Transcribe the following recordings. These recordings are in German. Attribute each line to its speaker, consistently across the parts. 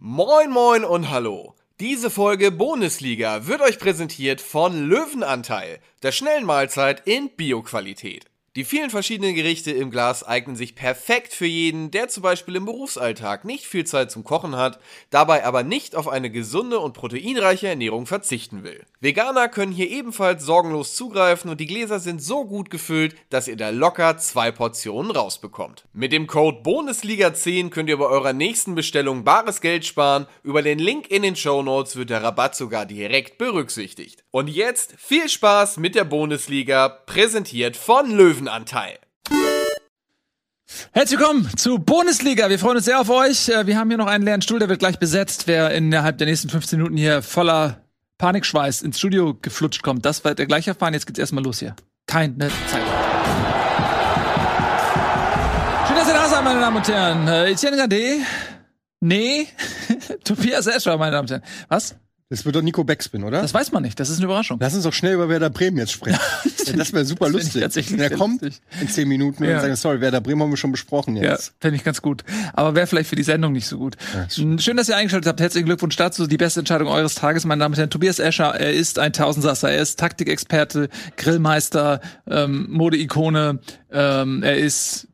Speaker 1: Moin moin und hallo. Diese Folge Bundesliga wird euch präsentiert von Löwenanteil, der schnellen Mahlzeit in Bioqualität. Die vielen verschiedenen Gerichte im Glas eignen sich perfekt für jeden, der zum Beispiel im Berufsalltag nicht viel Zeit zum Kochen hat, dabei aber nicht auf eine gesunde und proteinreiche Ernährung verzichten will. Veganer können hier ebenfalls sorgenlos zugreifen und die Gläser sind so gut gefüllt, dass ihr da locker zwei Portionen rausbekommt. Mit dem Code Bundesliga10 könnt ihr bei eurer nächsten Bestellung bares Geld sparen. Über den Link in den Show Notes wird der Rabatt sogar direkt berücksichtigt. Und jetzt viel Spaß mit der Bundesliga, präsentiert von Löwenanteil.
Speaker 2: Herzlich willkommen zu Bundesliga. Wir freuen uns sehr auf euch. Äh, Wir haben hier noch einen leeren Stuhl, der wird gleich besetzt. Wer innerhalb der nächsten 15 Minuten hier voller Panikschweiß ins Studio geflutscht kommt, das wird er gleich erfahren. Jetzt geht's erstmal los hier. Keine Zeit. Schön, dass ihr da seid, meine Damen und Herren. Äh, Etienne Gade. Nee. Tobias Escher, meine Damen und Herren. Was?
Speaker 3: Das wird doch Nico Beckspin, oder?
Speaker 2: Das weiß man nicht. Das ist eine Überraschung.
Speaker 3: Lass uns doch schnell über Werder Bremen jetzt sprechen. Ja, das wäre super
Speaker 2: ich
Speaker 3: lustig.
Speaker 2: tatsächlich
Speaker 3: er
Speaker 2: sehr
Speaker 3: kommt
Speaker 2: lustig.
Speaker 3: in zehn Minuten
Speaker 2: Ja.
Speaker 3: und sagt, sorry, Werder Bremen haben wir schon besprochen
Speaker 2: Ja,
Speaker 3: jetzt.
Speaker 2: fände ich ganz gut. Aber wäre vielleicht für die Sendung nicht so gut. Mm, Schön, dass ihr eingeschaltet habt. Herzlichen Glückwunsch dazu. Die beste Entscheidung eures Tages, meine Damen und Herren. Tobias Escher, er ist ein Tausendsasser. Er ist Taktikexperte, Grillmeister, ähm, Modeikone. Ähm, er ist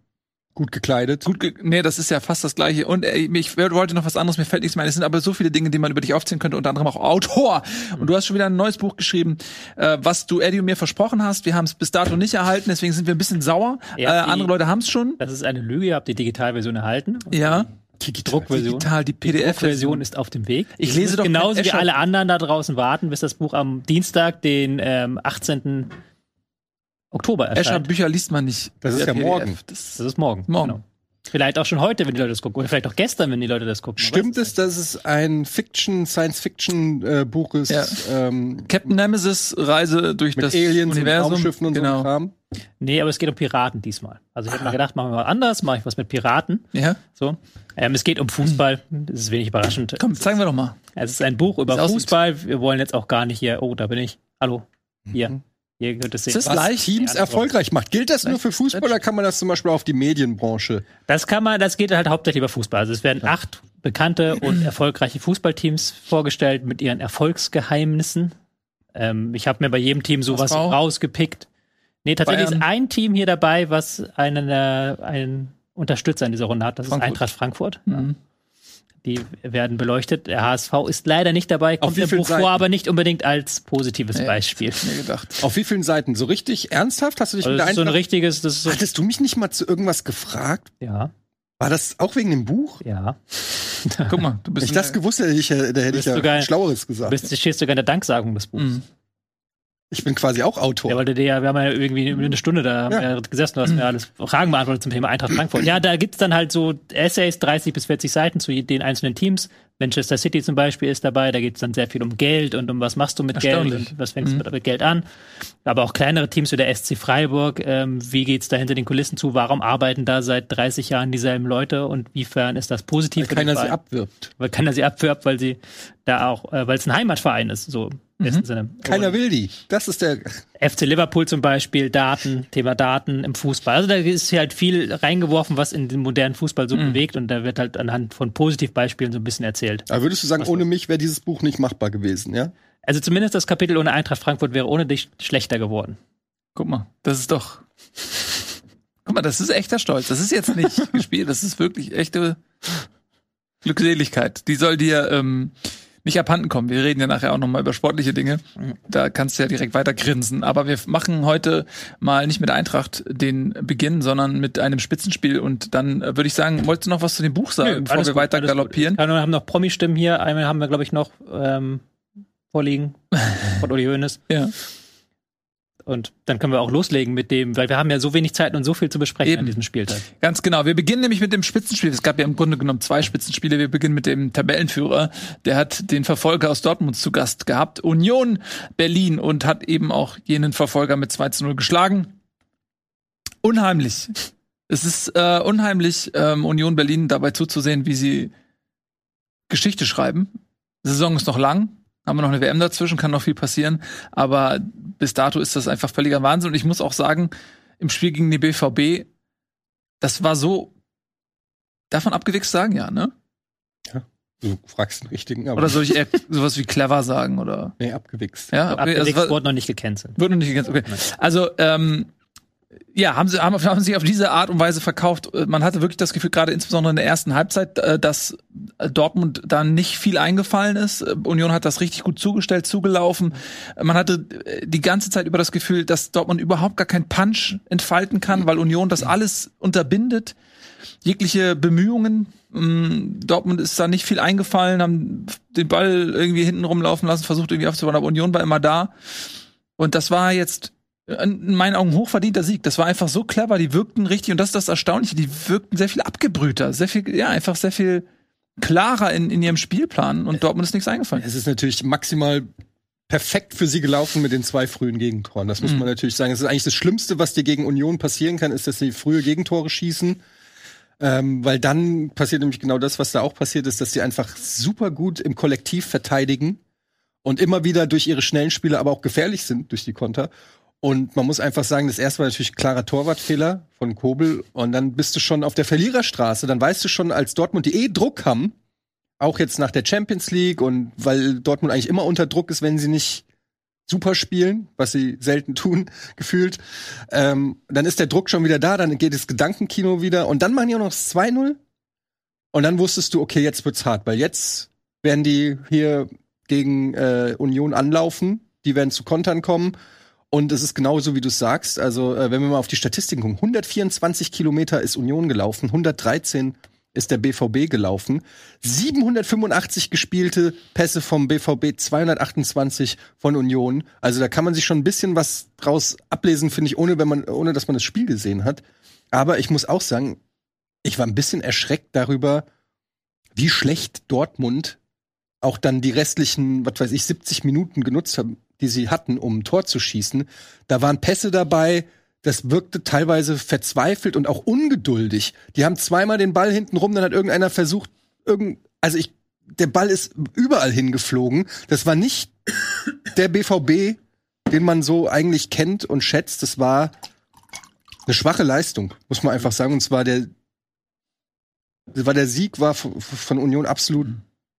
Speaker 3: Gut gekleidet.
Speaker 2: gut, ge nee, das ist ja fast das Gleiche. Und äh, ich wollte noch was anderes, mir fällt nichts mehr ein. Es sind aber so viele Dinge, die man über dich aufzählen könnte, unter anderem auch Autor. Und du hast schon wieder ein neues Buch geschrieben, äh, was du Eddie und mir versprochen hast. Wir haben es bis dato nicht erhalten, deswegen sind wir ein bisschen sauer.
Speaker 4: Ja,
Speaker 2: äh,
Speaker 4: die-
Speaker 2: andere Leute haben es schon.
Speaker 4: Das ist eine Lüge, ihr habt die Digitalversion erhalten.
Speaker 2: Ja.
Speaker 4: Die Druckversion.
Speaker 2: Digital, die PDF-Version
Speaker 4: Druckversion ist auf dem Weg.
Speaker 2: Ich lese doch
Speaker 4: genauso wie alle anderen da draußen warten, bis das Buch am Dienstag, den ähm, 18. Oktober
Speaker 2: Escher
Speaker 4: erscheint.
Speaker 2: Bücher liest man nicht.
Speaker 3: Das ist ja
Speaker 2: PDF.
Speaker 3: morgen.
Speaker 2: Das,
Speaker 4: Das ist morgen.
Speaker 2: Morgen.
Speaker 4: Genau. Vielleicht auch schon heute, wenn die Leute das gucken. Oder vielleicht auch gestern, wenn die Leute das gucken.
Speaker 3: Stimmt es, dass es ein Fiction, Science-Fiction-Buch ist
Speaker 2: Ja.
Speaker 3: ähm,
Speaker 2: Captain Nemesis Reise durch
Speaker 3: mit
Speaker 2: das
Speaker 3: Aliens
Speaker 2: Universum.
Speaker 3: und Raumschiffen und so
Speaker 2: genau.
Speaker 3: einem Kram?
Speaker 4: Nee, aber es geht um Piraten diesmal. Also ich habe mir gedacht, machen wir mal anders, mache ich was mit Piraten.
Speaker 2: Ja,
Speaker 4: So. Ähm, es geht um Fußball. Das ist wenig überraschend.
Speaker 2: komm, zeigen wir doch mal.
Speaker 4: Es ist ein Buch über. Fußball. Wir wollen jetzt auch gar nicht hier. Oh, da bin ich. Hallo. Hier.
Speaker 3: Mhm.
Speaker 4: Hier könnt ihr sehen.
Speaker 2: Ist das
Speaker 3: Was
Speaker 2: leicht?
Speaker 3: Teams
Speaker 4: Ja, das
Speaker 3: erfolgreich macht. Gilt das nur für Fußball oder kann man das zum Beispiel auf die Medienbranche?
Speaker 4: Das kann man, das geht halt hauptsächlich über Fußball. Also es werden acht bekannte und erfolgreiche Fußballteams vorgestellt mit ihren Erfolgsgeheimnissen. Ähm, ich habe mir bei jedem Team sowas rausgepickt. Nee, tatsächlich
Speaker 2: Bayern?
Speaker 4: ist ein Team hier dabei, was einen, äh, einen Unterstützer in dieser Runde hat. Das
Speaker 2: Frankfurt.
Speaker 4: ist Eintracht Frankfurt.
Speaker 2: Mhm.
Speaker 4: Die werden beleuchtet. Der HSV ist leider nicht dabei, kommt im Buch vor,
Speaker 3: Seiten?
Speaker 4: aber nicht unbedingt als positives
Speaker 2: Nee.
Speaker 4: Beispiel.
Speaker 2: Mir gedacht.
Speaker 3: Auf wie vielen Seiten? So richtig ernsthaft? Hast du dich
Speaker 4: Also
Speaker 3: mit
Speaker 4: das ist so ein richtiges, das ist so,
Speaker 3: Hattest du mich nicht mal zu irgendwas gefragt?
Speaker 4: ja,
Speaker 3: War das auch wegen dem Buch?
Speaker 4: ja.
Speaker 2: Guck mal, du
Speaker 3: Wenn
Speaker 2: bist
Speaker 3: ich das gewusst hätte, hätte ich, ja- da hätte ich ja
Speaker 4: du geil.
Speaker 3: Schlaueres
Speaker 4: Du
Speaker 3: gesagt.
Speaker 4: bist, stehst sogar in der Danksagung des Buchs.
Speaker 2: Mhm.
Speaker 3: Ich bin quasi auch Autor.
Speaker 4: Ja, weil du dir ja, wir haben ja irgendwie eine Stunde da
Speaker 3: Ja.
Speaker 4: gesessen, du hast mir alles Fragen beantwortet zum Thema Eintracht Frankfurt. Ja, da gibt's dann halt so Essays, 30 bis 40 Seiten zu den einzelnen Teams. Manchester City zum Beispiel ist dabei, da geht's dann sehr viel um Geld und um was machst du mit Geld und was fängst
Speaker 2: Mhm.
Speaker 4: du mit Geld an. Aber auch kleinere Teams wie der SC Freiburg, ähm, wie geht's da hinter den Kulissen zu? Warum arbeiten da seit 30 Jahren dieselben Leute und wiefern ist das positiv
Speaker 3: weil keiner sie abwirbt.
Speaker 4: Weil keiner sie abwirbt, weil sie da auch, äh, weil es ein Heimatverein ist, so besten Sinne.
Speaker 3: Keiner
Speaker 4: Und-
Speaker 3: will die. Das ist der.
Speaker 4: FC Liverpool zum Beispiel, Daten, Thema Daten im Fußball. Also da ist hier halt viel reingeworfen, was in den modernen Fußball so bewegt und da wird halt anhand von Positivbeispielen so ein bisschen erzählt.
Speaker 3: Aber würdest du sagen, ohne mich wäre dieses Buch nicht machbar gewesen, ja?
Speaker 4: Also zumindest das Kapitel ohne Eintracht Frankfurt wäre ohne dich schlechter geworden.
Speaker 2: Guck mal, das ist doch. Guck mal, das ist echter Stolz. Das ist jetzt nicht gespielt, das ist wirklich echte Glückseligkeit. Die soll dir ähm, nicht abhanden kommen. Wir reden ja nachher auch nochmal über sportliche Dinge. Da kannst du ja direkt weiter grinsen. Aber wir machen heute mal nicht mit Eintracht den Beginn, sondern mit einem Spitzenspiel. Und dann äh, würde ich sagen, wolltest du noch was zu dem Buch sagen, bevor
Speaker 4: Alles
Speaker 2: wir
Speaker 4: gut,
Speaker 2: weiter galoppieren?
Speaker 4: Wir haben noch Promi-Stimmen hier. Einmal haben wir, glaube ich, noch ähm, vorliegen von Uli Hoeneß.
Speaker 2: Ja.
Speaker 4: Und dann können wir auch loslegen mit dem, weil wir haben ja so wenig Zeit und so viel zu besprechen
Speaker 2: Eben.
Speaker 4: an diesem Spieltag.
Speaker 2: Ganz genau. Wir beginnen nämlich mit dem Spitzenspiel. Es gab ja im Grunde genommen zwei Spitzenspiele. Wir beginnen mit dem Tabellenführer. Der hat den Verfolger aus Dortmund zu Gast gehabt. Union Berlin und hat eben auch jenen Verfolger mit 2 zu 0 geschlagen. Unheimlich. Es ist äh, unheimlich, ähm, Union Berlin dabei zuzusehen, wie sie Geschichte schreiben. Die Saison ist noch lang. Haben wir noch eine WM dazwischen, kann noch viel passieren. Aber bis dato ist das einfach völliger Wahnsinn. Und ich muss auch sagen, im Spiel gegen die BVB, das war so. Davon abgewichst sagen, ja, ne?
Speaker 3: Du fragst den richtigen, aber
Speaker 2: Oder soll ich eher sowas wie clever sagen? Oder?
Speaker 3: nee, abgewichst.
Speaker 2: Ja, okay, also,
Speaker 4: Abgewichst
Speaker 2: was-
Speaker 4: wurde noch nicht gecancelt.
Speaker 2: Wird noch nicht ganz okay. Also, ähm, ja, haben sie haben, haben sich auf diese Art und Weise verkauft. Man hatte wirklich das Gefühl, gerade insbesondere in der ersten Halbzeit, äh, dass Dortmund da nicht viel eingefallen ist. Äh, Union hat das richtig gut zugestellt, zugelaufen. Man hatte äh, die ganze Zeit über das Gefühl, dass Dortmund überhaupt gar keinen Punch entfalten kann, weil Union das alles unterbindet. Jegliche Bemühungen. Mm, Dortmund ist da nicht viel eingefallen, haben den Ball irgendwie hinten rumlaufen lassen, versucht irgendwie aufzubauen, aber Union war immer da. Und das war jetzt in meinen Augen hochverdienter Sieg. Das war einfach so clever, die wirkten richtig, und das ist das Erstaunliche, die wirkten sehr viel abgebrühter, sehr viel, ja, einfach sehr viel klarer in, in ihrem Spielplan und Dortmund ist nichts eingefallen.
Speaker 3: Es ist natürlich maximal perfekt für sie gelaufen mit den zwei frühen Gegentoren. Das muss
Speaker 2: Mhm.
Speaker 3: man natürlich sagen. Es ist eigentlich das Schlimmste, was dir gegen Union passieren kann, ist, dass sie frühe Gegentore schießen. Ähm, weil dann passiert nämlich genau das, was da auch passiert ist, dass sie einfach super gut im Kollektiv verteidigen und immer wieder durch ihre schnellen Spiele aber auch gefährlich sind durch die Konter. Und man muss einfach sagen, das erste war natürlich klarer Torwartfehler von Kobel. Und dann bist du schon auf der Verliererstraße. Dann weißt du schon, als Dortmund die eh Druck haben, auch jetzt nach der Champions League und weil Dortmund eigentlich immer unter Druck ist, wenn sie nicht super spielen, was sie selten tun, gefühlt, ähm, dann ist der Druck schon wieder da, dann geht das Gedankenkino wieder. Und dann machen die auch noch das 2-0 und dann wusstest du, okay, jetzt wird's hart, weil jetzt werden die hier gegen äh, Union anlaufen, die werden zu Kontern kommen und es ist genauso, wie du sagst. Also, äh, wenn wir mal auf die Statistiken gucken, 124 Kilometer ist Union gelaufen, 113 ist der BVB gelaufen, 785 gespielte Pässe vom BVB, 228 von Union. Also da kann man sich schon ein bisschen was draus ablesen, finde ich, ohne, wenn man, ohne dass man das Spiel gesehen hat. Aber ich muss auch sagen, ich war ein bisschen erschreckt darüber, wie schlecht Dortmund auch dann die restlichen, was weiß ich, 70 Minuten genutzt haben, die sie hatten, um ein Tor zu schießen. Da waren Pässe dabei, das wirkte teilweise verzweifelt und auch ungeduldig. Die haben zweimal den Ball hinten rum, dann hat irgendeiner versucht, irgend, also ich, der Ball ist überall hingeflogen. Das war nicht der BVB, den man so eigentlich kennt und schätzt. Das war eine schwache Leistung, muss man einfach sagen. Und zwar der, war der Sieg war von Union absolut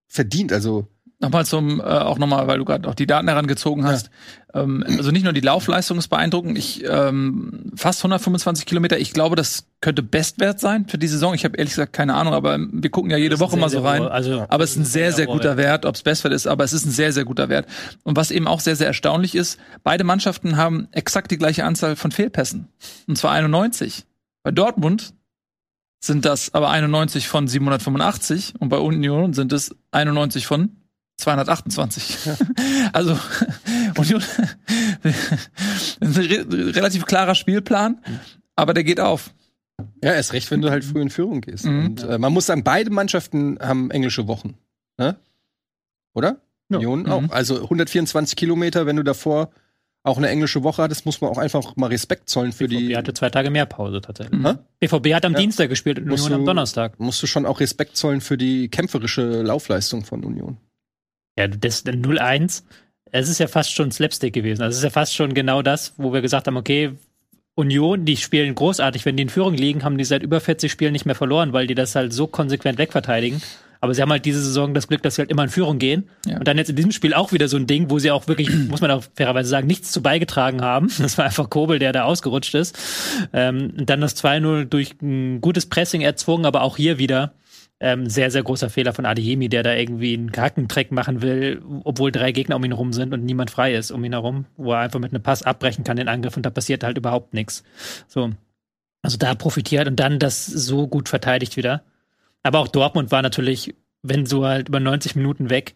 Speaker 3: verdient. Also
Speaker 2: Nochmal zum, äh, auch nochmal, weil du gerade auch die Daten herangezogen hast. Ähm, also nicht nur die Laufleistung ist beeindruckend, ich ähm, fast 125 Kilometer, ich glaube, das könnte Bestwert sein für die Saison. Ich habe ehrlich gesagt keine Ahnung, aber wir gucken ja jede Woche mal so rein.
Speaker 4: also-
Speaker 2: aber es ist ein sehr, sehr guter Wert, ob es Bestwert ist, aber es ist ein sehr, sehr guter Wert. Und was eben auch sehr, sehr erstaunlich ist, beide Mannschaften haben exakt die gleiche Anzahl von Fehlpässen. Und zwar 91. Bei Dortmund sind das aber 91 von 785 und bei Union sind es 91 von 228. Also Union ein re relativ klarer Spielplan, aber der geht auf.
Speaker 3: Ja, erst recht, wenn du halt früh in Führung gehst.
Speaker 2: Mhm.
Speaker 3: Und äh, man muss sagen, beide Mannschaften haben englische Wochen. Ne? Oder?
Speaker 2: Ja.
Speaker 3: Union
Speaker 2: Mhm.
Speaker 3: auch. Also 124 Kilometer, wenn du davor auch eine englische Woche hattest, muss man auch einfach mal Respekt zollen für die.
Speaker 4: BVB hatte zwei Tage mehr Pause tatsächlich.
Speaker 2: Mhm.
Speaker 4: BVB hat am
Speaker 3: Ja.
Speaker 4: Dienstag gespielt und Union am
Speaker 3: du-
Speaker 4: Donnerstag.
Speaker 3: Musst du schon auch Respekt zollen für die kämpferische Laufleistung von Union.
Speaker 4: Ja, das 0-1, es ist ja fast schon Slapstick gewesen. Also es ist ja fast schon genau das, wo wir gesagt haben, okay, Union, die spielen großartig. Wenn die in Führung liegen, haben die seit über 40 Spielen nicht mehr verloren, weil die das halt so konsequent wegverteidigen. Aber sie haben halt diese Saison das Glück, dass sie halt immer in Führung gehen.
Speaker 2: Ja.
Speaker 4: Und dann jetzt in diesem Spiel auch wieder so ein Ding, wo sie auch wirklich, muss man auch fairerweise sagen, nichts zu beigetragen haben. Das war einfach Kobel, der da ausgerutscht ist. Ähm, und dann das 2-0 durch ein gutes Pressing erzwungen, aber auch hier wieder ähm, sehr, sehr großer Fehler von Adeyemi, der da irgendwie einen Hackentreck machen will, obwohl drei Gegner um ihn herum sind und niemand frei ist um ihn herum, wo er einfach mit einem Pass abbrechen kann, den Angriff, und da passiert halt überhaupt nichts. So. Also da profitiert und dann das so gut verteidigt wieder. Aber auch Dortmund war natürlich, wenn du halt über 90 Minuten weg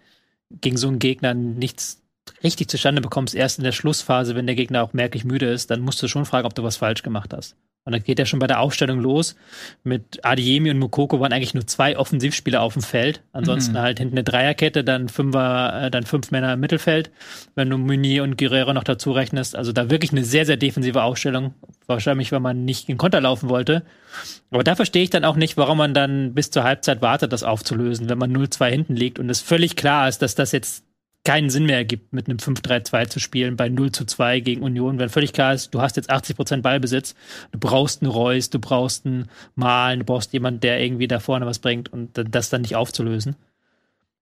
Speaker 4: gegen so einen Gegner nichts richtig zustande bekommst, erst in der Schlussphase, wenn der Gegner auch merklich müde ist, dann musst du schon fragen, ob du was falsch gemacht hast. Und dann geht ja schon bei der Aufstellung los. Mit Adiemi und Mukoko waren eigentlich nur zwei Offensivspieler auf dem Feld. Ansonsten
Speaker 2: Mhm.
Speaker 4: halt hinten eine Dreierkette, dann Fünfer, äh, dann fünf Männer im Mittelfeld, wenn du Meunier und Guerrero noch dazu rechnest. Also da wirklich eine sehr, sehr defensive Aufstellung. Wahrscheinlich, weil man nicht in Konter laufen wollte. Aber da verstehe ich dann auch nicht, warum man dann bis zur Halbzeit wartet, das aufzulösen, wenn man 0-2 hinten liegt und es völlig klar ist, dass das jetzt keinen Sinn mehr ergibt, mit einem 5-3-2 zu spielen bei 0 zu 2 gegen Union, wenn völlig klar ist, du hast jetzt 80% Ballbesitz, du brauchst einen Reus, du brauchst einen Malen, du brauchst jemanden, der irgendwie da vorne was bringt und das dann nicht aufzulösen.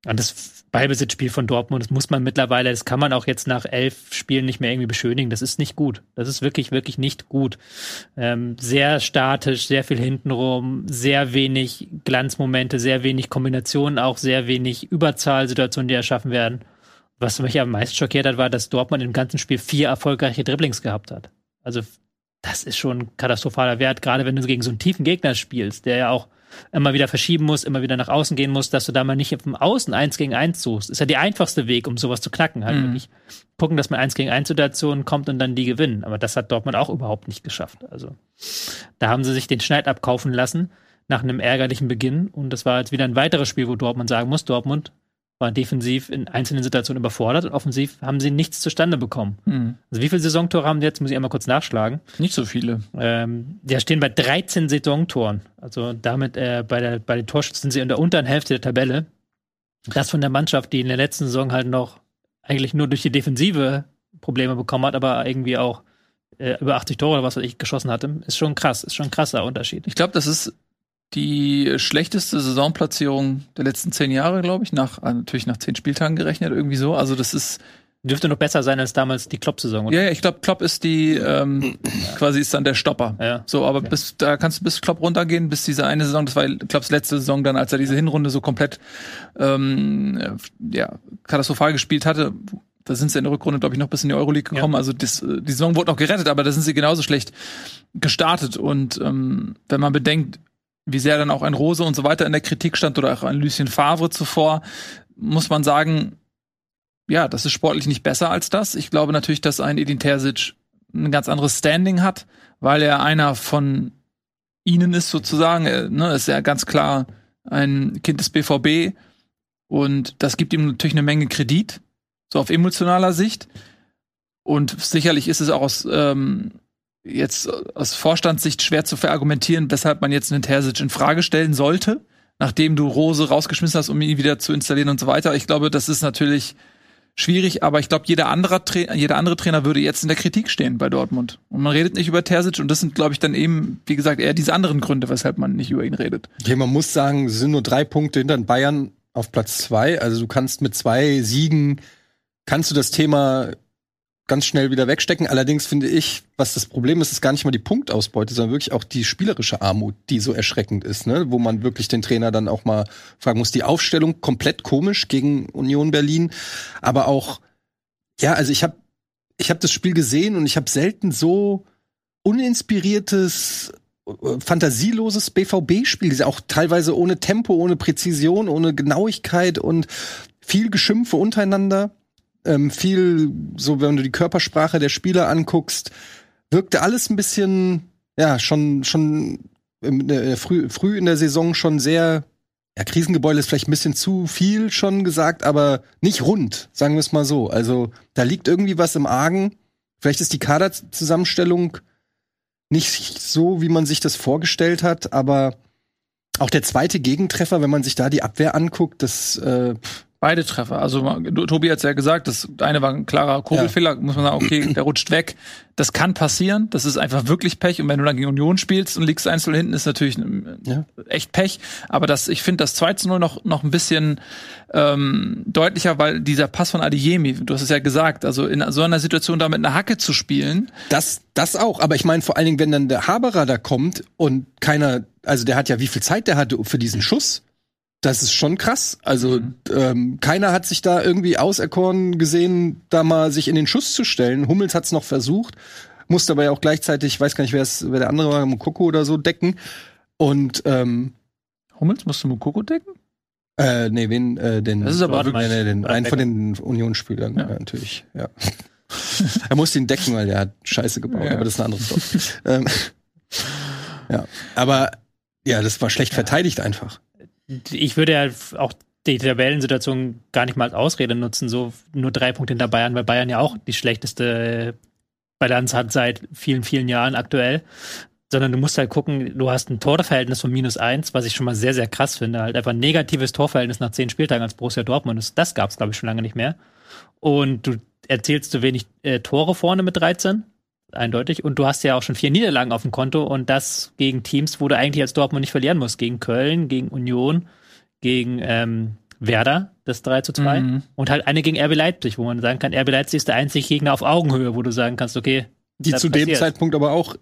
Speaker 4: Und das Ballbesitzspiel von Dortmund, das muss man mittlerweile, das kann man auch jetzt nach elf Spielen nicht mehr irgendwie beschönigen. Das ist nicht gut. Das ist wirklich, wirklich nicht gut. Ähm, sehr statisch, sehr viel hintenrum, sehr wenig Glanzmomente, sehr wenig Kombinationen, auch sehr wenig Überzahlsituationen, die erschaffen werden. Was mich am meisten schockiert hat, war, dass Dortmund im ganzen Spiel vier erfolgreiche Dribblings gehabt hat. Also das ist schon ein katastrophaler Wert, gerade wenn du gegen so einen tiefen Gegner spielst, der ja auch immer wieder verschieben muss, immer wieder nach außen gehen muss, dass du da mal nicht im Außen eins gegen eins suchst. Ist ja der einfachste Weg, um sowas zu knacken. Halt mhm. wirklich gucken, dass man eins gegen eins Situationen kommt und dann die gewinnen. Aber das hat Dortmund auch überhaupt nicht geschafft. Also da haben sie sich den Schneid abkaufen lassen nach einem ärgerlichen Beginn. Und das war jetzt wieder ein weiteres Spiel, wo Dortmund sagen muss, Dortmund war defensiv in einzelnen Situationen überfordert und offensiv haben sie nichts zustande bekommen. Mhm. Also wie viele Saisontore haben die jetzt? Muss ich einmal kurz nachschlagen.
Speaker 2: Nicht so viele.
Speaker 4: Ähm, die stehen bei 13 Saisontoren. Also damit äh, bei, der, bei den Torschützen sind sie in der unteren Hälfte der Tabelle. Das von der Mannschaft, die in der letzten Saison halt noch eigentlich nur durch die Defensive Probleme bekommen hat, aber irgendwie auch äh, über 80 Tore oder was ich geschossen hatte, ist schon krass, ist schon ein krasser Unterschied.
Speaker 2: Ich glaube, das ist die schlechteste Saisonplatzierung der letzten zehn Jahre, glaube ich, nach äh, natürlich nach zehn Spieltagen gerechnet, irgendwie so. Also das ist
Speaker 4: dürfte noch besser sein als damals die Klopp-Saison,
Speaker 2: oder? Ja, ja, ich glaube, Klopp ist die ähm, quasi ist dann der Stopper.
Speaker 4: Ja.
Speaker 2: So, aber ja. bis da kannst du bis Klopp runtergehen, bis diese eine Saison, das war Klopps letzte Saison, dann als er diese Hinrunde so komplett ähm, ja katastrophal gespielt hatte. Da sind sie in der Rückrunde, glaube ich, noch bis in die Euroleague gekommen. Ja. Also das, die Saison wurde noch gerettet, aber da sind sie genauso schlecht gestartet. Und ähm, wenn man bedenkt, wie sehr dann auch ein Rose und so weiter in der Kritik stand oder auch ein Lucien Favre zuvor, muss man sagen, ja, das ist sportlich nicht besser als das. Ich glaube natürlich, dass ein Edin Terzic ein ganz anderes Standing hat, weil er einer von ihnen ist sozusagen. Er, ne, ist ja ganz klar ein Kind des BVB und das gibt ihm natürlich eine Menge Kredit, so auf emotionaler Sicht. Und sicherlich ist es auch aus ähm, jetzt aus Vorstandssicht schwer zu verargumentieren, weshalb man jetzt einen Terzic in Frage stellen sollte, nachdem du Rose rausgeschmissen hast, um ihn wieder zu installieren und so weiter. Ich glaube, das ist natürlich schwierig, aber ich glaube, jeder andere, jeder andere Trainer würde jetzt in der Kritik stehen bei Dortmund. Und man redet nicht über Terzic und das sind, glaube ich, dann eben, wie gesagt, eher diese anderen Gründe, weshalb man nicht über ihn redet.
Speaker 3: Okay, man muss sagen, es sind nur drei Punkte hinter Bayern auf Platz zwei. Also du kannst mit zwei Siegen, kannst du das Thema ganz schnell wieder wegstecken. Allerdings finde ich, was das Problem ist, ist gar nicht mal die Punktausbeute, sondern wirklich auch die spielerische Armut, die so erschreckend ist, ne? wo man wirklich den Trainer dann auch mal fragen muss. Die Aufstellung komplett komisch gegen Union Berlin, aber auch ja, also ich habe ich habe das Spiel gesehen und ich habe selten so uninspiriertes äh, fantasieloses BVB-Spiel, auch teilweise ohne Tempo, ohne Präzision, ohne Genauigkeit und viel Geschimpfe untereinander ähm, viel, so wenn du die Körpersprache der Spieler anguckst, wirkte alles ein bisschen, ja, schon, schon äh, früh, früh in der Saison schon sehr, ja, Krisengebäude ist vielleicht ein bisschen zu viel schon gesagt, aber nicht rund, sagen wir es mal so. Also da liegt irgendwie was im Argen. Vielleicht ist die Kaderzusammenstellung nicht so, wie man sich das vorgestellt hat, aber auch der zweite Gegentreffer, wenn man sich da die Abwehr anguckt, das äh,
Speaker 2: Beide Treffer. Also Tobi hat es ja gesagt, das eine war ein klarer Kurbelfehler, ja. muss man sagen, okay, der rutscht weg. Das kann passieren, das ist einfach wirklich Pech. Und wenn du dann gegen Union spielst und liegst einzeln hinten, ist natürlich ja. echt Pech. Aber das, ich finde das 2 zu 0 noch, noch ein bisschen ähm, deutlicher, weil dieser Pass von Adiyemi, du hast es ja gesagt, also in so einer Situation da mit einer Hacke zu spielen.
Speaker 3: Das, das auch. Aber ich meine vor allen Dingen, wenn dann der Haberer da kommt und keiner, also der hat ja wie viel Zeit der hatte für diesen Schuss das ist schon krass. Also mhm. ähm, keiner hat sich da irgendwie auserkoren gesehen, da mal sich in den Schuss zu stellen. Hummels hat es noch versucht, musste aber ja auch gleichzeitig, ich weiß gar nicht, wer, es, wer der andere war, Mukoko oder so decken. Und ähm,
Speaker 2: Hummels musste Mukoko decken?
Speaker 3: Äh, nee, wen, äh, den,
Speaker 2: das ist aber
Speaker 3: wirklich, nee, den, einen von den Unionsspielern, ja. ja. natürlich, ja. er musste ihn decken, weil der hat Scheiße gebaut, ja. aber das ist eine andere Story. ähm, ja, aber ja, das war schlecht verteidigt einfach
Speaker 4: ich würde ja auch die Tabellensituation gar nicht mal als Ausrede nutzen, so nur drei Punkte hinter Bayern, weil Bayern ja auch die schlechteste Balance hat seit vielen, vielen Jahren aktuell. Sondern du musst halt gucken, du hast ein Torverhältnis von minus eins, was ich schon mal sehr, sehr krass finde. Halt einfach ein negatives Torverhältnis nach zehn Spieltagen als Borussia Dortmund. Das gab es, glaube ich, schon lange nicht mehr. Und du erzählst zu wenig äh, Tore vorne mit 13 eindeutig. Und du hast ja auch schon vier Niederlagen auf dem Konto und das gegen Teams, wo du eigentlich als Dortmund nicht verlieren musst. Gegen Köln, gegen Union, gegen ähm, Werder, das 3 zu 2.
Speaker 2: Mhm.
Speaker 4: Und halt eine gegen RB Leipzig, wo man sagen kann, RB Leipzig ist der einzige Gegner auf Augenhöhe, wo du sagen kannst, okay.
Speaker 3: Die zu dem
Speaker 4: passiert.
Speaker 3: Zeitpunkt aber auch,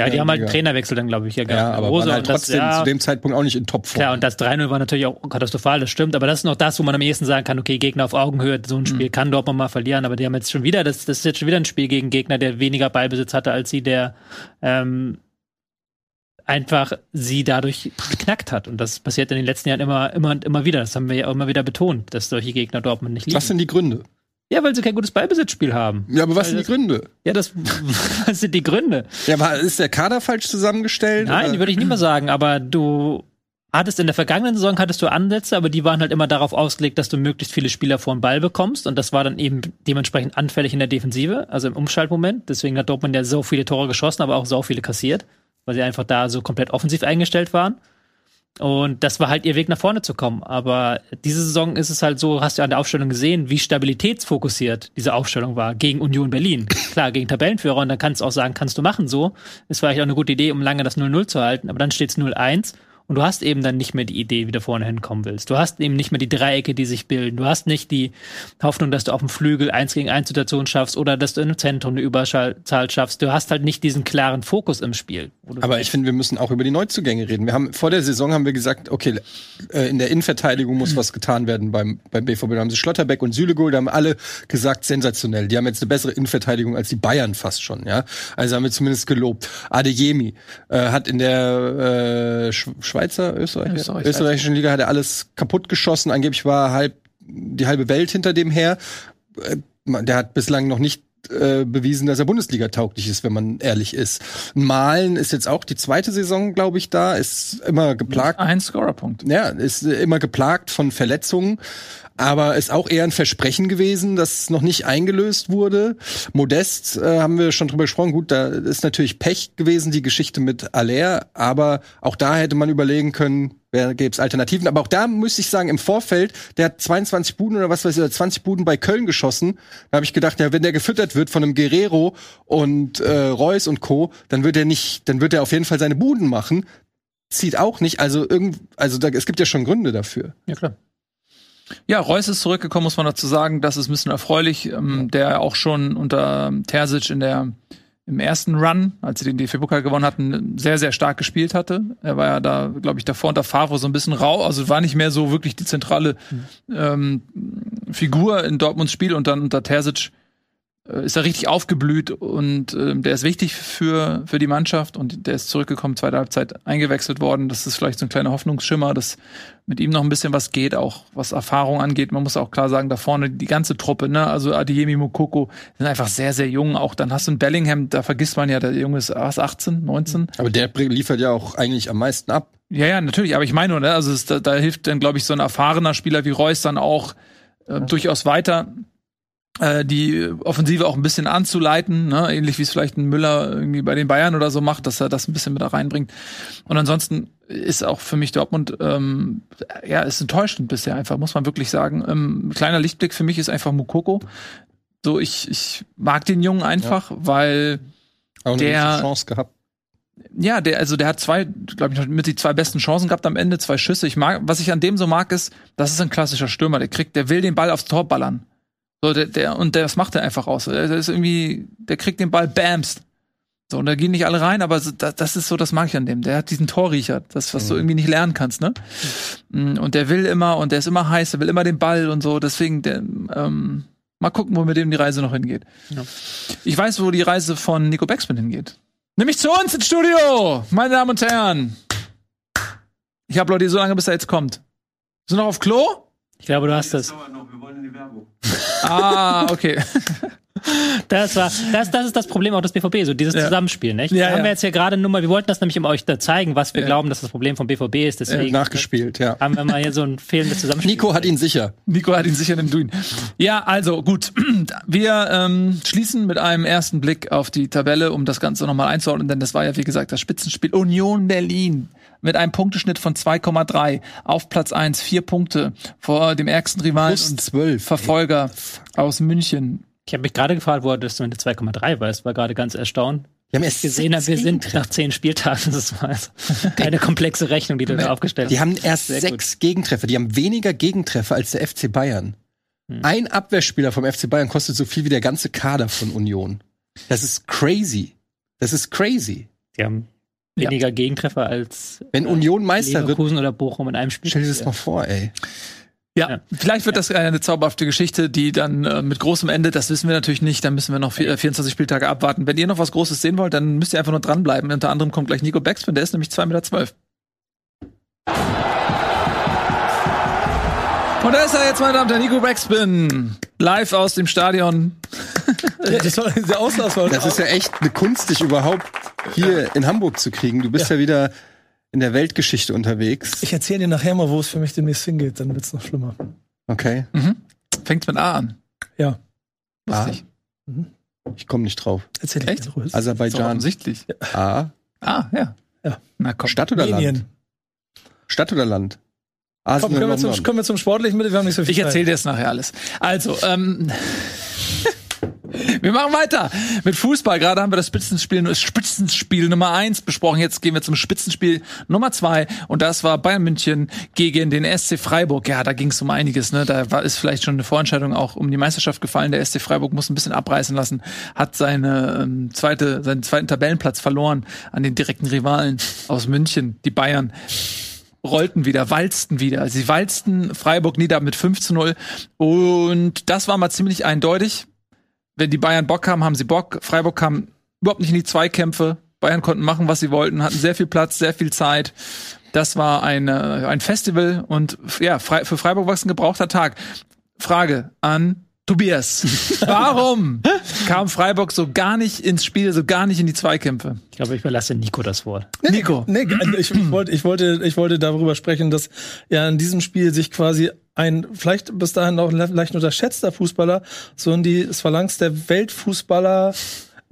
Speaker 4: Ja, die
Speaker 3: Ja,
Speaker 4: haben halt einen. Trainerwechsel dann, glaube ich, ja
Speaker 3: ja,
Speaker 4: gehabt.
Speaker 3: aber
Speaker 4: Rose
Speaker 3: waren halt
Speaker 4: und das-
Speaker 3: trotzdem
Speaker 4: ja,
Speaker 3: zu dem Zeitpunkt auch nicht in Topform.
Speaker 4: Klar, und das 3-0 war natürlich auch katastrophal, das stimmt, aber das ist noch das, wo man am ehesten sagen kann, okay, Gegner auf Augenhöhe, so ein Spiel
Speaker 3: Mhm.
Speaker 4: kann Dortmund mal verlieren, aber die haben jetzt schon wieder, das, das ist jetzt schon wieder ein Spiel gegen Gegner, der weniger Ballbesitz hatte als sie, der ähm, einfach sie dadurch geknackt hat. Und das passiert in den letzten Jahren immer, immer und immer wieder. Das haben wir ja auch immer wieder betont, dass solche Gegner Dortmund nicht lieben.
Speaker 3: was sind die Gründe?
Speaker 4: Ja, weil sie kein gutes Ballbesitzspiel haben.
Speaker 3: Ja, aber was
Speaker 4: Weil
Speaker 3: sind die Gründe?
Speaker 4: Ja, das, was sind die Gründe?
Speaker 3: Ja, war, ist der Kader falsch zusammengestellt?
Speaker 4: Nein, würde ich nicht mehr sagen, aber du hattest in der vergangenen Saison hattest du Ansätze, aber die waren halt immer darauf ausgelegt, dass du möglichst viele Spieler vor den Ball bekommst und das war dann eben dementsprechend anfällig in der Defensive, also im Umschaltmoment. Deswegen hat Dortmund ja so viele Tore geschossen, aber auch so viele kassiert, weil sie einfach da so komplett offensiv eingestellt waren. Und das war halt ihr Weg nach vorne zu kommen. Aber diese Saison ist es halt so, hast du an der Aufstellung gesehen, wie stabilitätsfokussiert diese Aufstellung war gegen Union Berlin. Klar, gegen Tabellenführer und dann kannst du auch sagen, kannst du machen so. Ist vielleicht auch eine gute Idee, um lange das 0-0 zu halten, aber dann steht es 0-1 und du hast eben dann nicht mehr die Idee, wie du vorne hinkommen willst. Du hast eben nicht mehr die Dreiecke, die sich bilden. Du hast nicht die Hoffnung, dass du auf dem Flügel 1 gegen 1 Situation schaffst oder dass du im Zentrum eine Überzahl schaffst. Du hast halt nicht diesen klaren Fokus im Spiel.
Speaker 3: Aber ich finde, wir müssen auch über die Neuzugänge reden. Wir haben vor der Saison haben wir gesagt, okay, äh, in der Innenverteidigung muss was getan werden beim beim BVB. Da haben sie Schlotterbeck und Sülegol, da haben alle gesagt, sensationell. Die haben jetzt eine bessere Innenverteidigung als die Bayern fast schon, ja. Also haben wir zumindest gelobt. Adeyemi äh, hat in der äh, Sch Schweizer Österreich,
Speaker 2: Österreich,
Speaker 3: österreichischen Liga hat er alles kaputt geschossen. Angeblich war halb die halbe Welt hinter dem her. Äh, Der hat bislang noch nicht äh, bewiesen, dass er Bundesliga tauglich ist, wenn man ehrlich ist. Malen ist jetzt auch die zweite Saison, glaube ich, da, ist immer geplagt.
Speaker 2: Ein Scorerpunkt.
Speaker 3: Ja, ist immer geplagt von Verletzungen, aber ist auch eher ein Versprechen gewesen, das noch nicht eingelöst wurde. Modest äh, haben wir schon drüber gesprochen. Gut, da ist natürlich Pech gewesen, die Geschichte mit Aller, aber auch da hätte man überlegen können, wer gäbe es Alternativen. Aber auch da müsste ich sagen, im Vorfeld, der hat 22 Buden oder was weiß ich, oder 20 Buden bei Köln geschossen. Da habe ich gedacht, ja, wenn der gefüttert wird von einem Guerrero und äh, Reus und Co., dann wird er nicht, dann wird er auf jeden Fall seine Buden machen zieht auch nicht. Also irgend, also da, es gibt ja schon Gründe dafür.
Speaker 4: Ja, klar.
Speaker 2: Ja, Reus ist zurückgekommen, muss man dazu sagen. Das ist ein bisschen erfreulich. Ähm, der auch schon unter Terzic in der im ersten Run, als sie den DFB-Pokal gewonnen hatten, sehr, sehr stark gespielt hatte. Er war ja da, glaube ich, davor unter Favre so ein bisschen rau, also war nicht mehr so wirklich die zentrale ähm, Figur in Dortmunds Spiel und dann unter Terzic ist er richtig aufgeblüht und ähm, der ist wichtig für, für die Mannschaft und der ist zurückgekommen, zweite Halbzeit eingewechselt worden. Das ist vielleicht so ein kleiner Hoffnungsschimmer, dass mit ihm noch ein bisschen was geht, auch was Erfahrung angeht. Man muss auch klar sagen, da vorne die ganze Truppe, ne, also Adeyemi Mokoko sind einfach sehr, sehr jung. Auch dann hast du einen Bellingham, da vergisst man ja, der Junge ist was, 18, 19.
Speaker 3: Aber der liefert ja auch eigentlich am meisten ab.
Speaker 2: Ja, ja, natürlich, aber ich meine, nur, ne, also es, da, da hilft dann, glaube ich, so ein erfahrener Spieler wie Reus dann auch äh, durchaus weiter, äh, die Offensive auch ein bisschen anzuleiten, ne? ähnlich wie es vielleicht ein Müller irgendwie bei den Bayern oder so macht, dass er das ein bisschen mit da reinbringt. Und ansonsten ist auch für mich Dortmund, ähm, ja, ist enttäuschend bisher einfach, muss man wirklich sagen. Ähm, kleiner Lichtblick für mich ist einfach Mukoko. So, ich, ich mag den Jungen einfach, weil
Speaker 3: Auch eine
Speaker 2: Der-
Speaker 3: Chance gehabt.
Speaker 2: ja, der, also der hat zwei, glaube ich, mit die zwei besten Chancen gehabt am Ende, zwei Schüsse. Ich mag, was ich an dem so mag, ist, das ist ein klassischer Stürmer. Der kriegt, der will den Ball aufs Tor ballern. So, der, der, und das macht er einfach aus. Der ist irgendwie, der kriegt den Ball bamst. So, und da gehen nicht alle rein, aber so, das, das ist so, das mag ich an dem. Der hat diesen Torriecher, das, was du irgendwie nicht lernen kannst, ne? Mm, Und der will immer, und der ist immer heiß, der will immer den Ball und so, deswegen, der, ähm, mal gucken, wo mit dem die Reise noch hingeht.
Speaker 4: Ja.
Speaker 2: Ich weiß, wo die Reise von Nico Beckspin hingeht. Nämlich zu uns ins Studio, meine Damen und Herren. Ich habe Leute so lange, bis er jetzt kommt. Sind noch auf Klo?
Speaker 4: Ich glaube, du hast das.
Speaker 2: Ah, okay.
Speaker 4: Das war, das, das ist das Problem auch des BVB, so dieses
Speaker 2: Ja.
Speaker 4: Zusammenspiel, nicht?
Speaker 2: Ja,
Speaker 4: haben
Speaker 2: ja.
Speaker 4: wir jetzt hier gerade nur mal, wir wollten das nämlich um euch da zeigen, was wir
Speaker 2: Ja.
Speaker 4: glauben, dass das Problem vom BVB ist, deswegen
Speaker 3: Nachgespielt, ja.
Speaker 4: haben wir mal hier so ein fehlendes Zusammenspiel.
Speaker 3: Nico hat ihn sicher.
Speaker 2: Nico hat ihn sicher im Duen. Ja, also gut. Wir ähm, schließen mit einem ersten Blick auf die Tabelle, um das Ganze nochmal einzuordnen, denn das war ja, wie gesagt, das Spitzenspiel Union Berlin mit einem Punkteschnitt von 2,3 auf Platz 1, vier Punkte vor dem ärgsten Rivalen
Speaker 3: Plus
Speaker 2: und
Speaker 3: zwölf.
Speaker 2: Verfolger aus München.
Speaker 4: Ich habe mich gerade gefragt, wo das du mit 2,3 weißt, war gerade ganz erstaunt.
Speaker 3: Die haben erst
Speaker 4: gesehen wir sind
Speaker 3: Gegentreffer.
Speaker 4: nach zehn Spieltagen. Das war also keine komplexe Rechnung, die du da aufgestellt hast.
Speaker 3: Die haben erst
Speaker 4: Sehr
Speaker 3: sechs Gegentreffer. Die haben weniger Gegentreffer als der FC Bayern.
Speaker 4: Hm.
Speaker 3: Ein Abwehrspieler vom FC Bayern kostet so viel wie der ganze Kader von Union. Das ist crazy. Das ist crazy.
Speaker 4: Die haben
Speaker 2: Ja.
Speaker 4: weniger Gegentreffer als
Speaker 3: Wenn Union Meister wird,
Speaker 4: Leverkusen oder Bochum in einem Spiel.
Speaker 3: stell dir das mal vor, ey.
Speaker 2: Ja,
Speaker 4: Ja.
Speaker 2: vielleicht wird das eine zauberhafte Geschichte, die dann äh, mit großem Ende, das wissen wir natürlich nicht, da müssen wir noch vier, äh, 24 Spieltage abwarten. Wenn ihr noch was Großes sehen wollt, dann müsst ihr einfach nur dranbleiben. Unter anderem kommt gleich Nico Backspin, der ist nämlich 2,12 Meter. Und da ist er jetzt, meine Damen und Herren, Nico Backspin. Live aus dem Stadion.
Speaker 5: Das war der Auslass war
Speaker 3: Das ist ja echt eine Kunst, dich überhaupt hier in Hamburg zu kriegen. Du bist ja, wieder in der Weltgeschichte unterwegs.
Speaker 5: Ich erzähle dir nachher mal, wo es für mich demnächst hingeht, dann wird's noch schlimmer.
Speaker 3: Okay.
Speaker 2: Fängt mit A an.
Speaker 5: Ja,
Speaker 2: Lustig.
Speaker 3: Ich komme nicht drauf.
Speaker 5: erzähl
Speaker 2: Echt?
Speaker 5: dir ruhig.
Speaker 3: Aserbaidschan.
Speaker 2: offensichtlich.
Speaker 3: A.
Speaker 2: Ah, ja.
Speaker 5: Ja.
Speaker 2: Na komm.
Speaker 3: Stadt oder Land?
Speaker 5: Armenien.
Speaker 3: Stadt oder Land? Asien
Speaker 5: Komm, können, wir zum, können wir zum Sportlichen mit? Wir haben nicht so viel
Speaker 2: Ich erzähle dir das nachher alles. Also, ähm, wir machen weiter mit Fußball. Gerade haben wir das Spitzenspiel, das Spitzenspiel Nummer eins besprochen. Jetzt gehen wir zum Spitzenspiel Nummer zwei und das war Bayern München gegen den SC Freiburg. Ja, da ging es um einiges. Ne? Da war ist vielleicht schon eine Vorentscheidung auch um die Meisterschaft gefallen. Der SC Freiburg muss ein bisschen abreißen lassen, hat seine ähm, zweite, seinen zweiten Tabellenplatz verloren an den direkten Rivalen aus München, die Bayern rollten wieder, walzten wieder. Sie walzten Freiburg nieder mit 5 zu 0. Und das war mal ziemlich eindeutig. Wenn die Bayern Bock haben, haben sie Bock. Freiburg kam überhaupt nicht in die Zweikämpfe. Bayern konnten machen, was sie wollten, hatten sehr viel Platz, sehr viel Zeit. Das war ein, äh, ein Festival und ja, für Freiburg war es ein gebrauchter Tag. Frage an Tobias. Warum kam Freiburg so gar nicht ins Spiel, so gar nicht in die Zweikämpfe?
Speaker 4: Ich glaube, ich überlasse Nico das Wort.
Speaker 2: Nico.
Speaker 5: Nee, ich, ich, wollte, ich, wollte, ich wollte darüber sprechen, dass ja in diesem Spiel sich quasi ein vielleicht bis dahin auch le- leicht unterschätzter Fußballer so in die Phalanx der Weltfußballer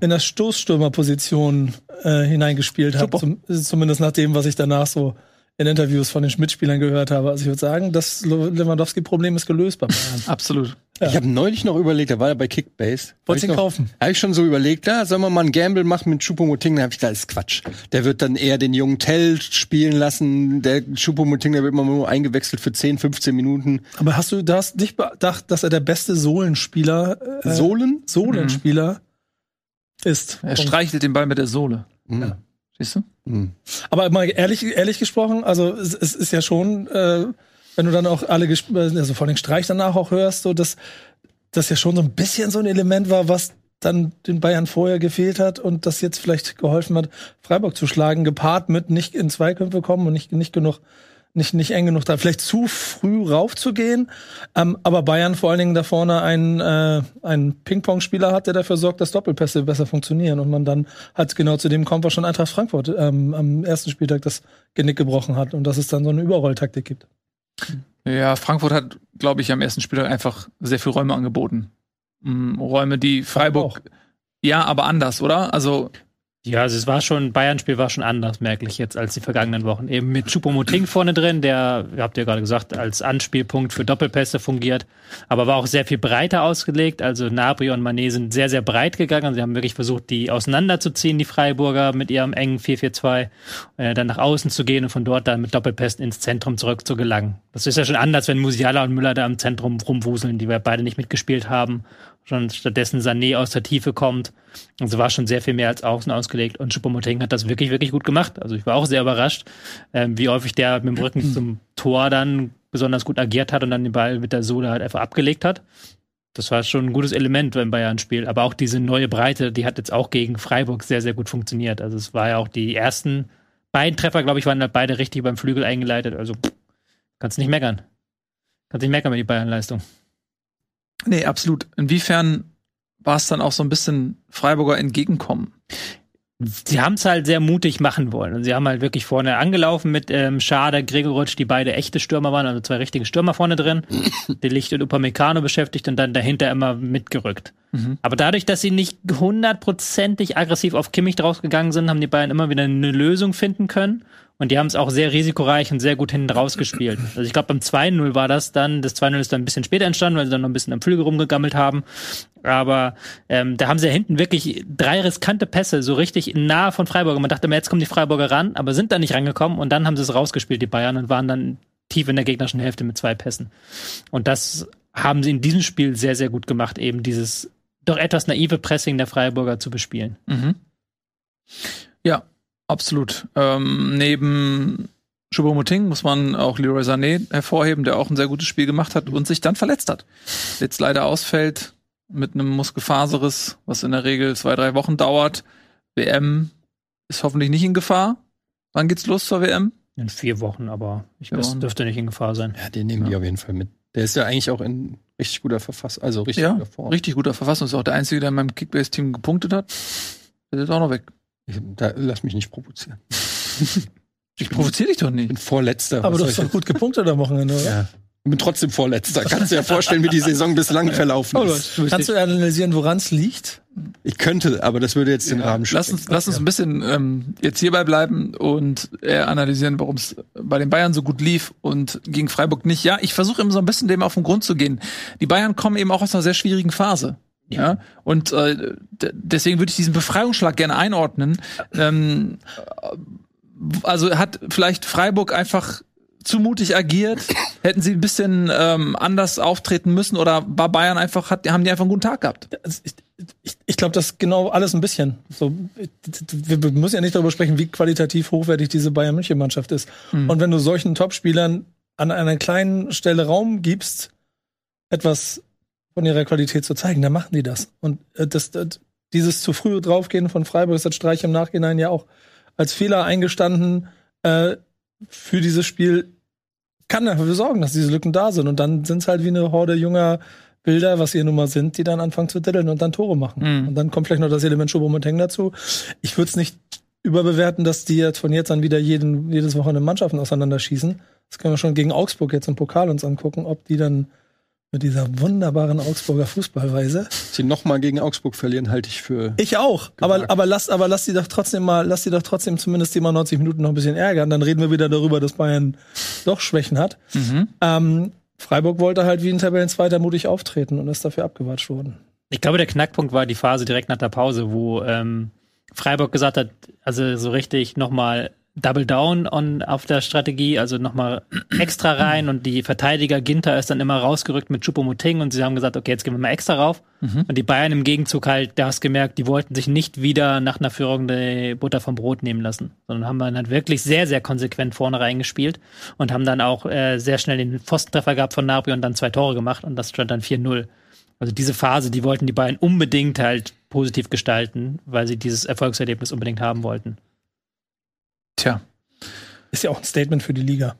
Speaker 5: in der Stoßstürmerposition äh, hineingespielt hat. Zum, zumindest nach dem, was ich danach so in Interviews von den Schmidt-Spielern gehört habe. Also ich würde sagen, das Lewandowski-Problem ist gelöst bei Bayern.
Speaker 2: Absolut.
Speaker 3: Ich habe neulich noch überlegt, da war er bei Kickbase.
Speaker 5: Wolltest ihn
Speaker 3: noch-
Speaker 5: kaufen?
Speaker 3: Habe ich schon so überlegt, da sollen wir mal einen Gamble machen mit Choupo-Moting, da habe ich gedacht, das ist Quatsch. Der wird dann eher den jungen Tell spielen lassen, der Choupo-Moting, der wird immer nur eingewechselt für 10, 15 Minuten.
Speaker 5: Aber hast du, du hast nicht bedacht, dass er der beste Sohlenspieler, äh,
Speaker 3: Sohlen?
Speaker 5: Sohlenspieler ist?
Speaker 2: Er streichelt den Ball mit der Sohle.
Speaker 3: Mhm.
Speaker 2: Siehst du?
Speaker 3: Mhm.
Speaker 5: Aber mal ehrlich, ehrlich gesprochen, also es, es ist ja schon, äh, wenn du dann auch alle, also vor allem Streich danach auch hörst, so dass das ja schon so ein bisschen so ein Element war, was dann den Bayern vorher gefehlt hat und das jetzt vielleicht geholfen hat, Freiburg zu schlagen, gepaart mit nicht in Zweikämpfe kommen und nicht, nicht genug, nicht, nicht eng genug da, vielleicht zu früh raufzugehen. Ähm, aber Bayern vor allen Dingen da vorne einen, äh, einen Ping-Pong-Spieler hat, der dafür sorgt, dass Doppelpässe besser funktionieren und man dann halt genau zu dem kommt, was schon Eintracht Frankfurt ähm, am ersten Spieltag das Genick gebrochen hat und dass es dann so eine Überrolltaktik gibt.
Speaker 2: Ja, Frankfurt hat, glaube ich, am ersten Spieltag einfach sehr viel Räume angeboten. Mm, Räume, die Freiburg. Ja, aber anders, oder? Also,
Speaker 4: Ja, also es war schon, Bayern-Spiel war schon anders, merklich jetzt, als die vergangenen Wochen. Eben mit Choupo-Moting vorne drin, der, ihr habt ja gerade gesagt, als Anspielpunkt für Doppelpässe fungiert, aber war auch sehr viel breiter ausgelegt. Also Nabri und Manet sind sehr, sehr breit gegangen. Sie haben wirklich versucht, die auseinanderzuziehen, die Freiburger, mit ihrem engen 4-4-2, äh, dann nach außen zu gehen und von dort dann mit Doppelpässen ins Zentrum zurück zu gelangen. Das ist ja schon anders, wenn Musiala und Müller da im Zentrum rumwuseln, die wir beide nicht mitgespielt haben. Schon stattdessen Sané aus der Tiefe kommt. Also war schon sehr viel mehr als außen ausgelegt. Und Choupo-Moting hat das wirklich, wirklich gut gemacht. Also ich war auch sehr überrascht, ähm, wie häufig der mit dem Rücken zum Tor dann besonders gut agiert hat und dann den Ball mit der Sohle halt einfach abgelegt hat. Das war schon ein gutes Element beim Bayern-Spiel. Aber auch diese neue Breite, die hat jetzt auch gegen Freiburg sehr, sehr gut funktioniert. Also es war ja auch die ersten beiden Treffer, glaube ich, waren halt beide richtig beim Flügel eingeleitet. Also kannst nicht meckern. Kannst nicht meckern mit die Bayern-Leistung.
Speaker 2: Nee, absolut. Inwiefern war es dann auch so ein bisschen Freiburger Entgegenkommen?
Speaker 4: sie haben es halt sehr mutig machen wollen. Und sie haben halt wirklich vorne angelaufen mit ähm, Schade, Gregoritsch, die beide echte Stürmer waren, also zwei richtige Stürmer vorne drin. Die Licht und Upamecano beschäftigt und dann dahinter immer mitgerückt.
Speaker 2: Mhm.
Speaker 4: Aber dadurch, dass sie nicht hundertprozentig aggressiv auf Kimmich draufgegangen sind, haben die Bayern immer wieder eine Lösung finden können. Und die haben es auch sehr risikoreich und sehr gut hinten rausgespielt. Also ich glaube, beim 2-0 war das dann. Das 2-0 ist dann ein bisschen später entstanden, weil sie dann noch ein bisschen am Flügel rumgegammelt haben. Aber ähm, da haben sie ja hinten wirklich drei riskante Pässe, so richtig nah von Freiburg. Man dachte immer, jetzt kommen die Freiburger ran, aber sind da nicht rangekommen. Und dann haben sie es rausgespielt, die Bayern, und waren dann tief in der gegnerischen Hälfte mit zwei Pässen. Und das haben sie in diesem Spiel sehr, sehr gut gemacht, eben dieses doch etwas naive Pressing der Freiburger zu bespielen.
Speaker 2: Mhm. Ja, absolut. Ähm, neben Choupo-Moting muss man auch Leroy Sané hervorheben, der auch ein sehr gutes Spiel gemacht hat und sich dann verletzt hat. Jetzt leider ausfällt mit einem Muskelfaserriss, was in der Regel zwei, drei Wochen dauert. WM ist hoffentlich nicht in Gefahr. Wann geht's los zur WM?
Speaker 4: In vier Wochen, aber ich
Speaker 2: Ja, und-
Speaker 4: dürfte nicht in Gefahr sein.
Speaker 3: Ja, den nehmen die auf jeden Fall mit. Der ist ja eigentlich auch in richtig guter Verfassung, also richtig
Speaker 2: Ja,
Speaker 3: guter Form.
Speaker 2: richtig guter Verfassung. Ist auch der Einzige, der in meinem Kickbase-Team gepunktet hat. Der ist auch noch weg.
Speaker 3: Ich, da, lass mich nicht provozieren.
Speaker 2: Ich provoziere dich doch
Speaker 3: Ich
Speaker 2: nicht.
Speaker 3: bin Vorletzter.
Speaker 5: Aber du hast
Speaker 3: ich
Speaker 5: doch gut gepunktet am Wochenende, oder?
Speaker 3: ja. Ich bin trotzdem Vorletzter. Kannst du dir ja vorstellen, wie die Saison bislang verlaufen ist.
Speaker 5: Kannst du analysieren, woran es liegt?
Speaker 3: Ich könnte, aber das würde jetzt den Rahmen
Speaker 2: Lass uns, lass uns ein bisschen ähm, jetzt hierbei bleiben und äh, analysieren, warum es bei den Bayern so gut lief und gegen Freiburg nicht. Ja, ich versuche immer so ein bisschen dem auf den Grund zu gehen. Die Bayern kommen eben auch aus einer sehr schwierigen Phase. Ja, und äh, deswegen würde ich diesen Befreiungsschlag gerne einordnen. Ähm, also hat vielleicht Freiburg einfach zu mutig agiert? Hätten sie ein bisschen ähm, anders auftreten müssen oder war Bayern einfach, hat, haben die einfach einen guten Tag gehabt?
Speaker 5: Ich, ich, ich glaube, das genau alles ein bisschen. So, wir müssen ja nicht darüber sprechen, wie qualitativ hochwertig diese Bayern München Mannschaft ist. Und wenn du solchen Topspielern an einer kleinen Stelle Raum gibst, etwas von ihrer Qualität zu zeigen, dann machen die das. Und äh, das, das, dieses zu früh draufgehen von Freiburg das Streich im Nachhinein ja auch als Fehler eingestanden äh, für dieses Spiel kann dafür sorgen, dass diese Lücken da sind. Und dann sind es halt wie eine Horde junger Bilder, was ihr nun mal sind, die dann anfangen zu ditteln und dann Tore machen.
Speaker 2: Mhm.
Speaker 5: Und dann kommt vielleicht noch das Element Choupo-Moting dazu. Ich würde es nicht überbewerten, dass die jetzt von jetzt an wieder jeden, jedes Wochenende Mannschaften auseinanderschießen. Das können wir schon gegen Augsburg jetzt im Pokal uns angucken, ob die dann mit dieser wunderbaren Augsburger Fußballweise.
Speaker 3: Sie nochmal gegen Augsburg verlieren, halte ich für.
Speaker 5: Ich auch. Aber,
Speaker 3: Gewagt.
Speaker 5: aber lass, aber lass die doch trotzdem mal, lass die doch trotzdem zumindest die mal 90 Minuten noch ein bisschen ärgern. Dann reden wir wieder darüber, dass Bayern doch Schwächen hat.
Speaker 2: Mhm.
Speaker 5: Ähm, Freiburg wollte halt wie ein Tabellenzweiter mutig auftreten und ist dafür abgewatscht worden.
Speaker 4: Ich glaube, der Knackpunkt war die Phase direkt nach der Pause, wo ähm, Freiburg gesagt hat, also so richtig nochmal Double Down on, auf der Strategie, also nochmal extra rein und die Verteidiger Ginter ist dann immer rausgerückt mit Choupo-Moting und sie haben gesagt, okay, jetzt gehen wir mal extra rauf. Und die Bayern im Gegenzug halt, da hast gemerkt, die wollten sich nicht wieder nach einer Führung die Butter vom Brot nehmen lassen, sondern haben dann halt wirklich sehr, sehr konsequent vorne reingespielt und haben dann auch äh, sehr schnell den Pfostentreffer gehabt von Napoli und dann zwei Tore gemacht und das stand dann 4-0. Also diese Phase, die wollten die Bayern unbedingt halt positiv gestalten, weil sie dieses Erfolgserlebnis unbedingt haben wollten.
Speaker 2: Tja.
Speaker 5: Ist ja auch ein Statement für die Liga.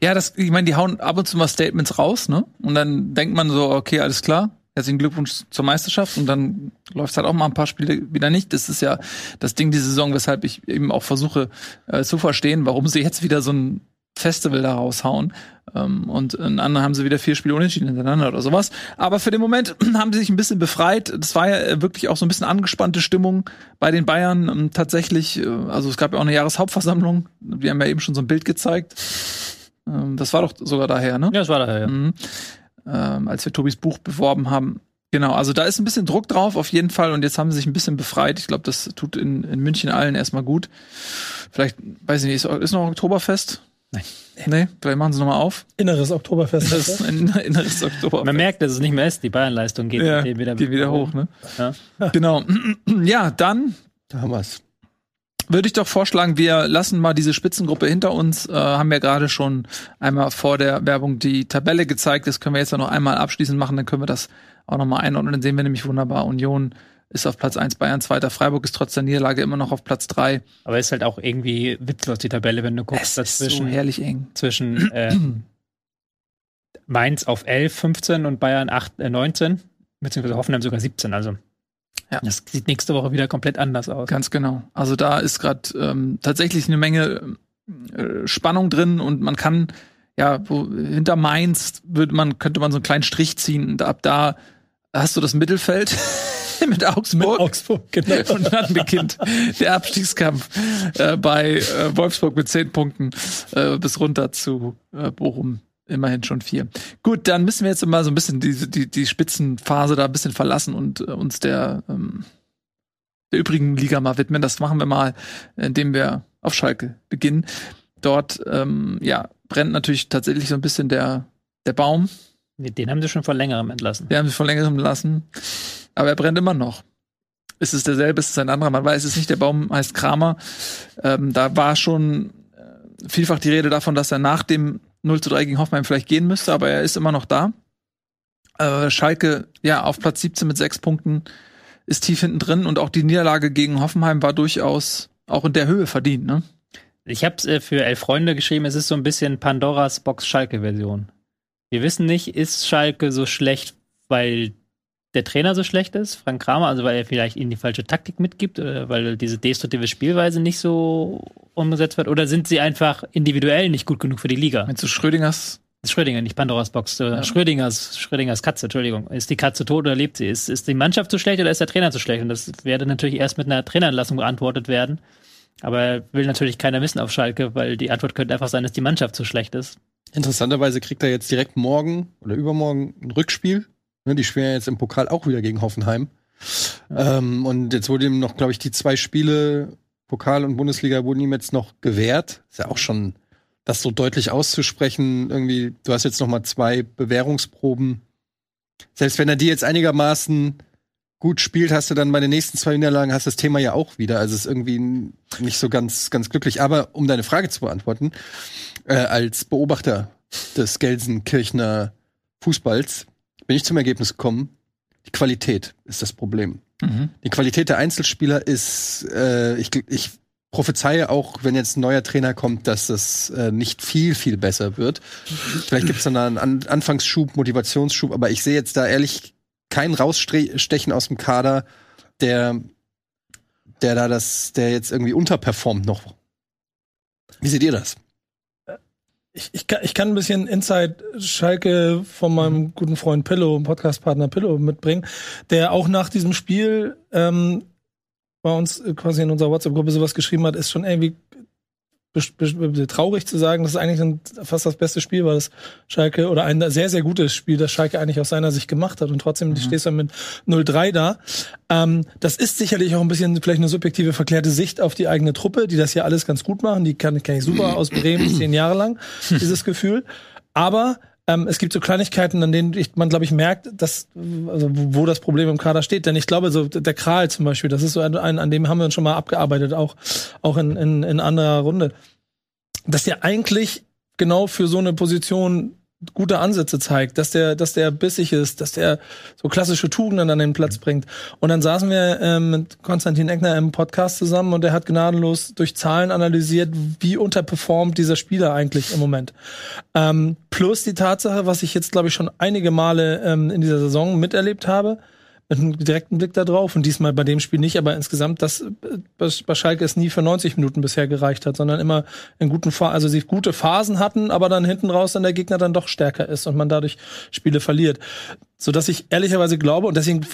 Speaker 2: Ja, das, ich meine, die hauen ab und zu mal Statements raus, ne? Und dann denkt man so, okay, alles klar, herzlichen Glückwunsch zur Meisterschaft und dann läuft halt auch mal ein paar Spiele wieder nicht. Das ist ja das Ding die Saison, weshalb ich eben auch versuche äh, zu verstehen, warum sie jetzt wieder so ein Festival da raushauen. Ähm, und in anderen haben sie wieder vier Spiele unentschieden hintereinander oder sowas. Aber für den Moment haben sie sich ein bisschen befreit. Das war ja wirklich auch so ein bisschen angespannte Stimmung bei den Bayern. Ähm, tatsächlich, äh, also es gab ja auch eine Jahreshauptversammlung. Wir haben ja eben schon so ein Bild gezeigt. Ähm, das war doch sogar daher, ne?
Speaker 4: Ja, das war daher, ja.
Speaker 2: Mhm. Ähm, als wir Tobis Buch beworben haben. Genau, also da ist ein bisschen Druck drauf, auf jeden Fall. Und jetzt haben sie sich ein bisschen befreit. Ich glaube, das tut in, in München allen erstmal gut. Vielleicht, weiß ich nicht, ist, ist noch Oktoberfest?
Speaker 4: Nein.
Speaker 2: Nee, vielleicht machen sie nochmal auf.
Speaker 5: Inneres Oktoberfest.
Speaker 2: Das ist ein inneres Oktoberfest.
Speaker 4: Man merkt, dass es nicht mehr ist, die Bayernleistung geht
Speaker 2: ja,
Speaker 4: geht wieder,
Speaker 2: geht wieder hoch, ne?
Speaker 4: Ja.
Speaker 2: Genau. Ja, dann
Speaker 3: Da haben wir's.
Speaker 2: würde ich doch vorschlagen, wir lassen mal diese Spitzengruppe hinter uns. Äh, haben ja gerade schon einmal vor der Werbung die Tabelle gezeigt. Das können wir jetzt ja noch einmal abschließend machen, dann können wir das auch noch mal einordnen. Dann sehen wir nämlich wunderbar, Union ist auf Platz 1, Bayern zweiter, Freiburg ist trotz der Niederlage immer noch auf Platz 3.
Speaker 4: Aber ist halt auch irgendwie witzlos, die Tabelle, wenn du guckst,
Speaker 2: Es ist so
Speaker 4: dazwischen
Speaker 2: herrlich eng.
Speaker 4: zwischen äh, Mainz auf 11, 15 und Bayern 8, äh, 19, beziehungsweise Hoffenheim sogar 17. Also
Speaker 2: Ja.
Speaker 4: das sieht nächste Woche wieder komplett anders aus.
Speaker 2: Ganz genau. Also da ist gerade ähm, tatsächlich eine Menge äh, Spannung drin und man kann ja wo, hinter Mainz würde man könnte man so einen kleinen Strich ziehen und ab da hast du das Mittelfeld mit Augsburg.
Speaker 5: Mit Augsburg, genau.
Speaker 2: Und dann beginnt der Abstiegskampf äh, bei äh, Wolfsburg mit zehn Punkten äh, bis runter zu äh, Bochum. Immerhin schon vier. Gut, dann müssen wir jetzt mal so ein bisschen die, die, die Spitzenphase da ein bisschen verlassen und äh, uns der, ähm, der übrigen Liga mal widmen. Das machen wir mal, indem wir auf Schalke beginnen. Dort, ähm, ja, brennt natürlich tatsächlich so ein bisschen der, der Baum.
Speaker 4: Den haben sie schon vor längerem entlassen.
Speaker 2: Den haben sie vor längerem entlassen. Aber er brennt immer noch. Ist es derselbe, ist es ein anderer? Man weiß es nicht. Der Baum heißt Kramer. Ähm, da war schon äh, vielfach die Rede davon, dass er nach dem 0 zu 3 gegen Hoffenheim vielleicht gehen müsste, aber er ist immer noch da. Äh, Schalke, ja, auf Platz 17 mit sechs Punkten ist tief hinten drin und auch die Niederlage gegen Hoffenheim war durchaus auch in der Höhe verdient, ne?
Speaker 4: Ich habe es äh, für elf Freunde geschrieben, es ist so ein bisschen Pandoras Box Schalke-Version. Wir wissen nicht, ist Schalke so schlecht, weil der Trainer so schlecht ist, Frank Kramer, also weil er vielleicht ihnen die falsche Taktik mitgibt, oder weil diese destruktive Spielweise nicht so umgesetzt wird, oder sind sie einfach individuell nicht gut genug für die Liga?
Speaker 2: Meinst du Schrödingers?
Speaker 4: Schrödinger, nicht Pandoras Box, äh, Schrödingers, Schrödingers Katze, Entschuldigung. Ist die Katze tot oder lebt sie? Ist, ist die Mannschaft zu schlecht oder ist der Trainer zu schlecht? Und das werde natürlich erst mit einer Trainerentlassung beantwortet werden. Aber will natürlich keiner wissen auf Schalke, weil die Antwort könnte einfach sein, dass die Mannschaft zu schlecht ist.
Speaker 3: Interessanterweise kriegt er jetzt direkt morgen oder übermorgen ein Rückspiel. Ne, die spielen ja jetzt im Pokal auch wieder gegen Hoffenheim. Ähm, und jetzt wurde ihm noch, glaube ich, die zwei Spiele Pokal und Bundesliga wurden ihm jetzt noch gewährt. Ist ja auch schon, das so deutlich auszusprechen. Irgendwie, du hast jetzt noch mal zwei Bewährungsproben. Selbst wenn er die jetzt einigermaßen gut spielt, hast du dann bei den nächsten zwei Niederlagen hast das Thema ja auch wieder. Also es ist irgendwie nicht so ganz, ganz glücklich. Aber um deine Frage zu beantworten, äh, als Beobachter des Gelsenkirchner Fußballs bin ich zum Ergebnis gekommen, die Qualität ist das Problem.
Speaker 2: Mhm.
Speaker 3: Die Qualität der Einzelspieler ist, äh, ich, ich prophezeie auch, wenn jetzt ein neuer Trainer kommt, dass das äh, nicht viel, viel besser wird. Vielleicht gibt es dann einen An Anfangsschub, Motivationsschub, aber ich sehe jetzt da ehrlich kein Rausstechen aus dem Kader, der, der da das, der jetzt irgendwie unterperformt noch. Wie seht ihr das?
Speaker 5: Ich, ich, kann, ich kann ein bisschen Inside Schalke von meinem guten Freund Pillow, Podcastpartner Pillow mitbringen, der auch nach diesem Spiel ähm, bei uns quasi in unserer WhatsApp-Gruppe sowas geschrieben hat, ist schon irgendwie traurig zu sagen, dass es eigentlich ein, fast das beste Spiel war, das Schalke, oder ein sehr, sehr gutes Spiel, das Schalke eigentlich aus seiner Sicht gemacht hat und trotzdem mhm. stehst du mit 0-3 da. Ähm, das ist sicherlich auch ein bisschen vielleicht eine subjektive, verklärte Sicht auf die eigene Truppe, die das ja alles ganz gut machen. Die kann, kann ich super aus Bremen, zehn Jahre lang, dieses Gefühl. Aber ähm, es gibt so Kleinigkeiten, an denen ich, man, glaube ich, merkt, dass, also, wo das Problem im Kader steht. Denn ich glaube, so der Kral zum Beispiel, das ist so ein, an dem haben wir uns schon mal abgearbeitet, auch, auch in, in, in anderer Runde. Dass der eigentlich genau für so eine Position gute Ansätze zeigt, dass der, dass der bissig ist, dass der so klassische Tugenden an den Platz bringt. Und dann saßen wir ähm, mit Konstantin Eckner im Podcast zusammen und der hat gnadenlos durch Zahlen analysiert, wie unterperformt dieser Spieler eigentlich im Moment. Ähm, plus die Tatsache, was ich jetzt, glaube ich, schon einige Male ähm, in dieser Saison miterlebt habe, mit einem direkten Blick da drauf und diesmal bei dem Spiel nicht, aber insgesamt, dass bei Schalke es nie für 90 Minuten bisher gereicht hat, sondern immer in guten Phasen, also sie gute Phasen hatten, aber dann hinten raus dann der Gegner dann doch stärker ist und man dadurch Spiele verliert. So dass ich ehrlicherweise glaube und deswegen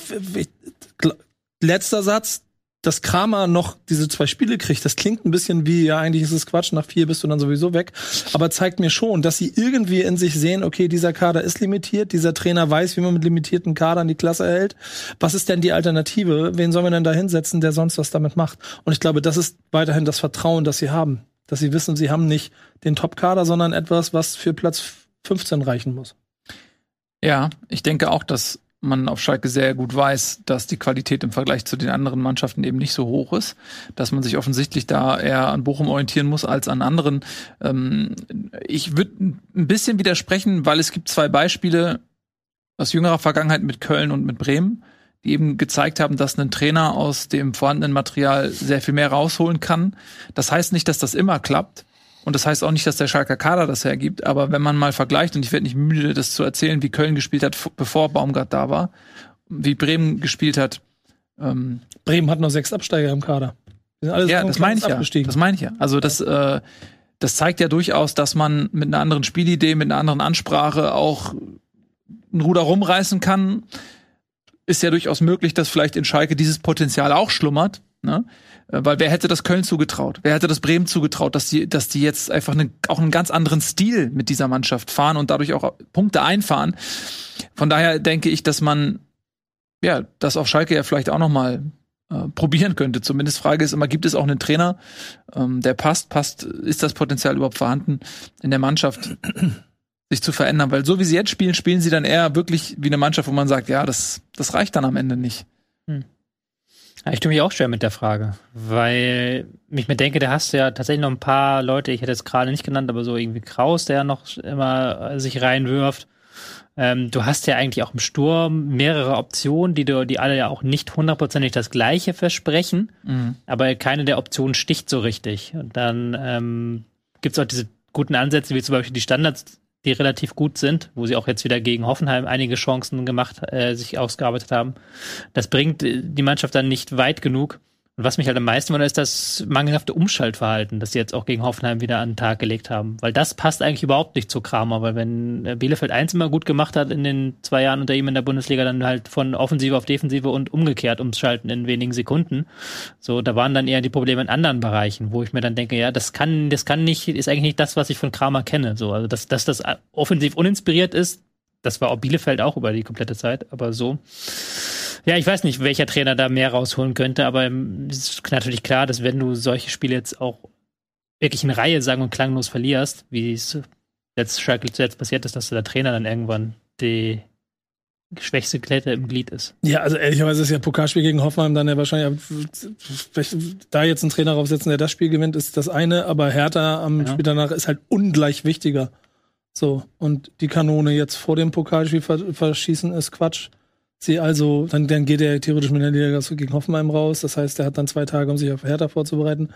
Speaker 5: letzter Satz, dass Kramer noch diese zwei Spiele kriegt, das klingt ein bisschen wie, ja, eigentlich ist es Quatsch, nach vier bist du dann sowieso weg, aber zeigt mir schon, dass sie irgendwie in sich sehen, okay, dieser Kader ist limitiert, dieser Trainer weiß, wie man mit limitierten Kadern die Klasse erhält. Was ist denn die Alternative? Wen sollen wir denn da hinsetzen, der sonst was damit macht? Und ich glaube, das ist weiterhin das Vertrauen, das sie haben. Dass sie wissen, sie haben nicht den Top-Kader, sondern etwas, was für Platz 15 reichen muss.
Speaker 2: Ja, ich denke auch, dass man auf Schalke sehr gut weiß, dass die Qualität im Vergleich zu den anderen Mannschaften eben nicht so hoch ist, dass man sich offensichtlich da eher an Bochum orientieren muss als an anderen. Ähm, ich würde ein bisschen widersprechen, weil es gibt zwei Beispiele aus jüngerer Vergangenheit mit Köln und mit Bremen, die eben gezeigt haben, dass ein Trainer aus dem vorhandenen Material sehr viel mehr rausholen kann. Das heißt nicht, dass das immer klappt. Und das heißt auch nicht, dass der Schalker Kader das hergibt, aber wenn man mal vergleicht, und ich werde nicht müde, das zu erzählen, wie Köln gespielt hat, bevor Baumgart da war, wie Bremen gespielt hat.
Speaker 5: Ähm, Bremen hat noch sechs Absteiger im Kader.
Speaker 2: ja, das meine ich ja. Das meine ich ja. Also das, äh, das zeigt ja durchaus, dass man mit einer anderen Spielidee, mit einer anderen Ansprache auch ein Ruder rumreißen kann. ist ja durchaus möglich, dass vielleicht in Schalke dieses Potenzial auch schlummert. Ne? Äh, Weil wer hätte das Köln zugetraut? Wer hätte das Bremen zugetraut, dass die, dass die jetzt einfach eine, auch einen ganz anderen Stil mit dieser Mannschaft fahren und dadurch auch Punkte einfahren? Von daher denke ich, dass man ja das auf Schalke ja vielleicht auch noch mal äh, probieren könnte. Zumindest Frage ist immer, gibt es auch einen Trainer, ähm, der passt? Passt? Ist das Potenzial überhaupt vorhanden in der Mannschaft? sich zu verändern, weil so wie sie jetzt spielen, spielen sie dann eher wirklich wie eine Mannschaft, wo man sagt, ja, das, das reicht dann am Ende nicht.
Speaker 4: Ja, Ich tue mich auch schwer mit der Frage, weil ich mir denke, da hast du ja tatsächlich noch ein paar Leute, ich hätte jetzt gerade nicht genannt, aber so irgendwie Kraus, der noch immer sich reinwirft. Ähm, du hast ja eigentlich auch im Sturm mehrere Optionen, die du, die alle ja auch nicht hundertprozentig das Gleiche versprechen, aber keine der Optionen sticht so richtig. Und dann ähm, gibt es auch diese guten Ansätze, wie zum Beispiel die Standards, die relativ gut sind, wo sie auch jetzt wieder gegen Hoffenheim einige Chancen gemacht, äh, sich ausgearbeitet haben. Das bringt die Mannschaft dann nicht weit genug. Und was mich halt am meisten wundert, ist das mangelhafte Umschaltverhalten, das sie jetzt auch gegen Hoffenheim wieder an den Tag gelegt haben. Weil das passt eigentlich überhaupt nicht zu Kramer, weil wenn äh, Bielefeld eins immer gut gemacht hat in den zwei Jahren unter ihm in der Bundesliga, dann halt von Offensive auf Defensive und umgekehrt umschalten in wenigen Sekunden. So, da waren dann eher die Probleme in anderen Bereichen, wo ich mir dann denke, ja, das kann, das kann nicht, ist eigentlich nicht das, was ich von Kramer kenne. So, also dass, dass das offensiv uninspiriert ist, das war auch Bielefeld auch über die komplette Zeit, aber so. Ja, ich weiß nicht, welcher Trainer da mehr rausholen könnte, aber ähm, es ist natürlich klar, dass wenn du solche Spiele jetzt auch wirklich in Reihe sang- und klanglos verlierst, wie es jetzt Schalke zuletzt passiert ist, dass der Trainer dann irgendwann die schwächste Klette im Glied ist.
Speaker 5: Ja, also ehrlicherweise ist ja Pokalspiel gegen Hoffenheim dann ja wahrscheinlich, vielleicht da jetzt einen Trainer draufsetzen, der das Spiel gewinnt, ist das eine, aber Hertha am
Speaker 4: Ja.
Speaker 5: Spiel danach ist halt ungleich wichtiger. So, und die Kanone jetzt vor dem Pokalspiel ver- verschießen ist Quatsch. Sie also, dann, dann geht er theoretisch mit der Niederlage gegen Hoffenheim raus. Das heißt, er hat dann zwei Tage, um sich auf Hertha vorzubereiten.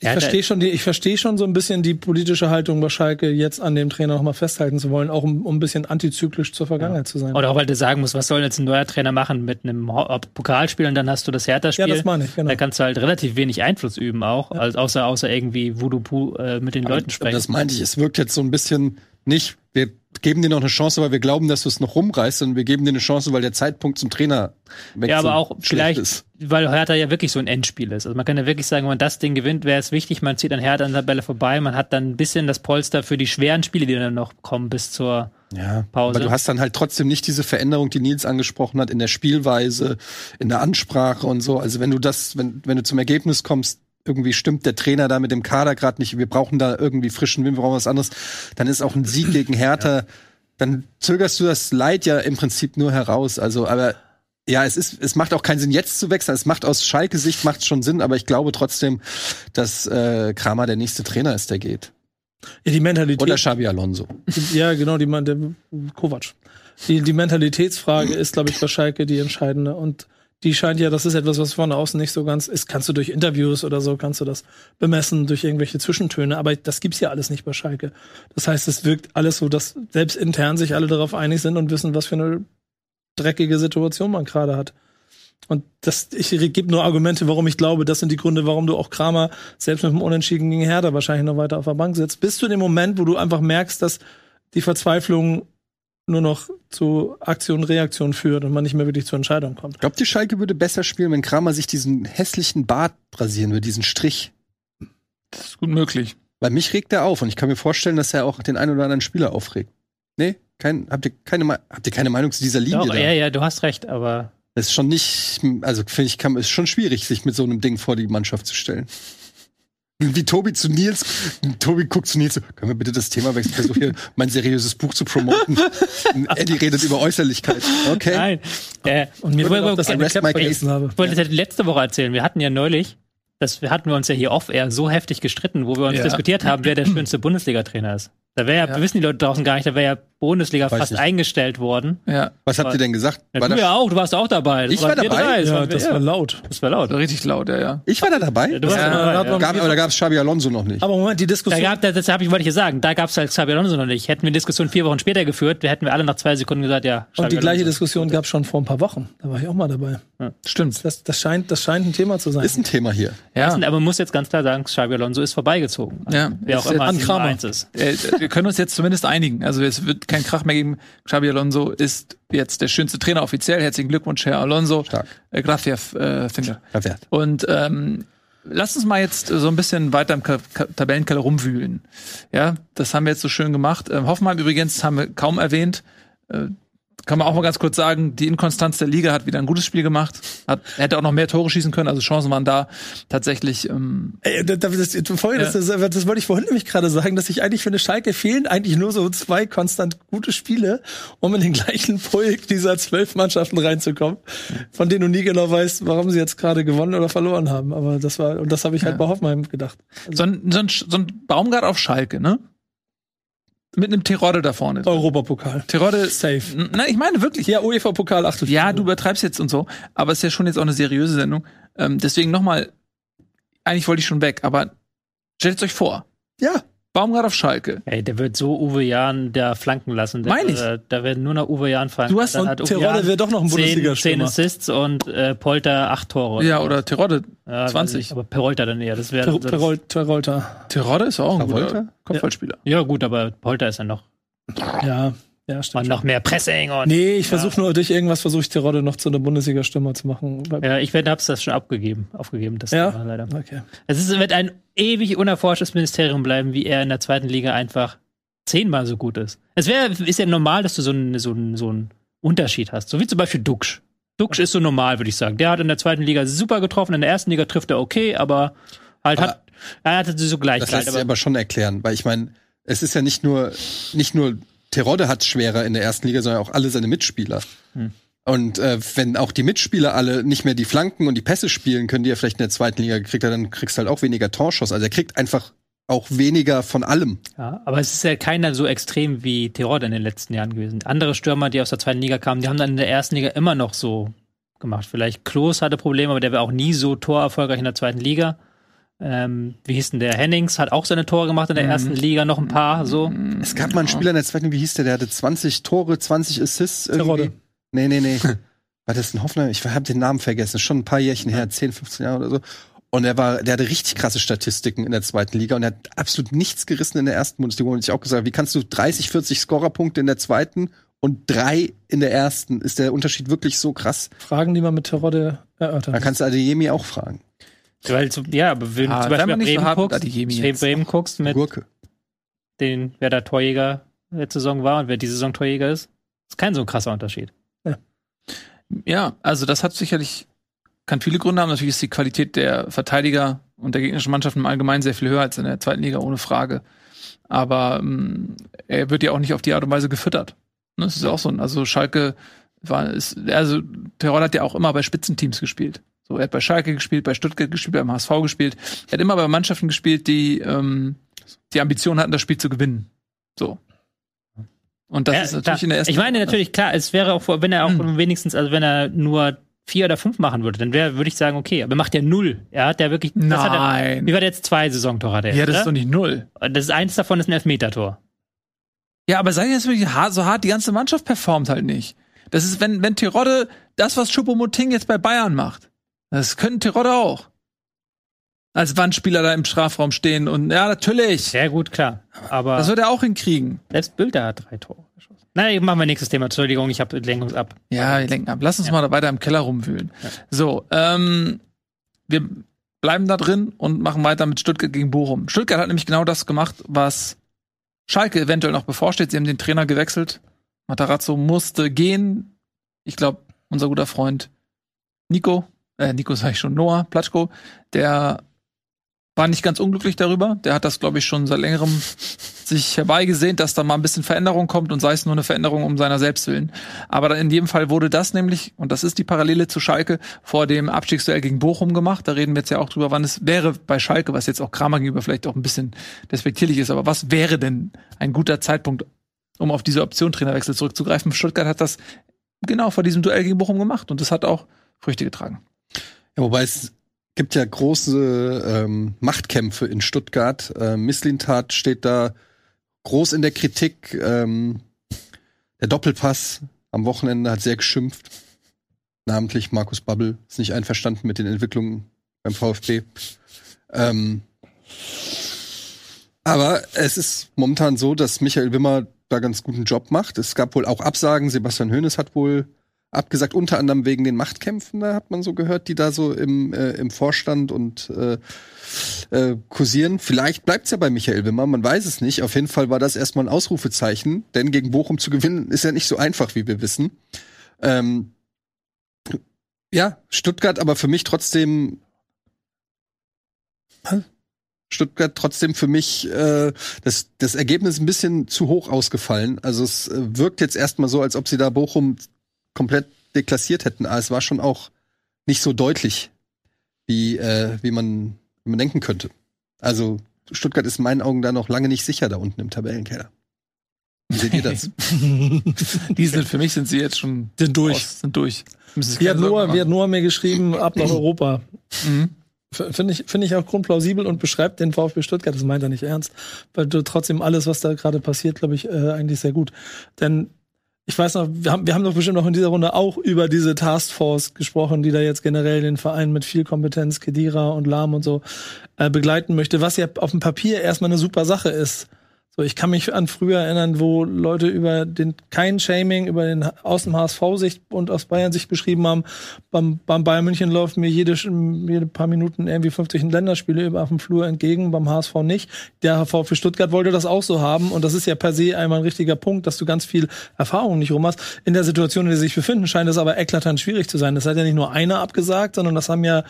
Speaker 5: Ich
Speaker 4: Ja,
Speaker 5: verstehe schon, die, ich verstehe schon so ein bisschen die politische Haltung bei Schalke, jetzt an dem Trainer nochmal festhalten zu wollen, auch um, um ein bisschen antizyklisch zur Vergangenheit zu sein.
Speaker 4: Oder auch weil du sagen musst, was soll jetzt ein neuer Trainer machen mit einem Pokalspiel und dann hast du das Hertha-Spiel.
Speaker 5: Ja, das meine ich, genau.
Speaker 4: Da kannst du halt relativ wenig Einfluss üben auch, als außer, außer irgendwie Voodoo äh, mit den Leuten sprechen.
Speaker 3: Das meinte ich, es wirkt jetzt so ein bisschen nicht, wir geben dir noch eine Chance, weil wir glauben, dass du es noch rumreißt, sondern wir geben dir eine Chance, weil der Zeitpunkt zum Trainer
Speaker 4: Ja, aber auch vielleicht,
Speaker 3: ist.
Speaker 4: weil Hertha ja wirklich so ein Endspiel ist. Also man kann ja wirklich sagen, wenn man das Ding gewinnt, wäre es wichtig, man zieht an Hertha an der Tabelle vorbei, man hat dann ein bisschen das Polster für die schweren Spiele, die dann noch kommen bis zur
Speaker 3: Ja,
Speaker 4: Pause.
Speaker 3: aber du hast dann halt trotzdem nicht diese Veränderung, die Nils angesprochen hat, in der Spielweise, in der Ansprache und so. Also wenn du das, wenn, wenn du zum Ergebnis kommst, irgendwie stimmt der Trainer da mit dem Kader gerade nicht, wir brauchen da irgendwie frischen Wind, wir brauchen was anderes, dann ist auch ein Sieg gegen Hertha, dann zögerst du das Leid ja im Prinzip nur heraus. Also, aber ja, es ist, es macht auch keinen Sinn, jetzt zu wechseln. Es macht aus Schalke-Sicht macht schon Sinn, aber ich glaube trotzdem, dass äh, Kramer der nächste Trainer ist, der geht.
Speaker 5: Ja, die Mentalität.
Speaker 3: Oder Xabi Alonso.
Speaker 5: Ja, genau, die, der Kovac. Die, die Mentalitätsfrage ist, glaube ich, bei Schalke die entscheidende. Und die scheint ja, das ist etwas, was von außen nicht so ganz ist. Kannst du durch Interviews oder so, kannst du das bemessen, durch irgendwelche Zwischentöne. Aber das gibt's ja alles nicht bei Schalke. Das heißt, es wirkt alles so, dass selbst intern sich alle darauf einig sind und wissen, was für eine dreckige Situation man gerade hat. Und das, ich gebe nur Argumente, warum ich glaube, das sind die Gründe, warum du auch Kramer selbst mit dem Unentschieden gegen Hertha wahrscheinlich noch weiter auf der Bank sitzt. Bis zu dem Moment, wo du einfach merkst, dass die Verzweiflung nur noch zu Aktion, Reaktion führt und man nicht mehr wirklich zur Entscheidung kommt.
Speaker 3: Glaubt ihr, Schalke würde besser spielen, wenn Kramer sich diesen hässlichen Bart rasieren würde, diesen Strich?
Speaker 2: Das ist gut möglich.
Speaker 3: Weil mich regt er auf und ich kann mir vorstellen, dass er auch den einen oder anderen Spieler aufregt. Nee? Kein, habt, ihr keine, habt ihr keine Meinung zu dieser Linie?
Speaker 4: Doch,
Speaker 3: da?
Speaker 4: ja, ja, du hast recht, aber
Speaker 3: Das ist schon nicht, also finde ich, kann, ist schon schwierig, sich mit so einem Ding vor die Mannschaft zu stellen. Wie Tobi zu Nils, Tobi guckt zu Nils so, können wir bitte das Thema wechseln? Ich versuche hier mein seriöses Buch zu promoten. Eddie redet über Äußerlichkeit. Okay.
Speaker 4: nein. Äh,
Speaker 5: Und mir
Speaker 4: ich
Speaker 5: wurde
Speaker 4: wollte-
Speaker 5: auch das
Speaker 3: I rest my case.
Speaker 5: habe.
Speaker 4: Ich wollte das letzte Woche erzählen. Wir hatten ja neulich, das hatten wir uns ja hier off-air so heftig gestritten, wo wir uns
Speaker 2: Ja.
Speaker 4: diskutiert haben, wer der schönste Bundesliga-Trainer ist. Da wäre ja,
Speaker 2: Ja.
Speaker 4: wissen die Leute draußen gar nicht, da wäre ja Bundesliga
Speaker 3: Weiß
Speaker 4: fast
Speaker 3: nicht.
Speaker 4: eingestellt worden.
Speaker 2: Ja,
Speaker 3: Was habt ihr denn gesagt?
Speaker 4: Ja,
Speaker 3: War
Speaker 4: du
Speaker 3: das-
Speaker 4: ja auch, du warst auch dabei. Das
Speaker 3: Ich war dabei?
Speaker 4: drei,
Speaker 5: Ja,
Speaker 4: waren wir-
Speaker 5: das war laut.
Speaker 4: das war laut.
Speaker 2: richtig laut, ja, ja.
Speaker 3: ich war da dabei.
Speaker 4: Ja, du warst
Speaker 2: Ja,
Speaker 4: dabei,
Speaker 5: da
Speaker 4: ja.
Speaker 3: Gab, aber da gab es Xabi Alonso noch nicht.
Speaker 5: Aber Moment, die
Speaker 4: Da
Speaker 5: Diskussion.
Speaker 4: gab, das, das habe ich, wollte ich ja sagen, da gab es halt Xabi Alonso noch nicht. Hätten wir die Diskussion vier Wochen später geführt, wir hätten wir alle nach zwei Sekunden gesagt, ja.
Speaker 5: und
Speaker 4: Xabi
Speaker 5: die gleiche
Speaker 4: Alonso.
Speaker 5: Diskussion gab es schon vor ein paar Wochen. Da war ich auch mal dabei.
Speaker 2: Stimmt.
Speaker 5: Das, das, scheint, das scheint ein Thema zu sein.
Speaker 3: Ist ein Thema hier.
Speaker 2: Ja.
Speaker 4: Aber man muss jetzt ganz klar sagen, Xabi Alonso ist vorbeigezogen.
Speaker 2: Ja.
Speaker 4: Wer auch
Speaker 2: Ist
Speaker 4: immer
Speaker 5: an
Speaker 4: Nummer
Speaker 5: Kramer.
Speaker 4: eins ist.
Speaker 2: Wir können uns jetzt zumindest einigen. Also es wird kein Krach mehr geben. Xabi Alonso ist jetzt der schönste Trainer offiziell. Herzlichen Glückwunsch, Herr Alonso.
Speaker 3: Stark.
Speaker 2: Äh, gracias, äh, Finger. Und ähm, lass uns mal jetzt so ein bisschen weiter im Ka Ka Tabellenkeller rumwühlen. Ja, das haben wir jetzt so schön gemacht. Ähm, Hoffenheim übrigens haben wir kaum erwähnt. Äh, kann man auch mal ganz kurz sagen, die Inkonstanz der Liga hat wieder ein gutes Spiel gemacht. Hat, hätte auch noch mehr Tore schießen können, also Chancen waren da. Tatsächlich, ähm,
Speaker 5: Ey, das, das, vorhin, das, das, das wollte ich vorhin nämlich gerade sagen, dass ich eigentlich finde, Schalke fehlen eigentlich nur so zwei konstant gute Spiele, um in den gleichen Pulk dieser zwölf Mannschaften reinzukommen, von denen du nie genau weißt, warum sie jetzt gerade gewonnen oder verloren haben. Aber das war, und das habe ich halt
Speaker 2: Ja.
Speaker 5: bei Hoffenheim gedacht.
Speaker 2: so ein, so ein, so ein Baumgart auf Schalke, ne? Mit einem Terodde da vorne.
Speaker 5: Europapokal.
Speaker 2: Terodde,
Speaker 5: Safe.
Speaker 2: na, ich meine wirklich.
Speaker 5: Ja, UEFA-Pokal Achtelfinale.
Speaker 2: Ja, du übertreibst jetzt und so, aber es ist ja schon jetzt auch eine seriöse Sendung. Ähm, deswegen nochmal, eigentlich wollte ich schon weg, aber stellt euch vor,
Speaker 5: Ja,
Speaker 2: Baumgart auf Schalke.
Speaker 4: Ey, der wird so Uwe Jahn da flanken lassen. Der,
Speaker 2: Meine ich.
Speaker 4: äh, Da werden nur noch Uwe Jahn fallen.
Speaker 2: Du hast-
Speaker 4: Dann
Speaker 5: und
Speaker 4: hat
Speaker 5: Terodde wäre doch noch ein
Speaker 4: zehn, zehn
Speaker 5: Bundesliga-Stürmer.
Speaker 4: Assists und äh, Polter acht Tore.
Speaker 2: Ja, oder Terodde
Speaker 4: Ja, weiß
Speaker 2: 20.
Speaker 4: ich, aber Perolta dann eher. Das wäre.
Speaker 5: Ter
Speaker 4: das-
Speaker 5: Terol Terolta.
Speaker 2: Terodde ist auch ein guter? Kopfballspieler.
Speaker 4: Ja, gut, aber Polter ist ja noch.
Speaker 5: Ja, ja,
Speaker 4: Und
Speaker 5: stimmt.
Speaker 4: noch mehr Pressing und.
Speaker 5: Nee, ich versuche nur durch irgendwas versuche ich Terodde noch zu einer Bundesliga-Stürmer zu machen.
Speaker 4: Ja, ich werde, hab's das schon abgegeben, aufgegeben, das
Speaker 5: Ja?
Speaker 4: Thema leider.
Speaker 5: Okay.
Speaker 4: Es ist, wird ein ewig unerforschtes Ministerium bleiben, wie er in der zweiten Liga einfach zehnmal so gut ist. Es wäre, ist ja normal, dass du so einen, so einen, so einen Unterschied hast. So wie zum Beispiel Duxch. Duxch ist so normal, würde ich sagen. Der hat in der zweiten Liga super getroffen, in der ersten Liga trifft er okay, aber halt
Speaker 3: Aber
Speaker 4: hat, er hatte so
Speaker 3: Das
Speaker 4: Gleichheit.
Speaker 3: lässt sich
Speaker 4: Aber,
Speaker 3: aber schon erklären, weil ich meine, es ist ja nicht nur, nicht nur Terodde hat schwerer in der ersten Liga, sondern auch alle seine Mitspieler.
Speaker 4: Hm.
Speaker 3: Und äh, wenn auch die Mitspieler alle nicht mehr die Flanken und die Pässe spielen können, die er vielleicht in der zweiten Liga gekriegt hat, dann kriegst du halt auch weniger Torschuss. Also er kriegt einfach auch weniger von allem.
Speaker 4: ja, aber es ist ja keiner so extrem wie Terode in den letzten Jahren gewesen. Andere Stürmer, die aus der zweiten Liga kamen, die haben dann in der ersten Liga immer noch so gemacht. Vielleicht Klos hatte Probleme, aber der war auch nie so torerfolgreich in der zweiten Liga. Ähm, wie hieß denn der? Hennings hat auch seine Tore gemacht in der ersten Liga, noch ein paar, so.
Speaker 3: Es gab mal einen Spieler in der zweiten, wie hieß der, der hatte 20 Tore, 20 Assists irgendwie.
Speaker 5: Terodde.
Speaker 3: Nee, nee, nee. War das ein Hoffenheim? Ich habe den Namen vergessen. Ist schon ein paar Jährchen her, 10, 15 Jahre oder so. Und er war, der hatte richtig krasse Statistiken in der zweiten Liga und er hat absolut nichts gerissen in der ersten Bundesliga. Und ich auch gesagt, wie kannst du 30, 40 Scorerpunkte in der zweiten und drei in der ersten? Ist der Unterschied wirklich so krass?
Speaker 5: Fragen, die man mit Terodde
Speaker 3: Da
Speaker 5: erörtern.
Speaker 3: kannst du Adeyemi auch fragen.
Speaker 4: Weil, so, ja, aber wenn
Speaker 2: Ah,
Speaker 4: du zum Beispiel
Speaker 2: so
Speaker 4: Bremen
Speaker 2: hart mit
Speaker 4: guckst,
Speaker 2: jetzt.
Speaker 4: Bremen guckst mit
Speaker 3: Gurke.
Speaker 4: den, wer der Torjäger letzte Saison war und wer diese Saison Torjäger ist, ist kein so ein krasser Unterschied.
Speaker 2: Ja, also das hat sicherlich, kann viele Gründe haben. Natürlich ist die Qualität der Verteidiger und der gegnerischen Mannschaften im Allgemeinen sehr viel höher als in der zweiten Liga, ohne Frage. Aber ähm, er wird ja auch nicht auf die Art und Weise gefüttert. Ne, Das ist ja auch so. ein- Also Schalke war, ist, also Terror hat ja auch immer bei Spitzenteams gespielt. So, er hat bei Schalke gespielt, bei Stuttgart gespielt, beim HSV gespielt. Er hat immer bei Mannschaften gespielt, die ähm, die Ambition hatten, das Spiel zu gewinnen. So. Und das
Speaker 4: Ja,
Speaker 2: ist natürlich
Speaker 4: klar.
Speaker 2: in der ersten
Speaker 4: Ich meine natürlich, klar, es wäre auch, wenn er auch
Speaker 2: Hm.
Speaker 4: wenigstens, also wenn er nur vier oder fünf machen würde, dann wäre, würde ich sagen, okay, aber er macht ja null. Er hat ja wirklich, hat er,
Speaker 2: Nein.
Speaker 4: wie war der jetzt zwei Saisontore hat er?
Speaker 2: Ja, das
Speaker 4: oder?
Speaker 2: ist doch nicht null.
Speaker 4: das ist eins davon ist ein Elfmetertor.
Speaker 2: Ja, aber sei jetzt wirklich so hart, die ganze Mannschaft performt halt nicht. Das ist, wenn, wenn Terodde das, was Choupo-Moting jetzt bei Bayern macht, das können Terodde auch. Als Wandspieler da im Strafraum stehen und, ja, natürlich.
Speaker 4: Sehr gut, klar. Aber
Speaker 2: Das wird er auch hinkriegen.
Speaker 4: selbst Bilder hat drei Tore geschossen. Nein, machen wir nächstes Thema. Entschuldigung, ich habe Lenkung ab.
Speaker 2: Ja, wir lenken ab. Lass uns mal da weiter im Keller rumwühlen. So, ähm, wir bleiben da drin und machen weiter mit Stuttgart gegen Bochum. Stuttgart hat nämlich genau das gemacht, was Schalke eventuell noch bevorsteht. Sie haben den Trainer gewechselt. Matarazzo musste gehen. Ich glaube, unser guter Freund Nico, äh, Nico sag ich schon, Noah Platschko, der war nicht ganz unglücklich darüber. Der hat das, glaube ich, schon seit längerem sich herbeigesehnt, dass da mal ein bisschen Veränderung kommt und sei es nur eine Veränderung um seiner selbst willen. Aber in jedem Fall wurde das nämlich, und das ist die Parallele zu Schalke, vor dem Abstiegsduell gegen Bochum gemacht. Da reden wir jetzt ja auch drüber, wann es wäre bei Schalke, was jetzt auch Kramer gegenüber vielleicht auch ein bisschen despektierlich ist, aber was wäre denn ein guter Zeitpunkt, um auf diese Option Trainerwechsel zurückzugreifen? Stuttgart hat das genau vor diesem Duell gegen Bochum gemacht und das hat auch Früchte getragen.
Speaker 3: Ja, wobei es gibt ja große ähm, Machtkämpfe in Stuttgart. Ähm, Misslintat steht da groß in der Kritik. Ähm, der Doppelpass am Wochenende hat sehr geschimpft. Namentlich Markus Babbel ist nicht einverstanden mit den Entwicklungen beim VfB. Ähm, aber es ist momentan so, dass Michael Wimmer da ganz guten Job macht. Es gab wohl auch Absagen. Sebastian Hoeneß hat wohl abgesagt, unter anderem wegen den Machtkämpfen, da hat man so gehört, die da so im, äh, im Vorstand und äh, äh, kursieren. Vielleicht bleibt's ja bei Michael Wimmer, man weiß es nicht. Auf jeden Fall war das erstmal ein Ausrufezeichen, denn gegen Bochum zu gewinnen ist ja nicht so einfach, wie wir wissen. Ähm, ja, Stuttgart aber für mich trotzdem Stuttgart trotzdem für mich äh, das, das Ergebnis ein bisschen zu hoch ausgefallen. Also es äh, wirkt jetzt erstmal so, als ob sie da Bochum komplett deklassiert hätten. Aber es war schon auch nicht so deutlich, wie, äh, wie, man, wie man denken könnte. Also Stuttgart ist in meinen Augen da noch lange nicht sicher da unten im Tabellenkeller. Wie seht ihr das?
Speaker 2: Die sind für mich sind sie jetzt schon
Speaker 5: Sind durch.
Speaker 2: raus, sind durch.
Speaker 5: Wie hat, Noah, wie hat Noah mir geschrieben, ab nach Europa.
Speaker 2: Mhm.
Speaker 5: Finde ich, finde ich auch grundplausibel und beschreibt den VfB Stuttgart, das meint er nicht ernst, weil du trotzdem alles, was da gerade passiert, glaube ich, äh, eigentlich sehr gut. Denn ich weiß noch, wir haben, wir haben doch bestimmt noch in dieser Runde auch über diese Taskforce gesprochen, die da jetzt generell den Verein mit viel Kompetenz, Kedira und Lahm und so äh, begleiten möchte, was ja auf dem Papier erstmal eine super Sache ist. So, ich kann mich an früher erinnern, wo Leute über den kein Shaming über den aus dem HSV-Sicht und aus Bayern-Sicht beschrieben haben. Beim, beim Bayern München läuft mir jede, jede paar Minuten irgendwie 50 Länderspiele über auf dem Flur entgegen, beim HSV nicht. Der VfB Stuttgart wollte das auch so haben und das ist ja per se einmal ein richtiger Punkt, dass du ganz viel Erfahrung nicht rum hast. In der Situation, in der sie sich befinden, scheint es aber eklatant schwierig zu sein. Das hat ja nicht nur einer abgesagt, sondern das haben ja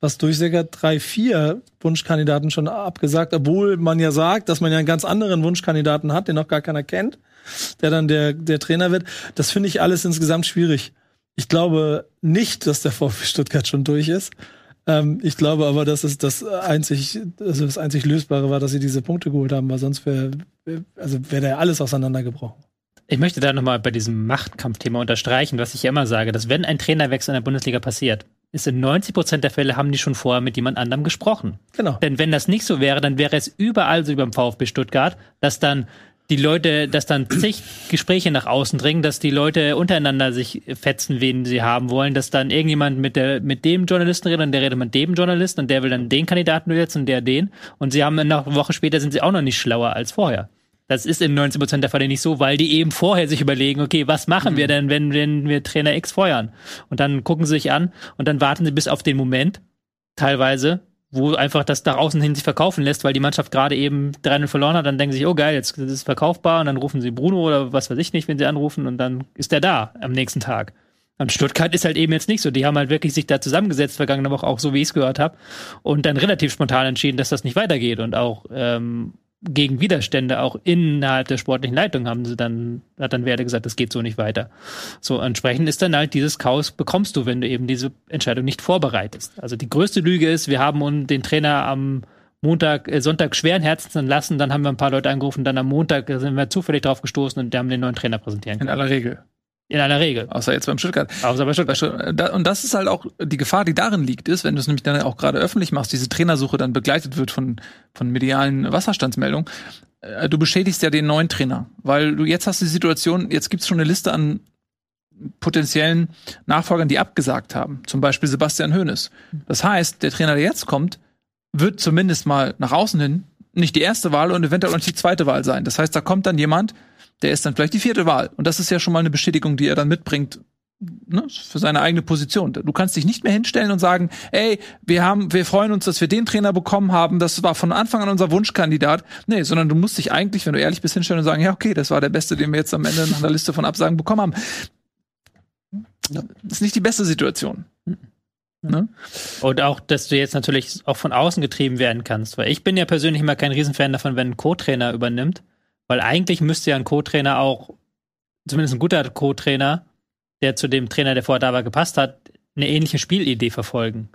Speaker 5: was durchsickert, drei, vier Wunschkandidaten schon abgesagt, obwohl man ja sagt, dass man ja einen ganz anderen Wunschkandidaten hat, den noch gar keiner kennt, der dann der, der Trainer wird. Das finde ich alles insgesamt schwierig. Ich glaube nicht, dass der VfB Stuttgart schon durch ist. Ähm, ich glaube aber, dass es das einzig, also das einzig Lösbare war, dass sie diese Punkte geholt haben, weil sonst wäre, also wäre da ja alles auseinandergebrochen.
Speaker 4: Ich möchte da nochmal bei diesem Machtkampfthema unterstreichen, was ich ja immer sage, dass wenn ein Trainerwechsel in der Bundesliga passiert, ist in 90 Prozent der Fälle haben die schon vorher mit jemand anderem gesprochen.
Speaker 5: Genau.
Speaker 4: Denn wenn das nicht so wäre, dann wäre es überall so wie beim VfB Stuttgart, dass dann die Leute, dass dann zig Gespräche nach außen dringen, dass die Leute untereinander sich fetzen, wen sie haben wollen, dass dann irgendjemand mit der, mit dem Journalisten redet und der redet mit dem Journalisten und der will dann den Kandidaten durchsetzen und der den. Und sie haben eine Woche später sind sie auch noch nicht schlauer als vorher. Das ist in 19% der Fälle nicht so, weil die eben vorher sich überlegen, okay, was machen wir denn, wenn, wenn wir Trainer X feuern? Und dann gucken sie sich an und dann warten sie bis auf den Moment, teilweise, wo einfach das nach außen hin sich verkaufen lässt, weil die Mannschaft gerade eben 3-0 verloren hat, dann denken sie sich, oh geil, jetzt ist es verkaufbar und dann rufen sie Bruno oder was weiß ich nicht, wenn sie anrufen und dann ist der da am nächsten Tag. Und Stuttgart ist halt eben jetzt nicht so. Die haben halt wirklich sich da zusammengesetzt, vergangene Woche auch so, wie ich es gehört habe, und dann relativ spontan entschieden, dass das nicht weitergeht und auch ähm, gegen Widerstände auch innerhalb der sportlichen Leitung haben sie dann, hat dann Werde gesagt, das geht so nicht weiter. So entsprechend ist dann halt dieses Chaos bekommst du, wenn du eben diese Entscheidung nicht vorbereitest. Also die größte Lüge ist, wir haben den Trainer am Montag, äh, Sonntag schweren Herzens entlassen, dann haben wir ein paar Leute angerufen, dann am Montag sind wir zufällig drauf gestoßen und die haben den neuen Trainer präsentieren
Speaker 2: In
Speaker 4: können.
Speaker 2: aller Regel.
Speaker 4: In aller Regel.
Speaker 2: Außer jetzt beim Stuttgart.
Speaker 4: Außer bei Stuttgart.
Speaker 2: Und das ist halt auch die Gefahr, die darin liegt, ist, wenn du es nämlich dann auch gerade öffentlich machst, diese Trainersuche dann begleitet wird von, von medialen Wasserstandsmeldungen. äh, Du beschädigst ja den neuen Trainer, weil du jetzt hast die Situation, jetzt gibt's schon eine Liste an potenziellen Nachfolgern, die abgesagt haben. Zum Beispiel Sebastian Hoeneß. Das heißt, der Trainer, der jetzt kommt, wird zumindest mal nach außen hin nicht die erste Wahl und eventuell auch nicht die zweite Wahl sein. Das heißt, da kommt dann jemand, der ist dann vielleicht die vierte Wahl. Und das ist ja schon mal eine Bestätigung, die er dann mitbringt ne, für seine eigene Position. Du kannst dich nicht mehr hinstellen und sagen, ey, wir haben, wir freuen uns, dass wir den Trainer bekommen haben. Das war von Anfang an unser Wunschkandidat. Nee, sondern du musst dich eigentlich, wenn du ehrlich bist, hinstellen und sagen, ja, okay, das war der Beste, den wir jetzt am Ende nach einer Liste von Absagen bekommen haben. Das ist nicht die beste Situation. Ne?
Speaker 4: Und auch, dass du jetzt natürlich auch von außen getrieben werden kannst. Weil ich bin ja persönlich immer kein Riesenfan davon, wenn ein Co-Trainer übernimmt. Weil eigentlich müsste ja ein Co-Trainer auch, zumindest ein guter Co-Trainer, der zu dem Trainer, der vorher da war, gepasst hat, eine ähnliche Spielidee verfolgen.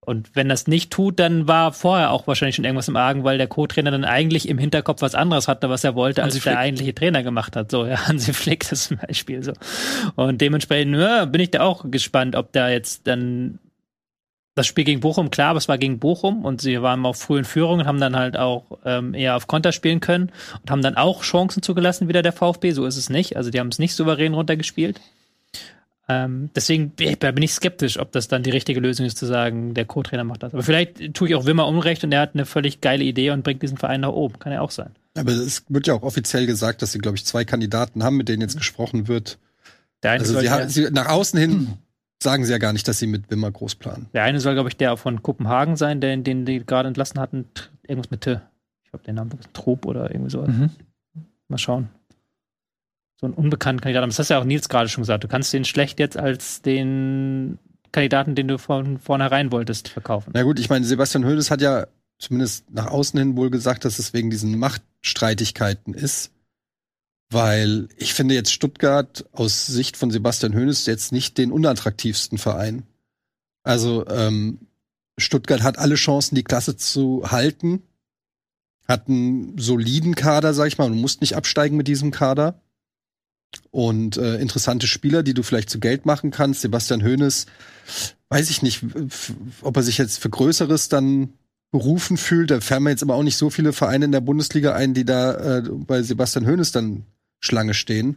Speaker 4: Und wenn das nicht tut, dann war vorher auch wahrscheinlich schon irgendwas im Argen, weil der Co-Trainer dann eigentlich im Hinterkopf was anderes hatte, was er wollte, als der eigentliche Trainer gemacht hat. So, ja, Hansi Flick ist zum Beispiel so. Und dementsprechend ja, bin ich da auch gespannt, ob da jetzt dann das Spiel gegen Bochum, klar, aber es war gegen Bochum und sie waren auch früh in Führung und haben dann halt auch ähm, eher auf Konter spielen können und haben dann auch Chancen zugelassen, wieder der VfB. So ist es nicht. Also die haben es nicht souverän runtergespielt. Ähm, deswegen da bin ich skeptisch, ob das dann die richtige Lösung ist, zu sagen, der Co-Trainer macht das. Aber vielleicht tue ich auch Wimmer unrecht und er hat eine völlig geile Idee und bringt diesen Verein nach oben. Kann ja auch sein.
Speaker 3: Aber es wird ja auch offiziell gesagt, dass sie, glaube ich, zwei Kandidaten haben, mit denen jetzt gesprochen wird.
Speaker 4: Der eine
Speaker 3: Also sie, haben, sie nach außen hin sagen sie ja gar nicht, dass sie mit Wimmer groß planen.
Speaker 4: der eine soll, glaube ich, der von Kopenhagen sein, der, den die gerade entlassen hatten. Irgendwas mit T. Ich glaube, den Namen ist Trop oder irgendwie sowas.
Speaker 2: Mhm.
Speaker 4: Mal schauen. So ein unbekannter Kandidat. Aber das hast ja auch Nils gerade schon gesagt. Du kannst den schlecht jetzt als den Kandidaten, den du von vornherein wolltest, verkaufen.
Speaker 3: Na gut, ich meine, Sebastian Hoeneß hat ja zumindest nach außen hin wohl gesagt, dass es wegen diesen Machtstreitigkeiten ist. Weil ich finde jetzt Stuttgart aus Sicht von Sebastian Hoeneß jetzt nicht den unattraktivsten Verein. Also ähm, Stuttgart hat alle Chancen, die Klasse zu halten. Hat einen soliden Kader, sag ich mal. Du musst nicht absteigen mit diesem Kader. Und äh, interessante Spieler, die du vielleicht zu Geld machen kannst. Sebastian Hoeneß, weiß ich nicht, ob er sich jetzt für Größeres dann berufen fühlt. Da fallen mir jetzt aber auch nicht so viele Vereine in der Bundesliga ein, die da äh, bei Sebastian Hoeneß dann Schlange stehen.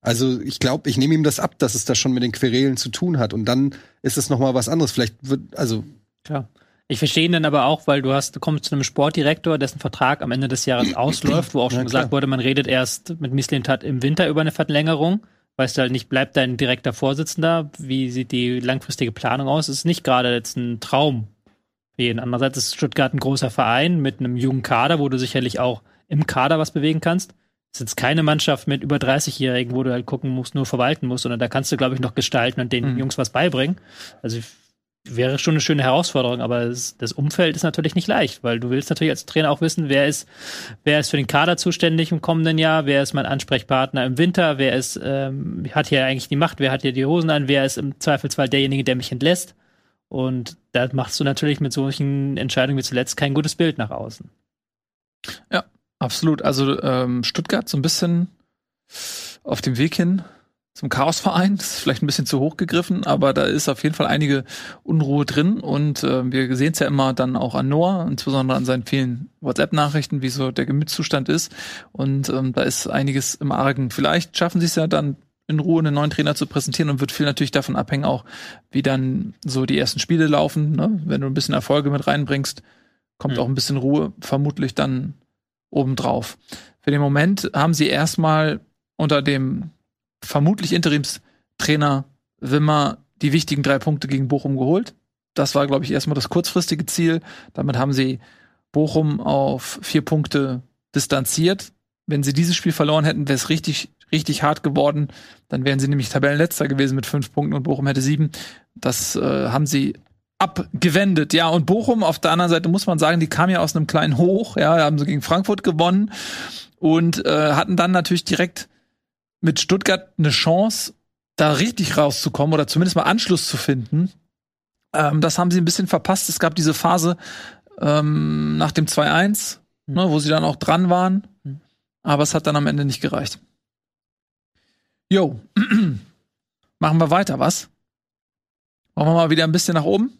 Speaker 3: Also ich glaube, ich nehme ihm das ab, dass es da schon mit den Querelen zu tun hat. Und dann ist es noch mal was anderes. Vielleicht wird, also
Speaker 4: Klar. Ich verstehe ihn dann aber auch, weil du hast, du kommst zu einem Sportdirektor, dessen Vertrag am Ende des Jahres ausläuft, wo auch schon
Speaker 3: Ja,
Speaker 4: gesagt wurde, man redet erst mit Mislintat im Winter über eine Verlängerung. Weißt du halt nicht, bleibt dein direkter Vorsitzender? Wie sieht die langfristige Planung aus? Es ist nicht gerade jetzt ein Traum für jeden. Andererseits ist Stuttgart ein großer Verein mit einem jungen Kader, wo du sicherlich auch im Kader was bewegen kannst. Es ist jetzt keine Mannschaft mit über 30-Jährigen, wo du halt gucken musst, nur verwalten musst, sondern da kannst du, glaube ich, noch gestalten und den
Speaker 2: Mhm.
Speaker 4: Jungs was beibringen. Also wäre schon eine schöne Herausforderung, aber es, das Umfeld ist natürlich nicht leicht, weil du willst natürlich als Trainer auch wissen, wer ist, wer ist für den Kader zuständig im kommenden Jahr, wer ist mein Ansprechpartner im Winter, wer ist, ähm, hat hier eigentlich die Macht, wer hat hier die Hosen an, wer ist im Zweifelsfall derjenige, der mich entlässt. Und da machst du natürlich mit solchen Entscheidungen wie zuletzt kein gutes Bild nach außen.
Speaker 2: Absolut. Also ähm, Stuttgart so ein bisschen auf dem Weg hin zum Chaosverein. Das ist vielleicht ein bisschen zu hoch gegriffen, aber da ist auf jeden Fall einige Unruhe drin und äh, wir sehen es ja immer dann auch an Noah, insbesondere an seinen vielen WhatsApp-Nachrichten, wie so der Gemütszustand ist. Und ähm, da ist einiges im Argen. Vielleicht schaffen sie es ja dann in Ruhe einen neuen Trainer zu präsentieren und wird viel natürlich davon abhängen, auch wie dann so die ersten Spiele laufen. Ne? Wenn du ein bisschen Erfolge mit reinbringst, kommt
Speaker 4: Hm.
Speaker 2: auch ein bisschen Ruhe vermutlich dann obendrauf. Für den Moment haben sie erstmal unter dem vermutlich Interimstrainer Wimmer die wichtigen drei Punkte gegen Bochum geholt. Das war, glaube ich, erstmal das kurzfristige Ziel. Damit haben sie Bochum auf vier Punkte distanziert. Wenn sie dieses Spiel verloren hätten, wäre es richtig, richtig hart geworden. Dann wären sie nämlich Tabellenletzter gewesen mit fünf Punkten und Bochum hätte sieben. Das äh, haben sie abgewendet. Ja, und Bochum auf der anderen Seite muss man sagen, die kam ja aus einem kleinen Hoch. Ja, haben sie gegen Frankfurt gewonnen und äh, hatten dann natürlich direkt mit Stuttgart eine Chance, da richtig rauszukommen oder zumindest mal Anschluss zu finden. Ähm, das haben sie ein bisschen verpasst. Es gab diese Phase ähm, nach dem 2-1, ne, wo sie dann auch dran waren.
Speaker 4: Mhm.
Speaker 2: Aber es hat dann am Ende nicht gereicht. Jo, machen wir weiter, was? Wollen wir mal wieder ein bisschen nach oben?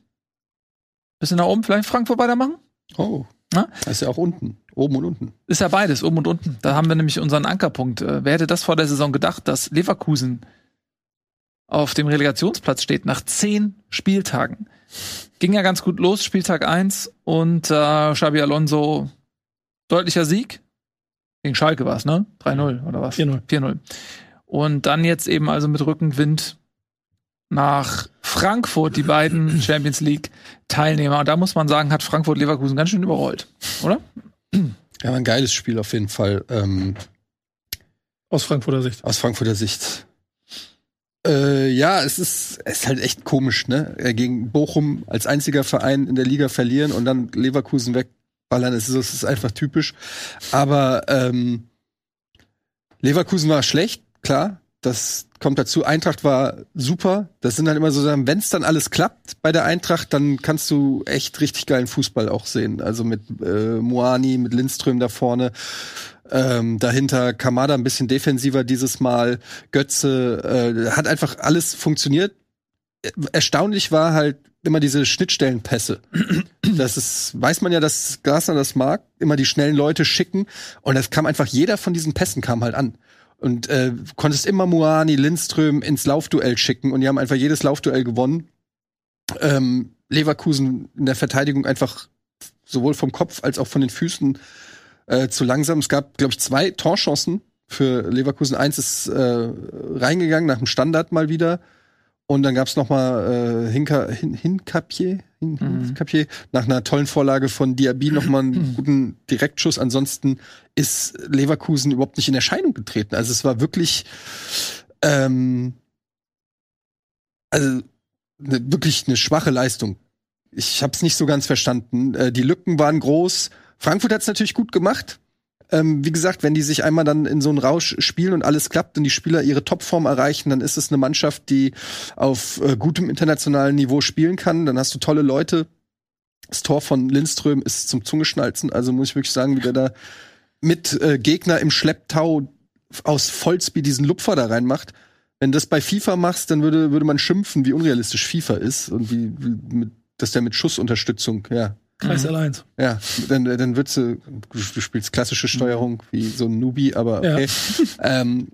Speaker 2: Bisschen nach oben, vielleicht Frankfurt weitermachen?
Speaker 3: oh,
Speaker 2: Na?
Speaker 3: das ist ja auch unten, oben und unten.
Speaker 2: Ist ja beides, oben und unten. Da haben wir nämlich unseren Ankerpunkt. Äh, wer hätte das vor der Saison gedacht, dass Leverkusen auf dem Relegationsplatz steht nach zehn Spieltagen? Ging ja ganz gut los, Spieltag 1 und äh, Xabi Alonso deutlicher Sieg. Gegen Schalke war es, ne? 3-0 oder was?
Speaker 5: 4-0.
Speaker 2: 4-0. Und dann jetzt eben also mit Rückenwind nach Frankfurt, die beiden Champions League Teilnehmer. Und da muss man sagen, hat Frankfurt Leverkusen ganz schön überrollt, oder?
Speaker 3: Ja, war ein geiles Spiel auf jeden Fall. Ähm,
Speaker 5: Aus Frankfurter Sicht.
Speaker 3: aus Frankfurter Sicht. Äh, ja, es ist, es ist halt echt komisch, ne? Äh, Gegen Bochum als einziger Verein in der Liga verlieren und dann Leverkusen wegballern. Es ist, es ist einfach typisch. Aber ähm, Leverkusen war schlecht, klar. Das kommt dazu. Eintracht war super. Das sind dann immer so, wenn es dann alles klappt bei der Eintracht, dann kannst du echt richtig geilen Fußball auch sehen. Also mit äh, Moani, mit Lindström da vorne. Ähm, dahinter Kamada ein bisschen defensiver dieses Mal. Götze äh, hat einfach alles funktioniert. Erstaunlich war halt immer diese Schnittstellenpässe. Das ist, weiß man ja, dass Glasner das mag, immer die schnellen Leute schicken. Und das kam einfach, jeder von diesen Pässen kam halt an. Und äh, konntest immer Muani, Lindström ins Laufduell schicken und die haben einfach jedes Laufduell gewonnen. Ähm, Leverkusen in der Verteidigung einfach sowohl vom Kopf als auch von den Füßen äh, zu langsam. Es gab, glaube ich, zwei Torchancen für Leverkusen. Eins ist äh, reingegangen nach dem Standard mal wieder. Und dann gab's noch mal äh, Hinka, Hin, Hinkapier, Hinkapier, nach einer tollen Vorlage von Diaby noch mal einen guten Direktschuss. Ansonsten ist Leverkusen überhaupt nicht in Erscheinung getreten. Also es war wirklich ähm, also ne, wirklich eine schwache Leistung. Ich habe es nicht so ganz verstanden. Äh, die Lücken waren groß. Frankfurt hat es natürlich gut gemacht. Ähm, wie gesagt, wenn die sich einmal dann in so einen Rausch spielen und alles klappt und die Spieler ihre Topform erreichen, dann ist es eine Mannschaft, die auf äh, gutem internationalen Niveau spielen kann. Dann hast du tolle Leute. Das Tor von Lindström ist zum Zungeschnalzen. Also muss ich wirklich sagen, wie der da mit äh, Gegner im Schlepptau aus Vollspeed diesen Lupfer da reinmacht. Wenn du das bei FIFA machst, dann würde, würde man schimpfen, wie unrealistisch FIFA ist und wie, wie mit, dass der mit Schussunterstützung, ja,
Speaker 5: Kreis alleins.
Speaker 3: ja, dann, dann würdest du, du spielst klassische Steuerung wie so ein Newbie, aber okay. ähm,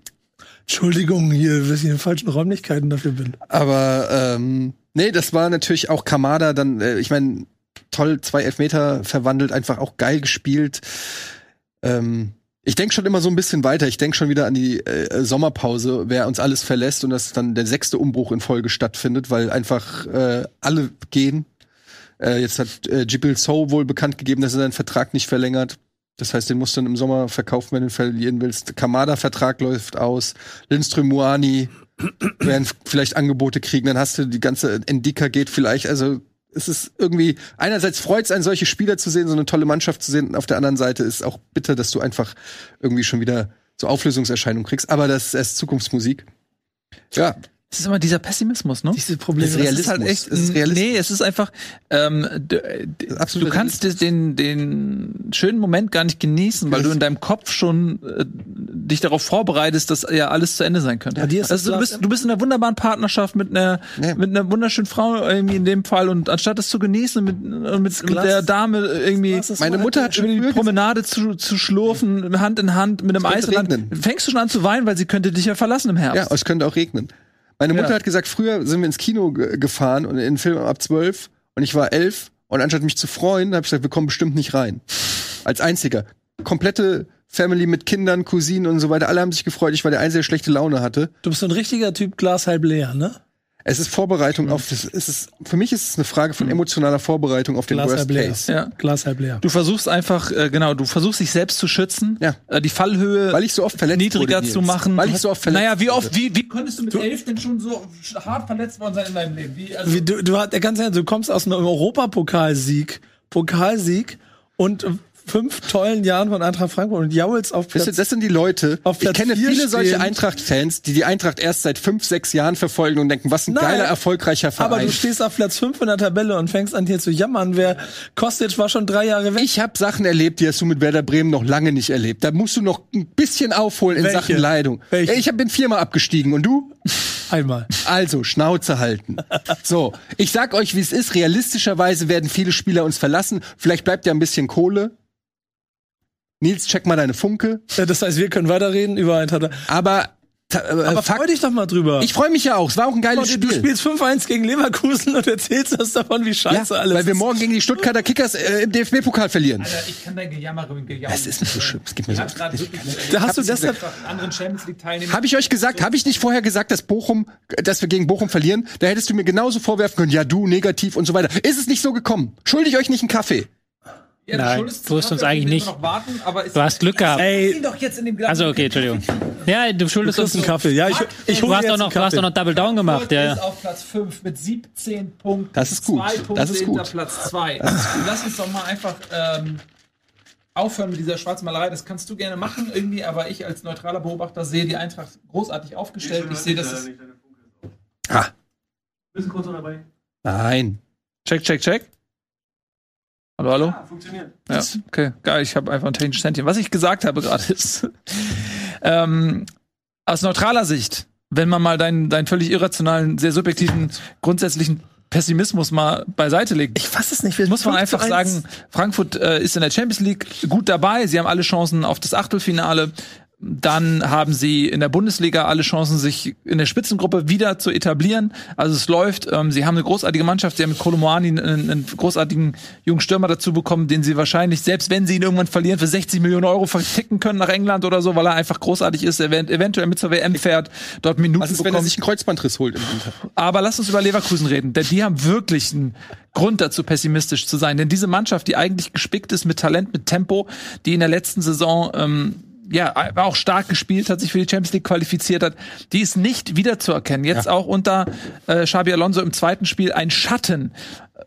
Speaker 5: Entschuldigung, hier, dass ich in den falschen Räumlichkeiten dafür bin.
Speaker 3: aber ähm, nee, das war natürlich auch Kamada dann, äh, ich meine, toll, zwei Elfmeter verwandelt, einfach auch geil gespielt. Ähm, ich denke schon immer so ein bisschen weiter. Ich denke schon wieder an die äh, Sommerpause, wer uns alles verlässt und dass dann der sechste Umbruch in Folge stattfindet, weil einfach äh, alle gehen. Äh, jetzt hat äh, Jibril So wohl bekannt gegeben, dass er seinen Vertrag nicht verlängert. Das heißt, den musst du dann im Sommer verkaufen, wenn du ihn verlieren willst. Kamada-Vertrag läuft aus. Lindström Muani werden vielleicht Angebote kriegen. Dann hast du die ganze Endika geht vielleicht. Also es ist irgendwie, einerseits freut es einen, solche Spieler zu sehen, so eine tolle Mannschaft zu sehen. Auf der anderen Seite ist auch bitter, dass du einfach irgendwie schon wieder so Auflösungserscheinungen kriegst. Aber das ist erst Zukunftsmusik. Ja,
Speaker 2: Es ist immer dieser Pessimismus, ne?
Speaker 5: Diese Probleme.
Speaker 3: Das ist
Speaker 2: Es ist halt echt,
Speaker 3: Es ist Realismus.
Speaker 2: nee, es ist einfach, ähm,
Speaker 3: absolut
Speaker 2: du kannst den, den schönen Moment gar nicht genießen, weil du in deinem Kopf schon äh, dich darauf vorbereitest, dass ja alles zu Ende sein könnte.
Speaker 5: Ja, dir ist
Speaker 2: also du bist, du bist in einer wunderbaren Partnerschaft mit einer,
Speaker 3: Nee.
Speaker 2: mit einer wunderschönen Frau irgendwie in dem Fall und anstatt das zu genießen mit, mit, mit
Speaker 5: Glas-
Speaker 2: der Dame irgendwie
Speaker 3: Meine Mutter hat schon
Speaker 2: über die Promenade zu, zu schlurfen, Hand in Hand mit einem Eis fängst du schon an zu weinen, weil sie könnte dich ja verlassen im Herbst.
Speaker 3: Ja, es könnte auch regnen. Meine Mutter
Speaker 2: Ja.
Speaker 3: hat gesagt, früher sind wir ins Kino ge- gefahren und in den Film ab zwölf und ich war elf und anstatt mich zu freuen, habe ich gesagt, wir kommen bestimmt nicht rein. Als einziger. Komplette Family mit Kindern, Cousinen und so weiter. Alle haben sich gefreut. Ich war der Einzige, der schlechte Laune hatte.
Speaker 5: Du bist so ein richtiger Typ Glas halb leer, ne?
Speaker 3: Es ist Vorbereitung auf das. Es ist, für mich ist es eine Frage von emotionaler Vorbereitung auf den
Speaker 5: Glas
Speaker 3: Worst
Speaker 5: halb leer.
Speaker 3: Case.
Speaker 2: Ja.
Speaker 5: Glas halb leer.
Speaker 2: Du versuchst einfach, äh, genau, du versuchst dich selbst zu schützen,
Speaker 3: Ja.
Speaker 2: äh, die Fallhöhe
Speaker 3: Weil ich so oft verletzt
Speaker 2: niedriger
Speaker 3: wurde,
Speaker 2: zu machen.
Speaker 3: Weil ich so oft verletzt
Speaker 2: Naja, wie oft, wie, wie konntest du mit elf denn schon so hart verletzt worden sein in deinem Leben? Wie, also,
Speaker 5: Wie, du, du, ganz ehrlich, du kommst aus einem Europapokalsieg, Pokalsieg und fünf tollen Jahren von Eintracht Frankfurt und jaulst auf Platz.
Speaker 3: das sind die Leute,
Speaker 5: Auf
Speaker 3: ich
Speaker 5: Platz
Speaker 3: kenne
Speaker 5: vier
Speaker 3: viele solche
Speaker 5: stehen.
Speaker 3: Eintracht-Fans, die die Eintracht erst seit fünf, sechs Jahren verfolgen und denken, was ein
Speaker 5: Nein.
Speaker 3: geiler, erfolgreicher Verein.
Speaker 5: aber du stehst auf Platz fünf in der Tabelle und fängst an hier zu jammern. Wer Kostic war schon drei Jahre weg.
Speaker 3: Ich habe Sachen erlebt, die hast du mit Werder Bremen noch lange nicht erlebt. Da musst du noch ein bisschen aufholen in
Speaker 5: Welche?
Speaker 3: Sachen Leidung.
Speaker 5: Welche?
Speaker 3: Ich bin viermal abgestiegen und du?
Speaker 5: Einmal.
Speaker 3: Also, Schnauze halten. So, ich sag euch, wie es ist. Realistischerweise werden viele Spieler uns verlassen. Vielleicht bleibt ja ein bisschen Kohle. Nils, check mal deine Funke.
Speaker 5: Ja, Das heißt, wir können weiterreden über Eintracht.
Speaker 3: Aber, ta- äh,
Speaker 5: Aber
Speaker 3: Fakt,
Speaker 5: freu dich doch mal drüber.
Speaker 3: ich freue mich ja auch. Es war auch ein geiles
Speaker 5: du, du
Speaker 3: Spiel.
Speaker 5: spielst 5-1 gegen Leverkusen und erzählst uns davon, wie
Speaker 3: Ja,
Speaker 5: scheiße alles
Speaker 3: weil wir morgen gegen die Stuttgarter Kickers äh, im DFB-Pokal verlieren.
Speaker 2: ich kann dein Gejammer und Gejammer.
Speaker 3: Es ist nicht so schlimm. Es gibt mir so.
Speaker 5: Da hast du deshalb
Speaker 2: anderen Champions League teilnehmen.
Speaker 3: Habe ich euch gesagt, habe ich nicht vorher gesagt, dass Bochum, dass wir gegen Bochum verlieren? Da hättest du mir genauso vorwerfen können, ja du, negativ und so weiter. Ist es nicht so gekommen? Schuldig euch nicht einen Kaffee.
Speaker 2: Ja,
Speaker 4: Nein, so ist uns eigentlich nicht.
Speaker 2: Noch warten,
Speaker 4: Du hast Glück gehabt.
Speaker 5: Ey,
Speaker 2: doch jetzt in dem
Speaker 4: Also okay, Entschuldigung. Ja, du schuldest
Speaker 5: du
Speaker 4: uns
Speaker 5: einen Kaffee. Ja, ich, ich
Speaker 4: Du hast
Speaker 5: jetzt
Speaker 4: doch noch,
Speaker 5: einen
Speaker 4: du hast doch noch Double Down gemacht, ja.
Speaker 2: ist auf Platz 5 mit 17 Punkten.
Speaker 3: Das ist gut.
Speaker 2: Zwei Punkte
Speaker 3: Das ist
Speaker 2: hinter
Speaker 3: gut.
Speaker 2: Platz 2. Lass uns doch mal einfach ähm, aufhören mit dieser Schwarzmalerei. Das kannst du gerne machen irgendwie, aber ich als neutraler Beobachter sehe die Eintracht großartig aufgestellt. Ich sehe, dass es
Speaker 3: Ah,
Speaker 6: Bist du kurz dabei?
Speaker 3: nein.
Speaker 2: Check, check, check. Hallo, hallo?
Speaker 6: Ah, funktioniert.
Speaker 2: Ja, okay, geil. Ich habe einfach ein technisches Händchen. Was ich gesagt habe gerade ist, ähm, aus neutraler Sicht, wenn man mal deinen, deinen völlig irrationalen, sehr subjektiven, grundsätzlichen Pessimismus mal beiseite legt,
Speaker 5: Ich fass es nicht. Wir
Speaker 2: muss man
Speaker 5: 5 zu
Speaker 2: einfach
Speaker 5: 1.
Speaker 2: sagen, Frankfurt äh, ist in der Champions League gut dabei. Sie haben alle Chancen auf das Achtelfinale. Dann haben sie in der Bundesliga alle Chancen, sich in der Spitzengruppe wieder zu etablieren. Also es läuft. Ähm, sie haben eine großartige Mannschaft. Sie haben mit Kolomoani einen, einen großartigen jungen Stürmer dazu bekommen, den sie wahrscheinlich, selbst wenn sie ihn irgendwann verlieren, für 60 Millionen Euro verticken können nach England oder so, weil er einfach großartig ist. Er event eventuell mit zur WM fährt, dort Minuten
Speaker 3: Was ist, wenn er
Speaker 2: bekommt.
Speaker 3: sich einen Kreuzbandriss holt im Winter?
Speaker 2: Aber lass uns über Leverkusen reden, denn die haben wirklich einen Grund dazu, pessimistisch zu sein. Denn diese Mannschaft, die eigentlich gespickt ist mit Talent, mit Tempo, die in der letzten Saison ähm, ja auch stark gespielt hat, sich für die Champions League qualifiziert hat, die ist nicht wiederzuerkennen. Jetzt auch unter äh, Xabi Alonso im zweiten Spiel ein Schatten.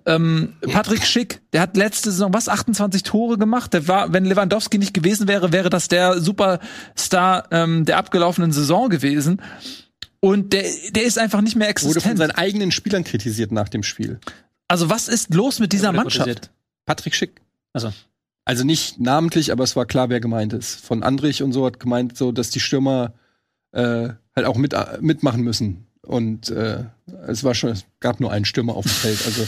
Speaker 2: Ähm, Patrick Schick, der hat letzte Saison was 28 Tore gemacht. Der war, wenn Lewandowski nicht gewesen wäre, wäre das der Superstar ähm, der abgelaufenen Saison gewesen. Und der, der ist einfach nicht mehr
Speaker 3: Wurde von
Speaker 2: existent.
Speaker 3: seinen eigenen Spielern kritisiert nach dem Spiel.
Speaker 2: Also was ist los mit dieser Mannschaft?
Speaker 3: Patrick Schick.
Speaker 4: Also,
Speaker 3: Also nicht namentlich, aber es war klar, wer gemeint ist. Von Andrich und so hat gemeint, so, dass die Stürmer äh, halt auch mit, mitmachen müssen. Und äh, es war schon, es gab nur einen Stürmer auf dem Feld, also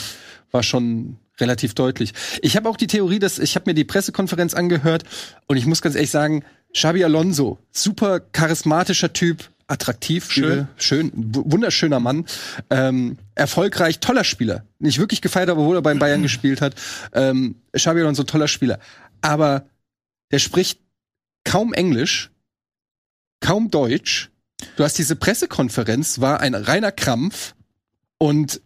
Speaker 3: war schon relativ deutlich. Ich habe auch die Theorie, dass ich habe mir die Pressekonferenz angehört und ich muss ganz ehrlich sagen, Xabi Alonso, super charismatischer Typ, attraktiv, schön, schön, wu- wunderschöner Mann, ähm, erfolgreich, toller Spieler. Nicht wirklich gefeiert, aber obwohl er beim Bayern gespielt hat. Ähm, Xabi Alonso, toller Spieler. Aber der spricht kaum Englisch, kaum Deutsch. Du hast diese Pressekonferenz, war ein reiner Krampf. Und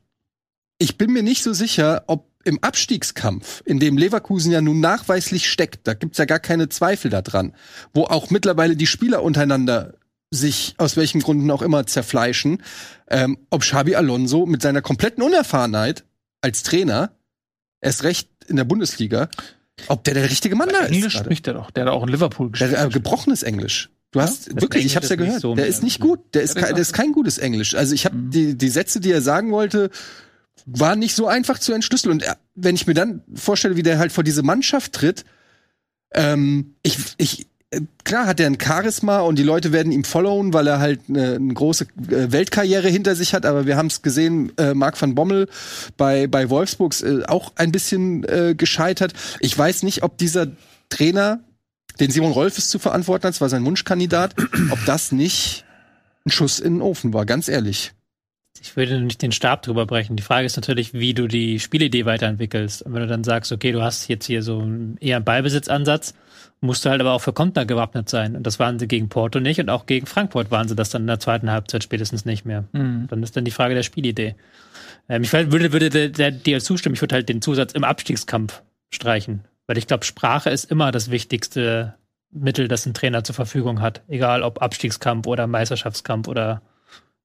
Speaker 3: ich bin mir nicht so sicher, ob im Abstiegskampf, in dem Leverkusen ja nun nachweislich steckt, da gibt's ja gar keine Zweifel daran, wo auch mittlerweile die Spieler untereinander sich aus welchen Gründen auch immer zerfleischen, ähm, ob Xabi Alonso mit seiner kompletten Unerfahrenheit als Trainer, erst recht in der Bundesliga, ob der der richtige Mann da ist.
Speaker 2: Englisch spricht er doch. Der hat auch in Liverpool gespielt.
Speaker 3: Der, äh, gebrochenes Englisch. Du hast
Speaker 4: das
Speaker 3: wirklich, ich hab's ja gehört.
Speaker 4: so
Speaker 3: der ist nicht
Speaker 4: gut.
Speaker 3: Der ist, kein, der ist kein gutes Englisch. Also ich habe die die Sätze, die er sagen wollte, waren nicht so einfach zu entschlüsseln. Und er, wenn ich mir dann vorstelle, wie der halt vor diese Mannschaft tritt, ähm, ich ich äh, Klar hat er ein Charisma und die Leute werden ihm followen, weil er halt eine, eine große äh, Weltkarriere hinter sich hat. Aber wir haben es gesehen, äh, Marc van Bommel bei, bei Wolfsburgs äh, auch ein bisschen äh, gescheitert. Ich weiß nicht, ob dieser Trainer, den Simon Rolfes zu verantworten hat, das war sein Wunschkandidat, ob das nicht ein Schuss in den Ofen war, ganz ehrlich.
Speaker 4: ich würde nicht den Stab drüber brechen. Die Frage ist natürlich, wie du die Spielidee weiterentwickelst. Und wenn du dann sagst, okay, du hast jetzt hier so eher einen Ballbesitzansatz, musst du halt aber auch für Konter gewappnet sein. Und das waren sie gegen Porto nicht und auch gegen Frankfurt waren sie das dann in der zweiten Halbzeit spätestens nicht mehr. Dann ist dann die Frage der Spielidee. Ähm, ich würde, würde der, der, dir zustimmen, ich würde halt den Zusatz im Abstiegskampf streichen. Weil ich glaube, Sprache ist immer das wichtigste Mittel, das ein Trainer zur Verfügung hat. Egal ob Abstiegskampf oder Meisterschaftskampf oder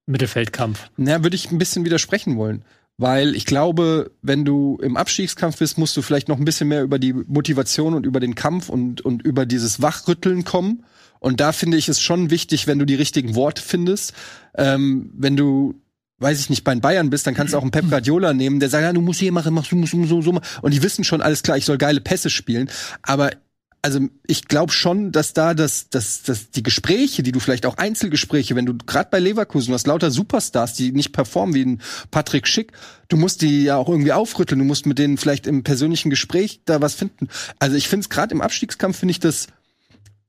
Speaker 4: Mittelfeldkampf.
Speaker 3: Na, würde ich ein bisschen widersprechen wollen. Weil ich glaube, wenn du im Abstiegskampf bist, musst du vielleicht noch ein bisschen mehr über die Motivation und über den Kampf und, und über dieses Wachrütteln kommen. Und da finde ich es schon wichtig, wenn du die richtigen Worte findest. Ähm, wenn du, weiß ich nicht, bei den Bayern bist, dann kannst du auch einen Pep Guardiola nehmen, der sagt, ja, du musst hier machen, machst du musst so, so machen. Und die wissen schon, alles klar, ich soll geile Pässe spielen. Aber also ich glaube schon, dass da das, das, das, die Gespräche, die du vielleicht auch Einzelgespräche, wenn du gerade bei Leverkusen hast lauter Superstars, die nicht performen wie ein Patrick Schick, du musst die ja auch irgendwie aufrütteln, du musst mit denen vielleicht im persönlichen Gespräch da was finden. Also ich finde es gerade im Abstiegskampf finde ich das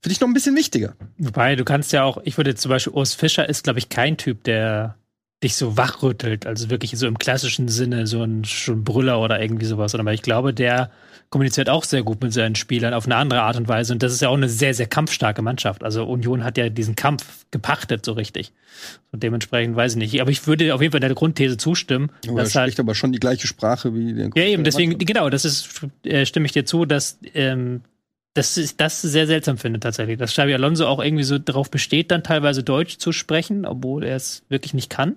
Speaker 3: finde ich noch ein bisschen wichtiger.
Speaker 4: Wobei, du kannst ja auch, ich würde zum Beispiel, Urs Fischer ist, glaube ich, kein Typ, der dich so wachrüttelt, also wirklich so im klassischen Sinne, so ein, schon Brüller oder irgendwie sowas, aber ich glaube, der kommuniziert auch sehr gut mit seinen Spielern auf eine andere Art und Weise und das ist ja auch eine sehr, sehr kampfstarke Mannschaft. Also Union hat ja diesen Kampf gepachtet so richtig. Und dementsprechend weiß ich nicht. Aber ich würde auf jeden Fall der Grundthese zustimmen,
Speaker 3: Oh, er
Speaker 4: dass halt
Speaker 3: spricht aber schon die gleiche Sprache wie der
Speaker 4: ja, eben, deswegen, genau, das ist, äh, stimme ich dir zu, dass ähm, dass ich das sehr seltsam finde tatsächlich, dass Xabi Alonso auch irgendwie so darauf besteht, dann teilweise Deutsch zu sprechen, obwohl er es wirklich nicht kann.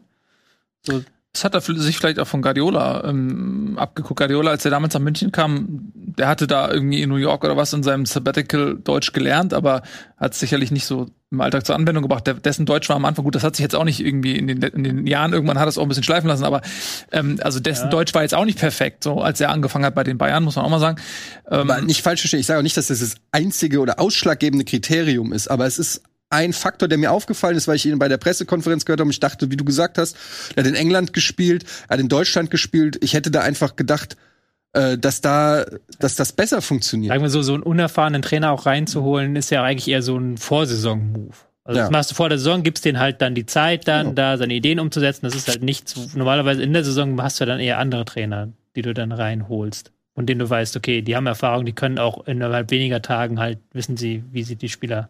Speaker 4: So,
Speaker 2: Das hat er sich vielleicht auch von Guardiola ähm, abgeguckt. Guardiola, als er damals nach München kam, der hatte da irgendwie in New York oder was in seinem Sabbatical Deutsch gelernt, aber hat es sicherlich nicht so im Alltag zur Anwendung gebracht. Der, dessen Deutsch war am Anfang gut. Das hat sich jetzt auch nicht irgendwie in den, in den Jahren irgendwann hat es auch ein bisschen schleifen lassen, aber ähm, also dessen
Speaker 4: Ja.
Speaker 2: Deutsch war jetzt auch nicht perfekt, so als er angefangen hat bei den Bayern, muss man auch mal sagen. Ähm,
Speaker 3: Aber nicht falsch verstehen, ich sage auch nicht, dass das das einzige oder ausschlaggebende Kriterium ist, aber es ist ein Faktor, der mir aufgefallen ist, weil ich ihn bei der Pressekonferenz gehört habe und ich dachte, wie du gesagt hast, er hat in England gespielt, er hat in Deutschland gespielt. Ich hätte da einfach gedacht, äh, dass da, dass das besser funktioniert.
Speaker 4: Sagen wir so, so einen unerfahrenen Trainer auch reinzuholen, ist ja eigentlich eher so ein Vorsaison-Move. Also
Speaker 3: Ja.
Speaker 4: das machst du vor der Saison, gibst denen halt dann die Zeit, dann
Speaker 3: Genau.
Speaker 4: da seine Ideen umzusetzen. Das ist halt nichts. Normalerweise in der Saison hast du dann eher andere Trainer, die du dann reinholst. Von denen du weißt, okay, die haben Erfahrung, die können auch innerhalb weniger Tagen halt, wissen sie, wie sie die Spieler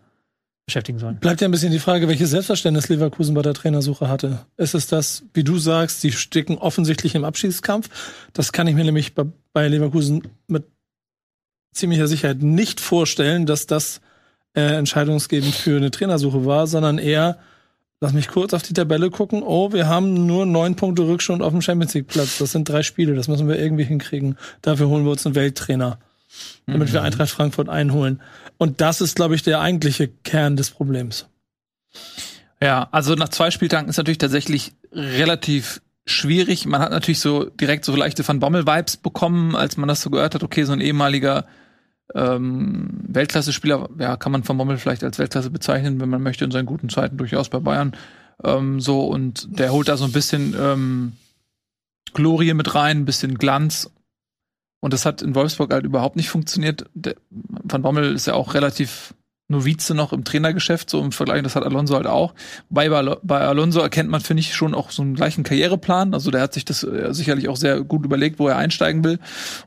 Speaker 4: beschäftigen sollen.
Speaker 5: Bleibt ja ein bisschen die Frage, welches Selbstverständnis Leverkusen bei der Trainersuche hatte. Ist es das, wie du sagst, die stecken offensichtlich im Abschiedskampf? Das kann ich mir nämlich bei, Leverkusen mit ziemlicher Sicherheit nicht vorstellen, dass das äh, entscheidungsgebend für eine Trainersuche war, sondern eher, lass mich kurz auf die Tabelle gucken. Oh, wir haben nur neun Punkte Rückstand auf dem Champions League Platz. Das sind drei Spiele, das müssen wir irgendwie hinkriegen. Dafür holen wir uns einen Welttrainer, damit wir Eintracht Frankfurt einholen. Und das ist, glaube ich, der eigentliche Kern des Problems.
Speaker 2: Ja, also nach zwei Spieltagen ist natürlich tatsächlich relativ schwierig. Man hat natürlich so direkt so leichte Van Bommel-Vibes bekommen, als man das so gehört hat. Okay, so ein ehemaliger ähm, Weltklasse-Spieler, ja, kann man Van Bommel vielleicht als Weltklasse bezeichnen, wenn man möchte, in seinen guten Zeiten durchaus bei Bayern. Ähm, so, und der holt da so ein bisschen ähm, Glorie mit rein, ein bisschen Glanz. Und das hat in Wolfsburg halt überhaupt nicht funktioniert. Der, Van Bommel ist ja auch relativ Novize noch im Trainergeschäft, so im Vergleich, das hat Alonso halt auch. Bei, bei Alonso erkennt man, finde ich, schon auch so einen gleichen Karriereplan. Also der hat sich das äh, sicherlich auch sehr gut überlegt, wo er einsteigen will.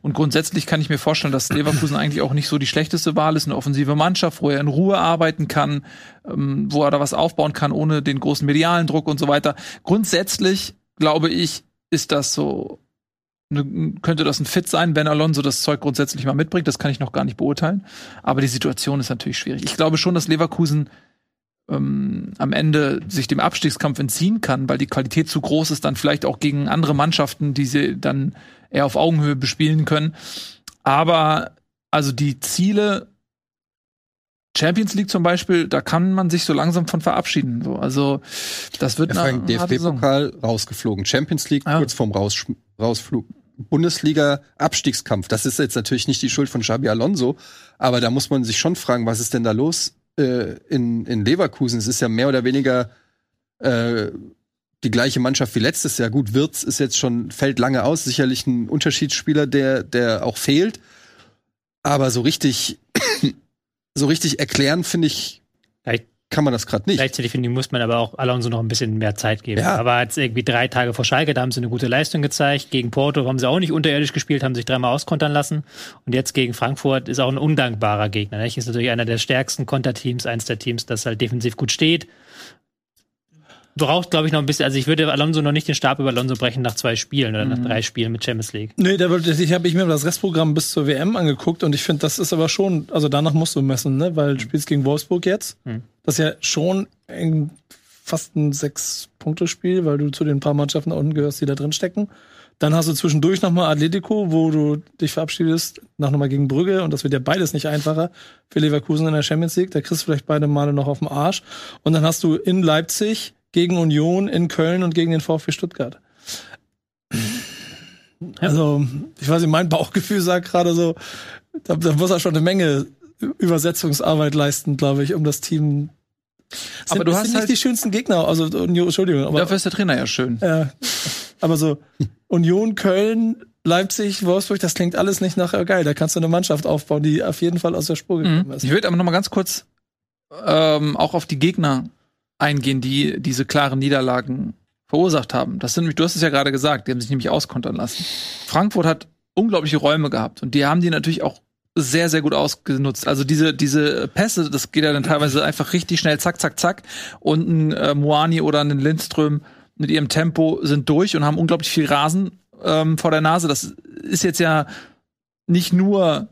Speaker 2: Und grundsätzlich kann ich mir vorstellen, dass Leverkusen eigentlich auch nicht so die schlechteste Wahl ist, eine offensive Mannschaft, wo er in Ruhe arbeiten kann, ähm, wo er da was aufbauen kann, ohne den großen medialen Druck und so weiter. Grundsätzlich, glaube ich, ist das so könnte das ein Fit sein, wenn Alonso das Zeug grundsätzlich mal mitbringt. Das kann ich noch gar nicht beurteilen. Aber die Situation ist natürlich schwierig. Ich glaube schon, dass Leverkusen ähm, am Ende sich dem Abstiegskampf entziehen kann, weil die Qualität zu groß ist, dann vielleicht auch gegen andere Mannschaften, die sie dann eher auf Augenhöhe bespielen können. Aber also die Ziele Champions League zum Beispiel, da kann man sich so langsam von verabschieden. So, also das wird Saison.
Speaker 3: DFB-Pokal rausgeflogen, Champions League
Speaker 2: Ja.
Speaker 3: kurz vorm Raus Rausflug, Bundesliga Abstiegskampf. Das ist jetzt natürlich nicht die Schuld von Xabi Alonso, aber da muss man sich schon fragen, was ist denn da los äh, in, in Leverkusen? Es ist ja mehr oder weniger äh, die gleiche Mannschaft wie letztes Jahr. Gut, Wirtz ist jetzt schon fällt lange aus, sicherlich ein Unterschiedsspieler, der der auch fehlt, aber so richtig so richtig erklären finde ich kann man das gerade nicht.
Speaker 4: Gleichzeitig finde ich, muss man aber auch Alonso noch ein bisschen mehr Zeit geben.
Speaker 3: Ja.
Speaker 4: Aber jetzt irgendwie drei Tage vor Schalke, da haben sie eine gute Leistung gezeigt. Gegen Porto haben sie auch nicht unterirdisch gespielt, haben sich dreimal auskontern lassen. Und jetzt gegen Frankfurt ist auch ein undankbarer Gegner. Nicht? Ist natürlich einer der stärksten Konterteams, eins der Teams, das halt defensiv gut steht. Braucht, glaube ich, noch ein bisschen, also ich würde Alonso noch nicht den Stab über Alonso brechen nach zwei Spielen oder nach drei Spielen mit Champions League.
Speaker 5: Nee, da wird, ich habe ich mir das Restprogramm bis zur WM angeguckt und ich finde, das ist aber schon, also danach musst du messen, ne? Weil du spielst gegen Wolfsburg jetzt.
Speaker 4: Mhm.
Speaker 5: Das ist ja schon ein, fast ein Sechs-Punkte-Spiel, weil du zu den paar Mannschaften da unten gehörst, die da drin stecken. Dann hast du zwischendurch nochmal Atletico, wo du dich verabschiedest, nach nochmal gegen Brügge und das wird ja beides nicht einfacher für Leverkusen in der Champions League. Da kriegst du vielleicht beide Male noch auf den Arsch. Und dann hast du in Leipzig gegen Union, in Köln und gegen den VfB Stuttgart. Also, ich weiß nicht, mein Bauchgefühl sagt gerade so, da, da muss er schon eine Menge Übersetzungsarbeit leisten, glaube ich, um das Team. Sind,
Speaker 2: Aber du hast
Speaker 5: sind
Speaker 2: halt-
Speaker 5: nicht die schönsten Gegner, also Union, Entschuldigung, aber,
Speaker 2: Dafür ist der Trainer ja schön.
Speaker 5: äh, aber so Union, Köln, Leipzig, Wolfsburg, das klingt alles nicht nach äh, geil. Da kannst du eine Mannschaft aufbauen, die auf jeden Fall aus der Spur gekommen
Speaker 2: Mhm.
Speaker 5: ist.
Speaker 2: Ich würde aber noch mal ganz kurz ähm, auch auf die Gegner eingehen, die diese klaren Niederlagen verursacht haben. Das sind nämlich, du hast es ja gerade gesagt, die haben sich nämlich auskontern lassen. Frankfurt hat unglaubliche Räume gehabt und die haben die natürlich auch sehr, sehr gut ausgenutzt. Also diese, diese Pässe, das geht ja dann teilweise einfach richtig schnell, zack, zack, zack. Und ein äh, Moani oder ein Lindström mit ihrem Tempo sind durch und haben unglaublich viel Rasen ähm, vor der Nase. Das ist jetzt ja nicht nur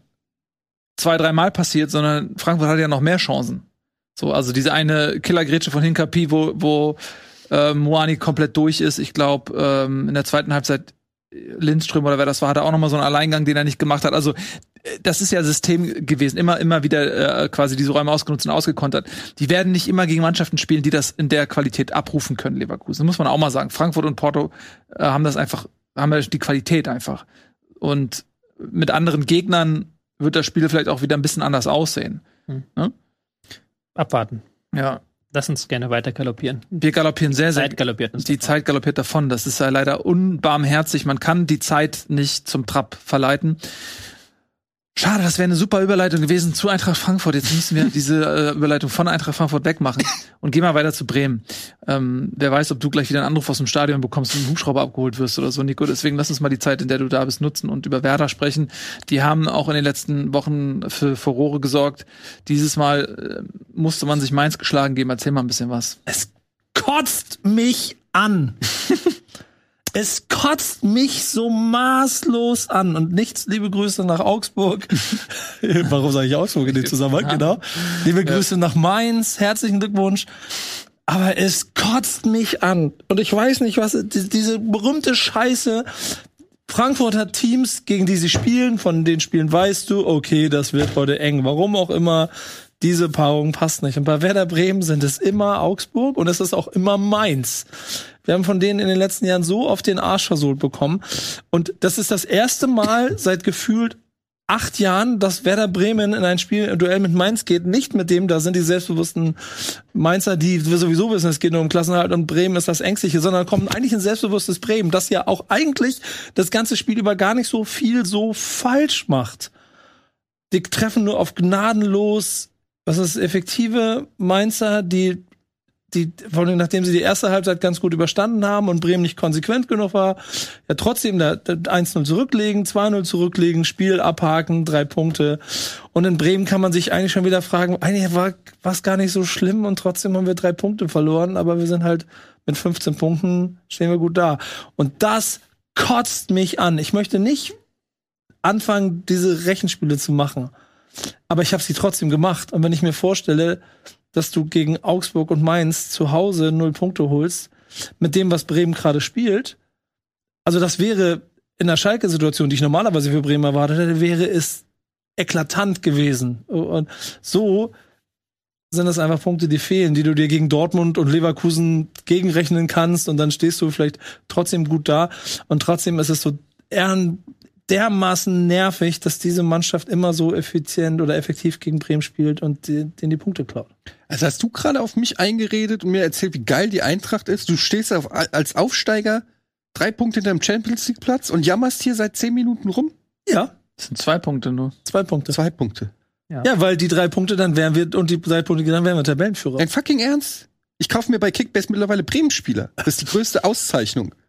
Speaker 2: zwei, dreimal passiert, sondern Frankfurt hat ja noch mehr Chancen. So, also diese eine Killergrätsche von Hinkapi, wo, wo äh, Moani komplett durch ist. Ich glaube, ähm, in der zweiten Halbzeit Lindström oder wer das war, hat er auch noch mal so einen Alleingang, den er nicht gemacht hat. Also das ist ja System gewesen, immer immer wieder äh, quasi diese Räume ausgenutzt und ausgekontert. Die werden nicht immer gegen Mannschaften spielen, die das in der Qualität abrufen können, Leverkusen. Das muss man auch mal sagen. Frankfurt und Porto äh, haben das einfach, haben ja die Qualität einfach. Und mit anderen Gegnern wird das Spiel vielleicht auch wieder ein bisschen anders aussehen.
Speaker 4: Abwarten.
Speaker 2: Ja.
Speaker 4: Lass uns gerne weiter galoppieren.
Speaker 2: Wir galoppieren sehr, sehr.
Speaker 4: Zeit galoppiert uns.
Speaker 2: Die Zeit galoppiert davon. Das ist ja leider unbarmherzig. Man kann die Zeit nicht zum Trab verleiten. Schade, das wäre eine super Überleitung gewesen zu Eintracht Frankfurt. Jetzt müssen wir diese äh, Überleitung von Eintracht Frankfurt wegmachen und gehen mal weiter zu Bremen. Ähm, wer weiß, ob du gleich wieder einen Anruf aus dem Stadion bekommst und ein Hubschrauber abgeholt wirst oder so, Nico. Deswegen lass uns mal die Zeit, in der du da bist, nutzen und über Werder sprechen. Die haben auch in den letzten Wochen für Furore gesorgt. Dieses Mal äh, musste man sich Mainz geschlagen geben. Erzähl mal ein bisschen was.
Speaker 5: Es kotzt mich an. Es kotzt mich so maßlos an. Und nichts, liebe Grüße nach Augsburg. Warum sage ich Augsburg in dem Zusammenhang? Genau. Liebe Grüße nach Mainz. Herzlichen Glückwunsch. Aber es kotzt mich an. Und ich weiß nicht, was, die- diese berühmte Scheiße. Frankfurt hat Teams, gegen die sie spielen. Von den Spielen weißt du, okay, das wird heute eng. Warum auch immer. Diese Paarung passt nicht. Und bei Werder Bremen sind es immer Augsburg und es ist auch immer Mainz. Wir haben von denen in den letzten Jahren so auf den Arsch versohlt bekommen. Und das ist das erste Mal seit gefühlt acht Jahren, dass Werder Bremen in ein Spiel, ein Duell mit Mainz geht. Nicht mit dem, da sind die selbstbewussten Mainzer, die sowieso wissen, es geht nur um Klassenhalt und Bremen ist das Ängstliche, sondern kommt eigentlich ein selbstbewusstes Bremen, das ja auch eigentlich das ganze Spiel über gar nicht so viel so falsch macht. Die treffen nur auf gnadenlos, was ist effektive Mainzer, die die, vor allem nachdem sie die erste Halbzeit ganz gut überstanden haben und Bremen nicht konsequent genug war, ja trotzdem da, da 1-0 zurücklegen, 2-0 zurücklegen, Spiel abhaken, drei Punkte. Und in Bremen kann man sich eigentlich schon wieder fragen, eigentlich war es gar nicht so schlimm und trotzdem haben wir drei Punkte verloren, aber wir sind halt mit 15 Punkten stehen wir gut da. Und das kotzt mich an. Ich möchte nicht anfangen, diese Rechenspiele zu machen. Aber ich habe sie trotzdem gemacht. Und wenn ich mir vorstelle, dass du gegen Augsburg und Mainz zu Hause null Punkte holst, mit dem, was Bremen gerade spielt, also das wäre in der Schalke-Situation, die ich normalerweise für Bremen erwartet hätte, wäre es eklatant gewesen. Und so sind das einfach Punkte, die fehlen, die du dir gegen Dortmund und Leverkusen gegenrechnen kannst und dann stehst du vielleicht trotzdem gut da und trotzdem ist es so eher dermaßen nervig, dass diese Mannschaft immer so effizient oder effektiv gegen Bremen spielt und denen die Punkte klaut.
Speaker 3: Also hast du gerade auf mich eingeredet und mir erzählt, wie geil die Eintracht ist. Du stehst auf, als Aufsteiger drei Punkte hinterm Champions League Platz und jammerst hier seit zehn Minuten rum.
Speaker 5: Ja,
Speaker 2: Das sind zwei Punkte nur.
Speaker 5: zwei Punkte.
Speaker 3: Zwei Punkte.
Speaker 5: Ja, weil die drei Punkte, dann wären wir, und die drei Punkte, dann wären wir Tabellenführer.
Speaker 3: Ein fucking Ernst? Ich kaufe mir bei Kickbase mittlerweile Bremen-Spieler. Das ist die größte Auszeichnung.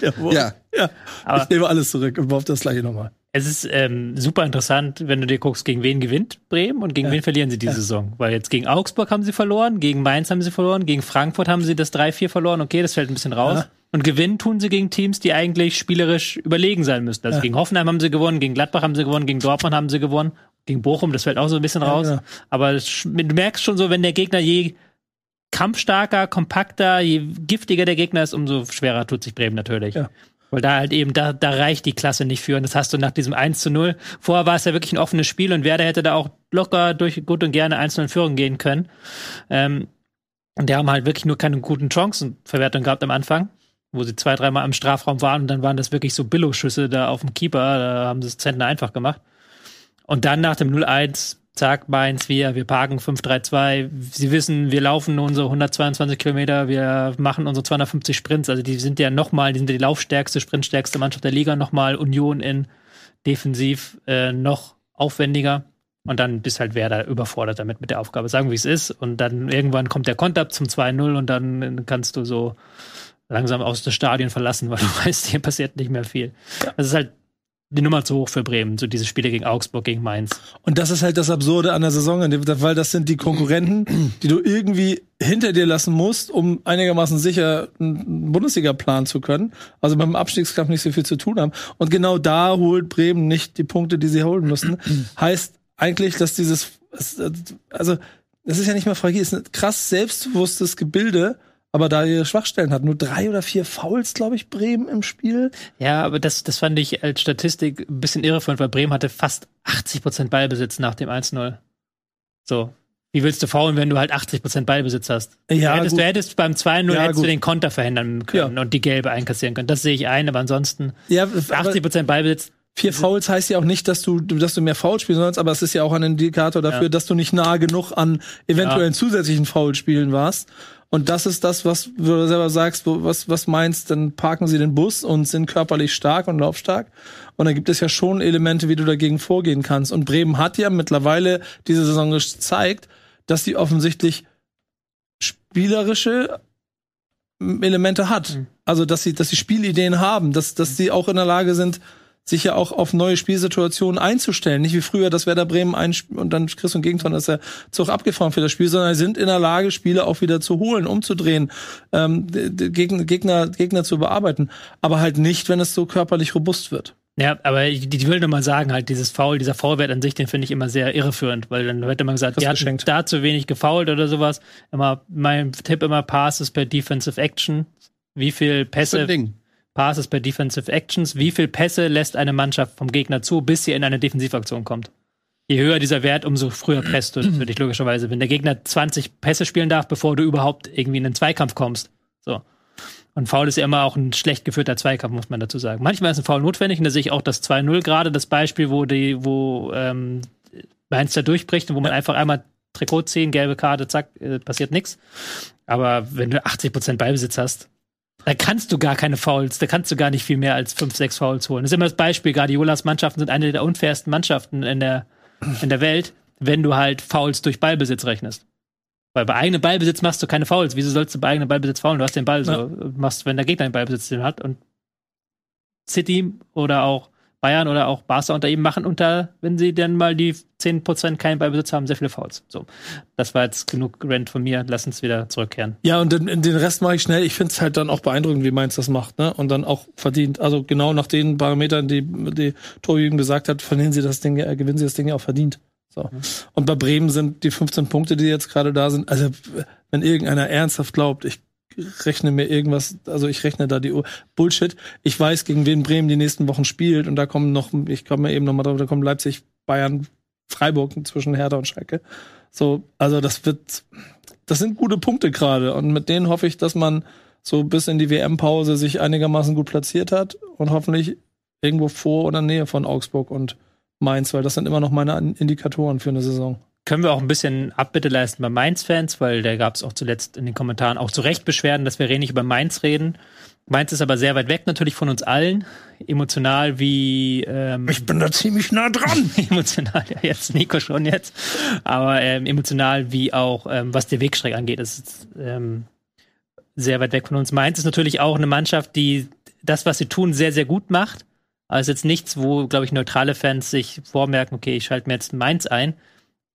Speaker 5: Jawohl.
Speaker 3: Ja.
Speaker 5: ja.
Speaker 4: Aber-
Speaker 5: ich nehme alles zurück und baue das gleiche nochmal.
Speaker 4: Es ist ähm, super interessant, wenn du dir guckst, gegen wen gewinnt Bremen und gegen wen verlieren sie diese Saison. Weil jetzt gegen Augsburg haben sie verloren, gegen Mainz haben sie verloren, gegen Frankfurt haben sie das 3-4 verloren. Okay, das fällt ein bisschen raus.
Speaker 5: Ja.
Speaker 4: Und gewinnen tun sie gegen Teams, die eigentlich spielerisch überlegen sein müssten. Also
Speaker 5: Ja.
Speaker 4: gegen Hoffenheim haben sie gewonnen, gegen Gladbach haben sie gewonnen, gegen Dortmund haben sie gewonnen, gegen Bochum, das fällt auch so ein bisschen
Speaker 5: Ja,
Speaker 4: raus.
Speaker 5: genau.
Speaker 4: Aber du merkst schon so, wenn der Gegner je kampfstarker, kompakter, je giftiger der Gegner ist, umso schwerer tut sich Bremen natürlich.
Speaker 5: Ja.
Speaker 4: Weil da halt eben, da, da reicht die Klasse nicht für. Und das hast du nach diesem 1 zu 0. Vorher war es ja wirklich ein offenes Spiel und Werder hätte da auch locker durch gut und gerne 1 in Führung gehen können. Ähm, und die haben halt wirklich nur keine guten Chancenverwertung gehabt am Anfang, wo sie zwei, dreimal im Strafraum waren und dann waren das wirklich so Billo-Schüsse da auf dem Keeper. Da haben sie es Zentner einfach gemacht. Und dann nach dem 0-1, zack, Mainz, wir, wir parken 5-3-2. Sie wissen, wir laufen unsere 122 Kilometer, wir machen unsere 250 Sprints. Also die sind ja nochmal, die sind ja die laufstärkste, sprintstärkste Mannschaft der Liga, nochmal Union in defensiv äh, noch aufwendiger. Und dann bist halt Werder überfordert damit mit der Aufgabe. Sagen, wie es ist. Und dann irgendwann kommt der Konter zum 2-0 und dann kannst du so langsam aus das Stadion verlassen, weil du weißt, hier passiert nicht mehr viel. Das ist halt die Nummer zu hoch für Bremen, so diese Spiele gegen Augsburg, gegen Mainz.
Speaker 5: Und das ist halt das Absurde an der Saison, dem- weil das sind die Konkurrenten, die du irgendwie hinter dir lassen musst, um einigermaßen sicher einen Bundesliga-Plan zu können. Also beim Abstiegskampf nicht so viel zu tun haben. Und genau da holt Bremen nicht die Punkte, die sie holen müssen. heißt eigentlich, dass dieses, es- also das ist ja nicht mehr fragil, ist ein krass selbstbewusstes Gebilde, aber da ihre Schwachstellen hat. Nur drei oder vier Fouls, glaube ich, Bremen im Spiel.
Speaker 4: Ja, aber das, das fand ich als Statistik ein bisschen irreführend, weil Bremen hatte fast 80 Prozent Ballbesitz nach dem 1-0. So. Wie willst du faulen, wenn du halt 80 Prozent Ballbesitz hast?
Speaker 5: Ja,
Speaker 4: du, hättest,
Speaker 5: gut.
Speaker 4: du hättest beim 2-0
Speaker 5: Ja,
Speaker 4: hättest du den Konter verhindern können
Speaker 5: Ja.
Speaker 4: und die gelbe einkassieren können. Das sehe ich ein, aber ansonsten
Speaker 5: Ja, aber-
Speaker 4: 80 Prozent Ballbesitz
Speaker 5: Vier Fouls heißt ja auch nicht, dass du, dass du mehr Fouls spielen sollst, aber es ist ja auch ein Indikator dafür,
Speaker 4: Ja.
Speaker 5: dass du nicht nah genug an eventuellen zusätzlichen Foulspielen warst. Und das ist das, was du selber sagst, wo, was, was meinst, dann parken sie den Bus und sind körperlich stark und laufstark. Und dann gibt es ja schon Elemente, wie du dagegen vorgehen kannst. Und Bremen hat ja mittlerweile diese Saison gezeigt, dass sie offensichtlich spielerische Elemente hat. Also, dass sie, dass sie Spielideen haben, dass, dass sie auch in der Lage sind, sich ja auch auf neue Spielsituationen einzustellen. Nicht wie früher, dass Werder Bremen ein und dann kriegst du ein Gegentor, dann ist der Zug abgefahren für das Spiel, sondern sie sind in der Lage, Spiele auch wieder zu holen, umzudrehen, ähm, Gegner, Gegner, Gegner zu bearbeiten. Aber halt nicht, wenn es so körperlich robust wird.
Speaker 4: Ja, aber ich, ich will nur mal sagen, halt dieses Foul, dieser Foulwert an sich, den finde ich immer sehr irreführend, weil dann wird immer gesagt,
Speaker 5: Das
Speaker 4: die hat
Speaker 5: geschenkt.
Speaker 4: da zu wenig gefoult oder sowas. Immer, mein Tipp immer Passes per Defensive Action. Wie viel Pässe,
Speaker 3: ein Ding.
Speaker 4: Passes per Defensive Actions, wie viel Pässe lässt eine Mannschaft vom Gegner zu, bis sie in eine Defensivaktion kommt? Je höher dieser Wert, umso früher presst du natürlich logischerweise. Wenn der Gegner 20 Pässe spielen darf, bevor du überhaupt irgendwie in einen Zweikampf kommst. So. Und Foul ist ja immer auch ein schlecht geführter Zweikampf, muss man dazu sagen. Manchmal ist ein Foul notwendig und da sehe ich auch das 2-0 gerade, das Beispiel, wo die, wo ähm, Mainz da durchbricht und wo man einfach einmal Trikot ziehen, gelbe Karte, zack, äh, passiert nichts. Aber wenn du 80% Ballbesitz hast, da kannst du gar keine Fouls, da kannst du gar nicht viel mehr als 5, 6 Fouls holen. Das ist immer das Beispiel, Guardiolas Mannschaften sind eine der unfairsten Mannschaften in der, in der Welt, wenn du halt Fouls durch Ballbesitz rechnest. Weil bei eigenem Ballbesitz machst du keine Fouls. Wieso sollst du bei eigenem Ballbesitz faulen? Du hast den Ball so, machst, wenn der Gegner den Ballbesitz den hat. Und City oder auch Bayern oder auch Barca unter ihm machen unter, wenn sie dann mal die 10% keinen Ballbesitz haben, sehr viele Fouls. So. Das war jetzt genug Rant von mir. Lass uns wieder zurückkehren.
Speaker 5: Ja, und den, den Rest mache ich schnell. Ich finde es halt dann auch beeindruckend, wie Mainz das macht, ne? Und dann auch verdient. Also genau nach den Parametern, die, die Torjürgen gesagt hat, verlieren sie das Ding, äh, gewinnen sie das Ding ja auch verdient. So. Und bei Bremen sind die 15 Punkte, die jetzt gerade da sind, also wenn irgendeiner ernsthaft glaubt, ich rechne mir irgendwas, also ich rechne da die Uhr. Bullshit. Ich weiß, gegen wen Bremen die nächsten Wochen spielt und da kommen noch, ich komme eben noch mal drauf, da kommen Leipzig, Bayern, Freiburg zwischen Hertha und Schalke. So, also das wird, das sind gute Punkte gerade und mit denen hoffe ich, dass man so bis in die WM-Pause sich einigermaßen gut platziert hat und hoffentlich irgendwo vor oder Nähe von Augsburg und Mainz, weil das sind immer noch meine Indikatoren für eine Saison.
Speaker 4: Können wir auch ein bisschen Abbitte leisten bei Mainz-Fans, weil da gab es auch zuletzt in den Kommentaren auch zu Recht Beschwerden, dass wir wenig über Mainz reden. Mainz ist aber sehr weit weg natürlich von uns allen, emotional wie ähm,
Speaker 5: Ich bin da ziemlich nah dran.
Speaker 4: emotional, ja jetzt Nico schon jetzt, aber ähm, emotional wie auch ähm, was der Wegstreck angeht, ist ähm, sehr weit weg von uns. Mainz ist natürlich auch eine Mannschaft, die das, was sie tun, sehr, sehr gut macht. Ist jetzt nichts, wo, glaube ich, neutrale Fans sich vormerken, okay, ich schalte mir jetzt Mainz ein.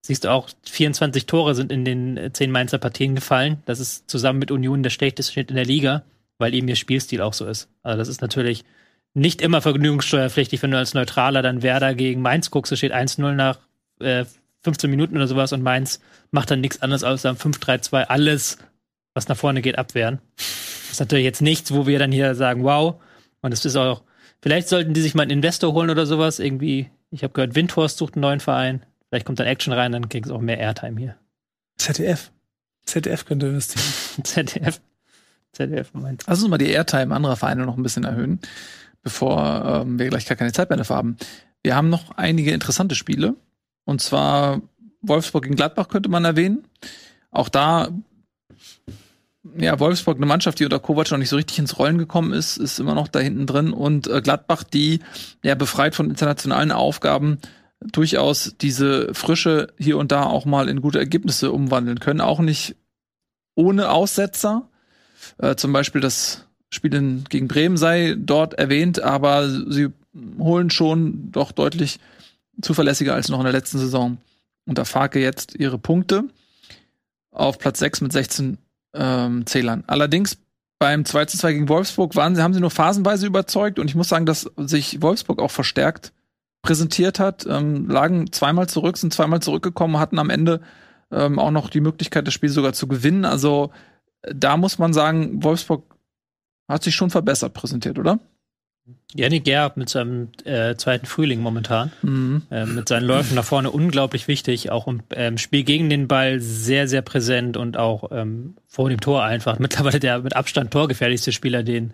Speaker 4: Siehst du auch, 24 Tore sind in den äh, 10 Mainzer Partien gefallen. Das ist zusammen mit Union der schlechteste Schnitt in der Liga, weil eben ihr Spielstil auch so ist. Also das ist natürlich nicht immer vergnügungssteuerpflichtig, wenn du als Neutraler dann Werder gegen Mainz guckst, es steht 1-0 nach äh, 15 Minuten oder sowas und Mainz macht dann nichts anderes als am 5-3-2 alles, was nach vorne geht, abwehren. Das ist natürlich jetzt nichts, wo wir dann hier sagen, wow. Und es ist auch, vielleicht sollten die sich mal einen Investor holen oder sowas. Irgendwie, ich habe gehört, Windhorst sucht einen neuen Verein. Vielleicht kommt dann Action rein, dann kriegst du auch mehr Airtime hier.
Speaker 5: ZDF. ZDF könnte investieren.
Speaker 4: ZDF. ZDF meint.
Speaker 2: Lass uns mal die Airtime anderer Vereine noch ein bisschen erhöhen, bevor ähm, wir gleich gar keine Zeit mehr dafür haben. Wir haben noch einige interessante Spiele. Und zwar Wolfsburg gegen Gladbach könnte man erwähnen. Auch da, ja, Wolfsburg, eine Mannschaft, die unter Kovac noch nicht so richtig ins Rollen gekommen ist, ist immer noch da hinten drin. Und äh, Gladbach, die ja befreit von internationalen Aufgaben durchaus diese Frische hier und da auch mal in gute Ergebnisse umwandeln können. Auch nicht ohne Aussetzer. Äh, zum Beispiel das Spiel in, gegen Bremen sei dort erwähnt, aber sie holen schon doch deutlich zuverlässiger als noch in der letzten Saison. Unter Farke jetzt ihre Punkte auf Platz 6 mit 16 ähm, Zählern. Allerdings beim 2 zu 2 gegen Wolfsburg waren haben sie nur phasenweise überzeugt und ich muss sagen, dass sich Wolfsburg auch verstärkt präsentiert hat, ähm, lagen zweimal zurück, sind zweimal zurückgekommen, hatten am Ende ähm, auch noch die Möglichkeit, das Spiel sogar zu gewinnen. Also da muss man sagen, Wolfsburg hat sich schon verbessert präsentiert, oder?
Speaker 4: Yannick Gerb mit seinem äh, zweiten Frühling momentan. Äh, mit seinen Läufen nach vorne unglaublich wichtig. Auch im ähm, Spiel gegen den Ball sehr, sehr präsent und auch ähm, vor dem Tor einfach. Mittlerweile der mit Abstand torgefährlichste Spieler, den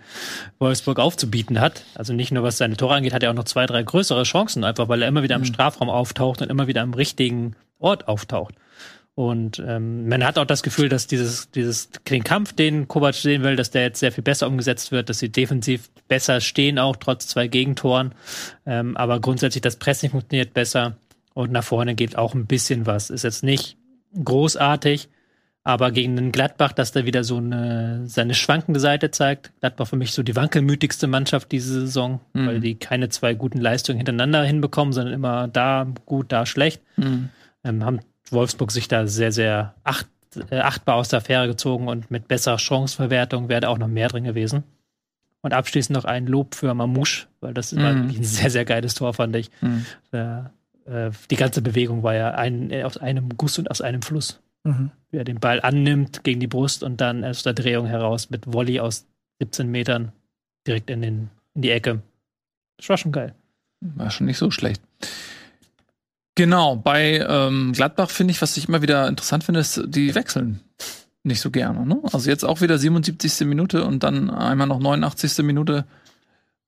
Speaker 4: Wolfsburg aufzubieten hat. Also nicht nur was seine Tore angeht, hat er auch noch zwei, drei größere Chancen, einfach weil er immer wieder im Strafraum auftaucht und immer wieder am richtigen Ort auftaucht. Und ähm, man hat auch das Gefühl, dass dieses, dieses, den Kampf, den Kovac sehen will, dass der jetzt sehr viel besser umgesetzt wird, dass sie defensiv besser stehen, auch trotz zwei Gegentoren. Ähm, aber grundsätzlich das Pressing funktioniert besser und nach vorne geht auch ein bisschen was. Ist jetzt nicht großartig, aber gegen den Gladbach, dass der wieder so eine, seine schwankende Seite zeigt. Gladbach für mich so die wankelmütigste Mannschaft diese Saison, weil die keine zwei guten Leistungen hintereinander hinbekommen, sondern immer da gut, da schlecht. Ähm, haben Wolfsburg sich da sehr, sehr acht, äh, achtbar aus der Affäre gezogen und mit besserer Chancenverwertung wäre da auch noch mehr drin gewesen. Und abschließend noch ein Lob für Mamouche, weil das war wirklich ein sehr, sehr geiles Tor, fand ich. Äh, äh, die ganze Bewegung war ja ein, äh, aus einem Guss und aus einem Fluss.
Speaker 5: Mhm.
Speaker 4: Wie er den Ball annimmt gegen die Brust und dann aus der Drehung heraus mit Volley aus 17 Metern direkt in, den, in die Ecke. Das war schon geil.
Speaker 2: War schon nicht so schlecht. Genau, bei ähm, Gladbach finde ich, was ich immer wieder interessant finde, ist, die wechseln nicht so gerne. Ne? Also jetzt auch wieder 77. Minute und dann einmal noch 89. Minute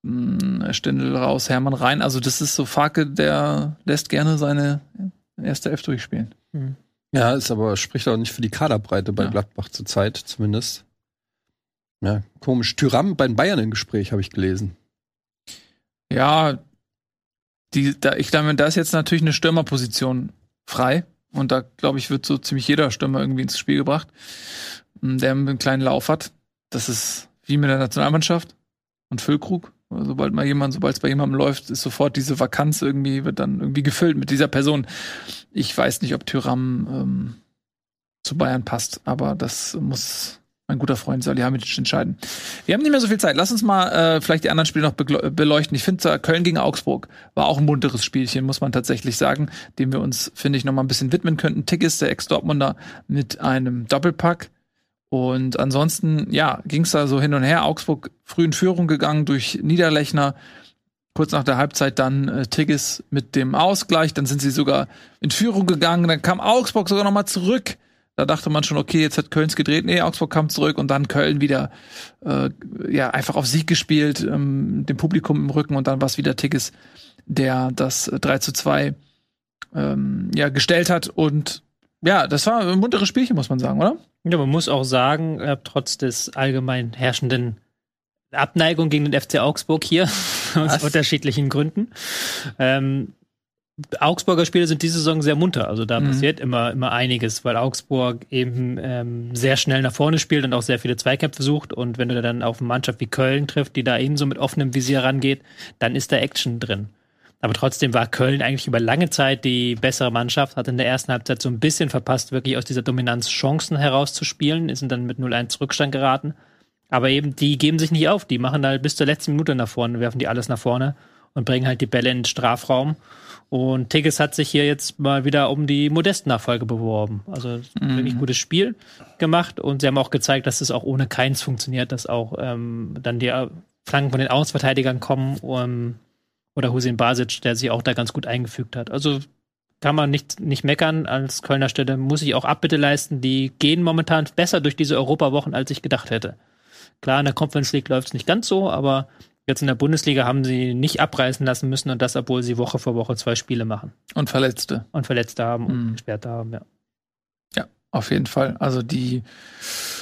Speaker 2: mh, Stindl raus, Hermann rein. Also das ist so Farke, der lässt gerne seine erste Elf durchspielen.
Speaker 3: Ja, ist aber spricht auch nicht für die Kaderbreite bei
Speaker 2: Ja.
Speaker 3: Gladbach zurzeit, zumindest. Ja, komisch. Tyram bei den Bayern im Gespräch, habe ich gelesen.
Speaker 2: Ja, die, da, ich glaube, da ist jetzt natürlich eine Stürmerposition frei. Und da, glaube ich, wird so ziemlich jeder Stürmer irgendwie ins Spiel gebracht, m, der einen kleinen Lauf hat. Das ist wie mit der Nationalmannschaft und Füllkrug. Sobald mal jemand, sobald es bei jemandem läuft, ist sofort diese Vakanz irgendwie, wird dann irgendwie gefüllt mit dieser Person. Ich weiß nicht, ob Tyram ähm, zu Bayern passt, aber das muss mein guter Freund Salihamidzic entscheiden. Wir haben nicht mehr so viel Zeit. Lass uns mal äh, vielleicht die anderen Spiele noch beleuchten. Ich finde, Köln gegen Augsburg war auch ein munteres Spielchen, muss man tatsächlich sagen, dem wir uns, finde ich, noch mal ein bisschen widmen könnten. Tickets, der Ex-Dortmunder mit einem Doppelpack. Und ansonsten, ja, ging es da so hin und her. Augsburg früh in Führung gegangen durch Niederlechner. Kurz nach der Halbzeit dann äh, Tigges mit dem Ausgleich. Dann sind sie sogar in Führung gegangen. Dann kam Augsburg sogar noch mal zurück. Da dachte man schon, okay, jetzt hat Kölns gedreht. Nee, Augsburg kam zurück und dann Köln wieder äh, ja einfach auf Sieg gespielt, ähm, dem Publikum im Rücken und dann war es wieder Tigges, der das äh, 3 zu 2 ähm, ja, gestellt hat. Und ja, das war ein munteres Spielchen, muss man sagen, oder?
Speaker 4: Ja, man muss auch sagen, äh, trotz des allgemein herrschenden Abneigung gegen den FC Augsburg hier, aus unterschiedlichen Gründen. Ähm, Augsburger Spiele sind diese Saison sehr munter. Also da
Speaker 2: Mhm.
Speaker 4: passiert immer, immer einiges, weil Augsburg eben ähm, sehr schnell nach vorne spielt und auch sehr viele Zweikämpfe sucht. Und wenn du da dann auf eine Mannschaft wie Köln trifft, die da ebenso mit offenem Visier rangeht, dann ist da Action drin. Aber trotzdem war Köln eigentlich über lange Zeit die bessere Mannschaft, hat in der ersten Halbzeit so ein bisschen verpasst, wirklich aus dieser Dominanz Chancen herauszuspielen, sind dann mit 0-1 Rückstand geraten. Aber eben, die geben sich nicht auf, die machen halt bis zur letzten Minute nach vorne, werfen die alles nach vorne und bringen halt die Bälle in den Strafraum. Und Tigges hat sich hier jetzt mal wieder um die Modest-Nachfolge beworben. Also wirklich gutes Spiel gemacht und sie haben auch gezeigt, dass es auch ohne Keins funktioniert, dass auch ähm, dann die Flanken von den Außenverteidigern kommen um, oder Hussein Basic, der sich auch da ganz gut eingefügt hat. Also kann man nicht, nicht meckern. Als Kölner Stelle muss ich auch Abbitte leisten. Die gehen momentan besser durch diese Europawochen, als ich gedacht hätte. Klar, in der Conference League läuft es nicht ganz so, aber jetzt in der Bundesliga haben sie nicht abreißen lassen müssen und das, obwohl sie Woche für Woche zwei Spiele machen
Speaker 2: Und Verletzte.
Speaker 4: und Verletzte haben und
Speaker 2: Mhm.
Speaker 4: Gesperrte haben, ja.
Speaker 2: Ja, auf jeden Fall. Also die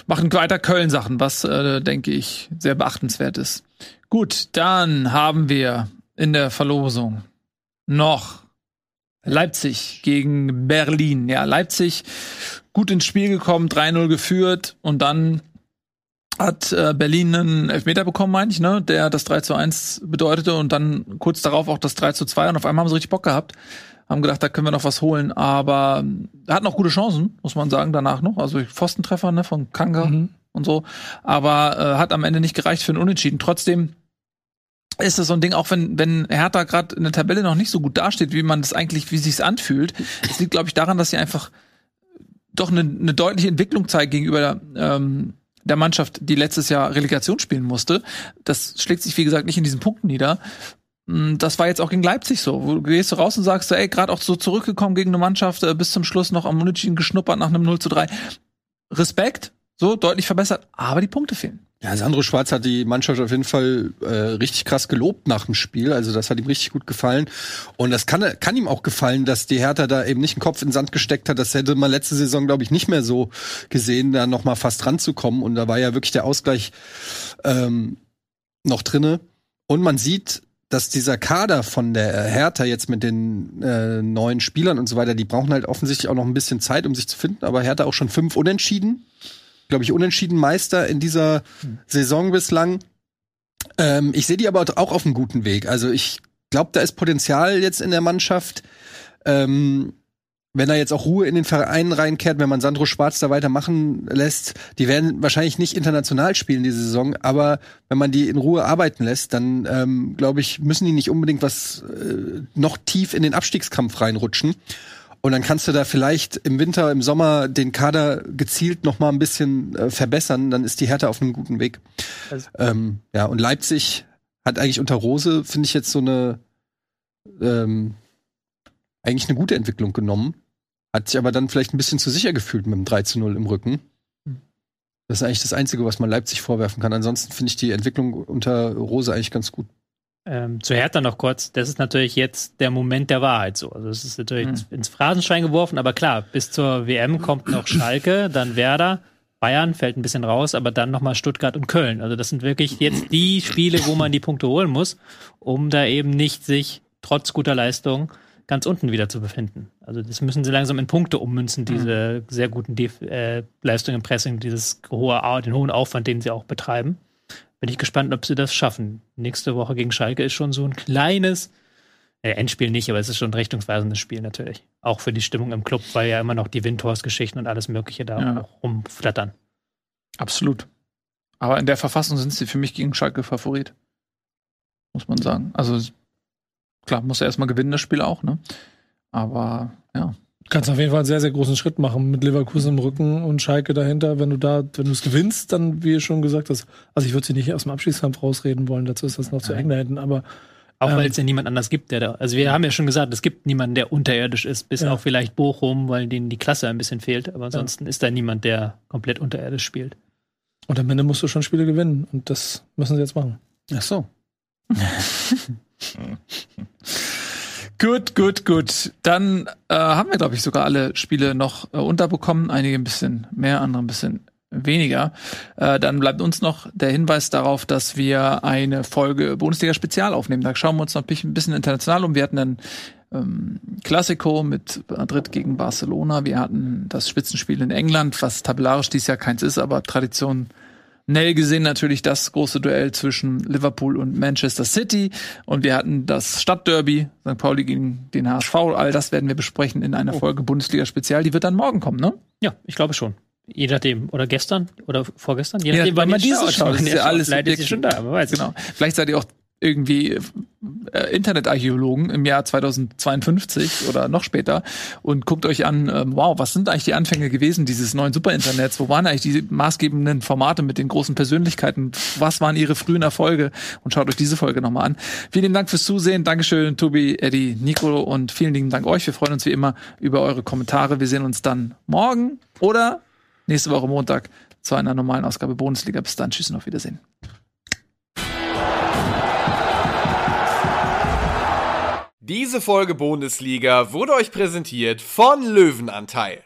Speaker 2: machen weiter Köln-Sachen, was, äh, denke ich, sehr beachtenswert ist. Gut, dann haben wir in der Verlosung noch Leipzig gegen Berlin. Ja, Leipzig gut ins Spiel gekommen, 3-0 geführt und dann hat äh, Berlin einen Elfmeter bekommen, meine ich, ne, der das 3 zu 1 bedeutete und dann kurz darauf auch das 3 zu 2 und auf einmal haben sie richtig Bock gehabt. Haben gedacht, da können wir noch was holen, aber ähm, hatten auch gute Chancen, muss man sagen, danach noch. Also Pfostentreffer, ne, von Kanga
Speaker 5: Mhm.
Speaker 2: und so. Aber äh, hat am Ende nicht gereicht für einen Unentschieden. Trotzdem ist das so ein Ding, auch wenn, wenn Hertha gerade in der Tabelle noch nicht so gut dasteht, wie man das eigentlich, wie sich's anfühlt. Es liegt, glaube ich, daran, dass sie einfach doch eine, eine deutliche Entwicklung zeigt gegenüber ähm, der Mannschaft, die letztes Jahr Relegation spielen musste. Das schlägt sich, wie gesagt, nicht in diesen Punkten nieder. Mm, Das war jetzt auch gegen Leipzig so. Wo du gehst du raus und sagst, ey, gerade auch so zurückgekommen gegen eine Mannschaft, äh, bis zum Schluss noch am Unentschieden geschnuppert nach einem 0 zu 3. Respekt, so deutlich verbessert, aber die Punkte fehlen.
Speaker 3: Ja, Sandro Schwarz hat die Mannschaft auf jeden Fall äh, richtig krass gelobt nach dem Spiel. Also das hat ihm richtig gut gefallen. Und das kann, kann ihm auch gefallen, dass die Hertha da eben nicht einen Kopf in den Sand gesteckt hat. Das hätte man letzte Saison, glaube ich, nicht mehr so gesehen, da noch mal fast ranzukommen. Und da war ja wirklich der Ausgleich ähm, noch drinne. Und man sieht, dass dieser Kader von der Hertha jetzt mit den äh, neuen Spielern und so weiter, die brauchen halt offensichtlich auch noch ein bisschen Zeit, um sich zu finden. Aber Hertha auch schon fünf Unentschieden glaube ich, unentschieden Meister in dieser Saison bislang. Ähm, ich sehe die aber auch auf einem guten Weg. Also ich glaube, da ist Potenzial jetzt in der Mannschaft. Ähm, wenn er jetzt auch Ruhe in den Verein reinkehrt, wenn man Sandro Schwarz da weitermachen lässt, die werden wahrscheinlich nicht international spielen diese Saison, aber wenn man die in Ruhe arbeiten lässt, dann ähm, glaube ich, müssen die nicht unbedingt was äh, noch tief in den Abstiegskampf reinrutschen. Und dann kannst du da vielleicht im Winter, im Sommer den Kader gezielt noch mal ein bisschen äh, verbessern. Dann ist die Hertha auf einem guten Weg.
Speaker 4: Also-
Speaker 3: ähm, ja, und Leipzig hat eigentlich unter Rose, finde ich jetzt so eine ähm, eigentlich eine gute Entwicklung genommen. Hat sich aber dann vielleicht ein bisschen zu sicher gefühlt mit dem 3 zu 0 im Rücken. Das ist eigentlich das Einzige, was man Leipzig vorwerfen kann. Ansonsten finde ich die Entwicklung unter Rose eigentlich ganz gut.
Speaker 4: Ähm, zu Hertha noch kurz, das ist natürlich jetzt der Moment der Wahrheit so. Also es ist natürlich
Speaker 2: Mhm.
Speaker 4: ins Phrasenschwein geworfen, aber klar, bis zur WM kommt noch Schalke, dann Werder, Bayern fällt ein bisschen raus, aber dann nochmal Stuttgart und Köln. Also das sind wirklich jetzt die Spiele, wo man die Punkte holen muss, um da eben nicht sich trotz guter Leistung ganz unten wieder zu befinden. Also das müssen sie langsam in Punkte ummünzen, diese sehr guten Def äh, Leistungen im Pressing, dieses hohe, den hohen Aufwand, den sie auch betreiben. Bin ich gespannt, ob sie das schaffen. Nächste Woche gegen Schalke ist schon so ein kleines äh, Endspiel nicht, aber es ist schon ein richtungsweisendes Spiel natürlich. Auch für die Stimmung im Club, weil ja immer noch die Windhorst-Geschichten und alles Mögliche da
Speaker 2: Ja.
Speaker 4: rumflattern.
Speaker 2: Absolut. Aber in der Verfassung sind sie für mich gegen Schalke Favorit. Muss man sagen. Also klar, muss er erstmal gewinnen, das Spiel auch, ne? Aber ja.
Speaker 5: Kannst auf jeden Fall einen sehr, sehr großen Schritt machen mit Leverkusen im Rücken und Schalke dahinter. Wenn du da, wenn du es gewinnst, dann, wie ihr schon gesagt hast, also ich würde sie nicht aus dem Abschiedskampf rausreden wollen, dazu ist das noch zu eng da hinten, aber
Speaker 4: Auch
Speaker 5: Ähm.
Speaker 4: weil es ja niemand anders gibt, der da. Also wir haben ja schon gesagt, es gibt niemanden, der unterirdisch ist, bis
Speaker 5: Ja.
Speaker 4: auf vielleicht Bochum, weil denen die Klasse ein bisschen fehlt. Aber ansonsten ist da niemand, der komplett unterirdisch spielt.
Speaker 5: und am Ende musst du schon Spiele gewinnen und das müssen sie jetzt machen.
Speaker 3: Ach so.
Speaker 2: Gut, gut, gut. Dann äh, haben wir, glaube ich, sogar alle Spiele noch äh, unterbekommen. Einige ein bisschen mehr, andere ein bisschen weniger. Äh, dann bleibt uns noch der Hinweis darauf, dass wir eine Folge Bundesliga Spezial aufnehmen. Da schauen wir uns noch ein bisschen international um. Wir hatten dann ähm, Classico mit Madrid gegen Barcelona. Wir hatten das Spitzenspiel in England, was tabellarisch dies Jahr keins ist, aber Tradition Nell gesehen natürlich das große Duell zwischen Liverpool und Manchester City. Und wir hatten das Stadtderby, St. Pauli gegen den HSV. All das werden wir besprechen in einer Folge Bundesliga Spezial. Die wird dann morgen kommen, ne?
Speaker 4: Ja, ich glaube schon. Je nachdem. Oder gestern oder vorgestern. Je
Speaker 2: Ja,
Speaker 4: nachdem,
Speaker 2: wenn man
Speaker 4: ihr
Speaker 2: diese
Speaker 4: schaut.
Speaker 2: schaut, ist ja alles
Speaker 4: Vielleicht ist sie schon da, aber weiß
Speaker 2: Genau. Vielleicht seid ihr auch irgendwie äh, Internetarchäologen im Jahr 2052 oder noch später und guckt euch an, ähm, wow, was sind eigentlich die Anfänge gewesen dieses neuen Superinternets? Wo waren eigentlich die maßgebenden Formate mit den großen Persönlichkeiten? Was waren ihre frühen Erfolge? Und schaut euch diese Folge nochmal an. Vielen Dank fürs Zusehen. Dankeschön, Tobi, Eddie, Nico und vielen lieben Dank euch. Wir freuen uns wie immer über eure Kommentare. Wir sehen uns dann morgen oder nächste Woche Montag zu einer normalen Ausgabe Bundesliga. Bis dann. Tschüss und auf Wiedersehen.
Speaker 1: Diese Folge Bundesliga wurde euch präsentiert von Löwenanteil.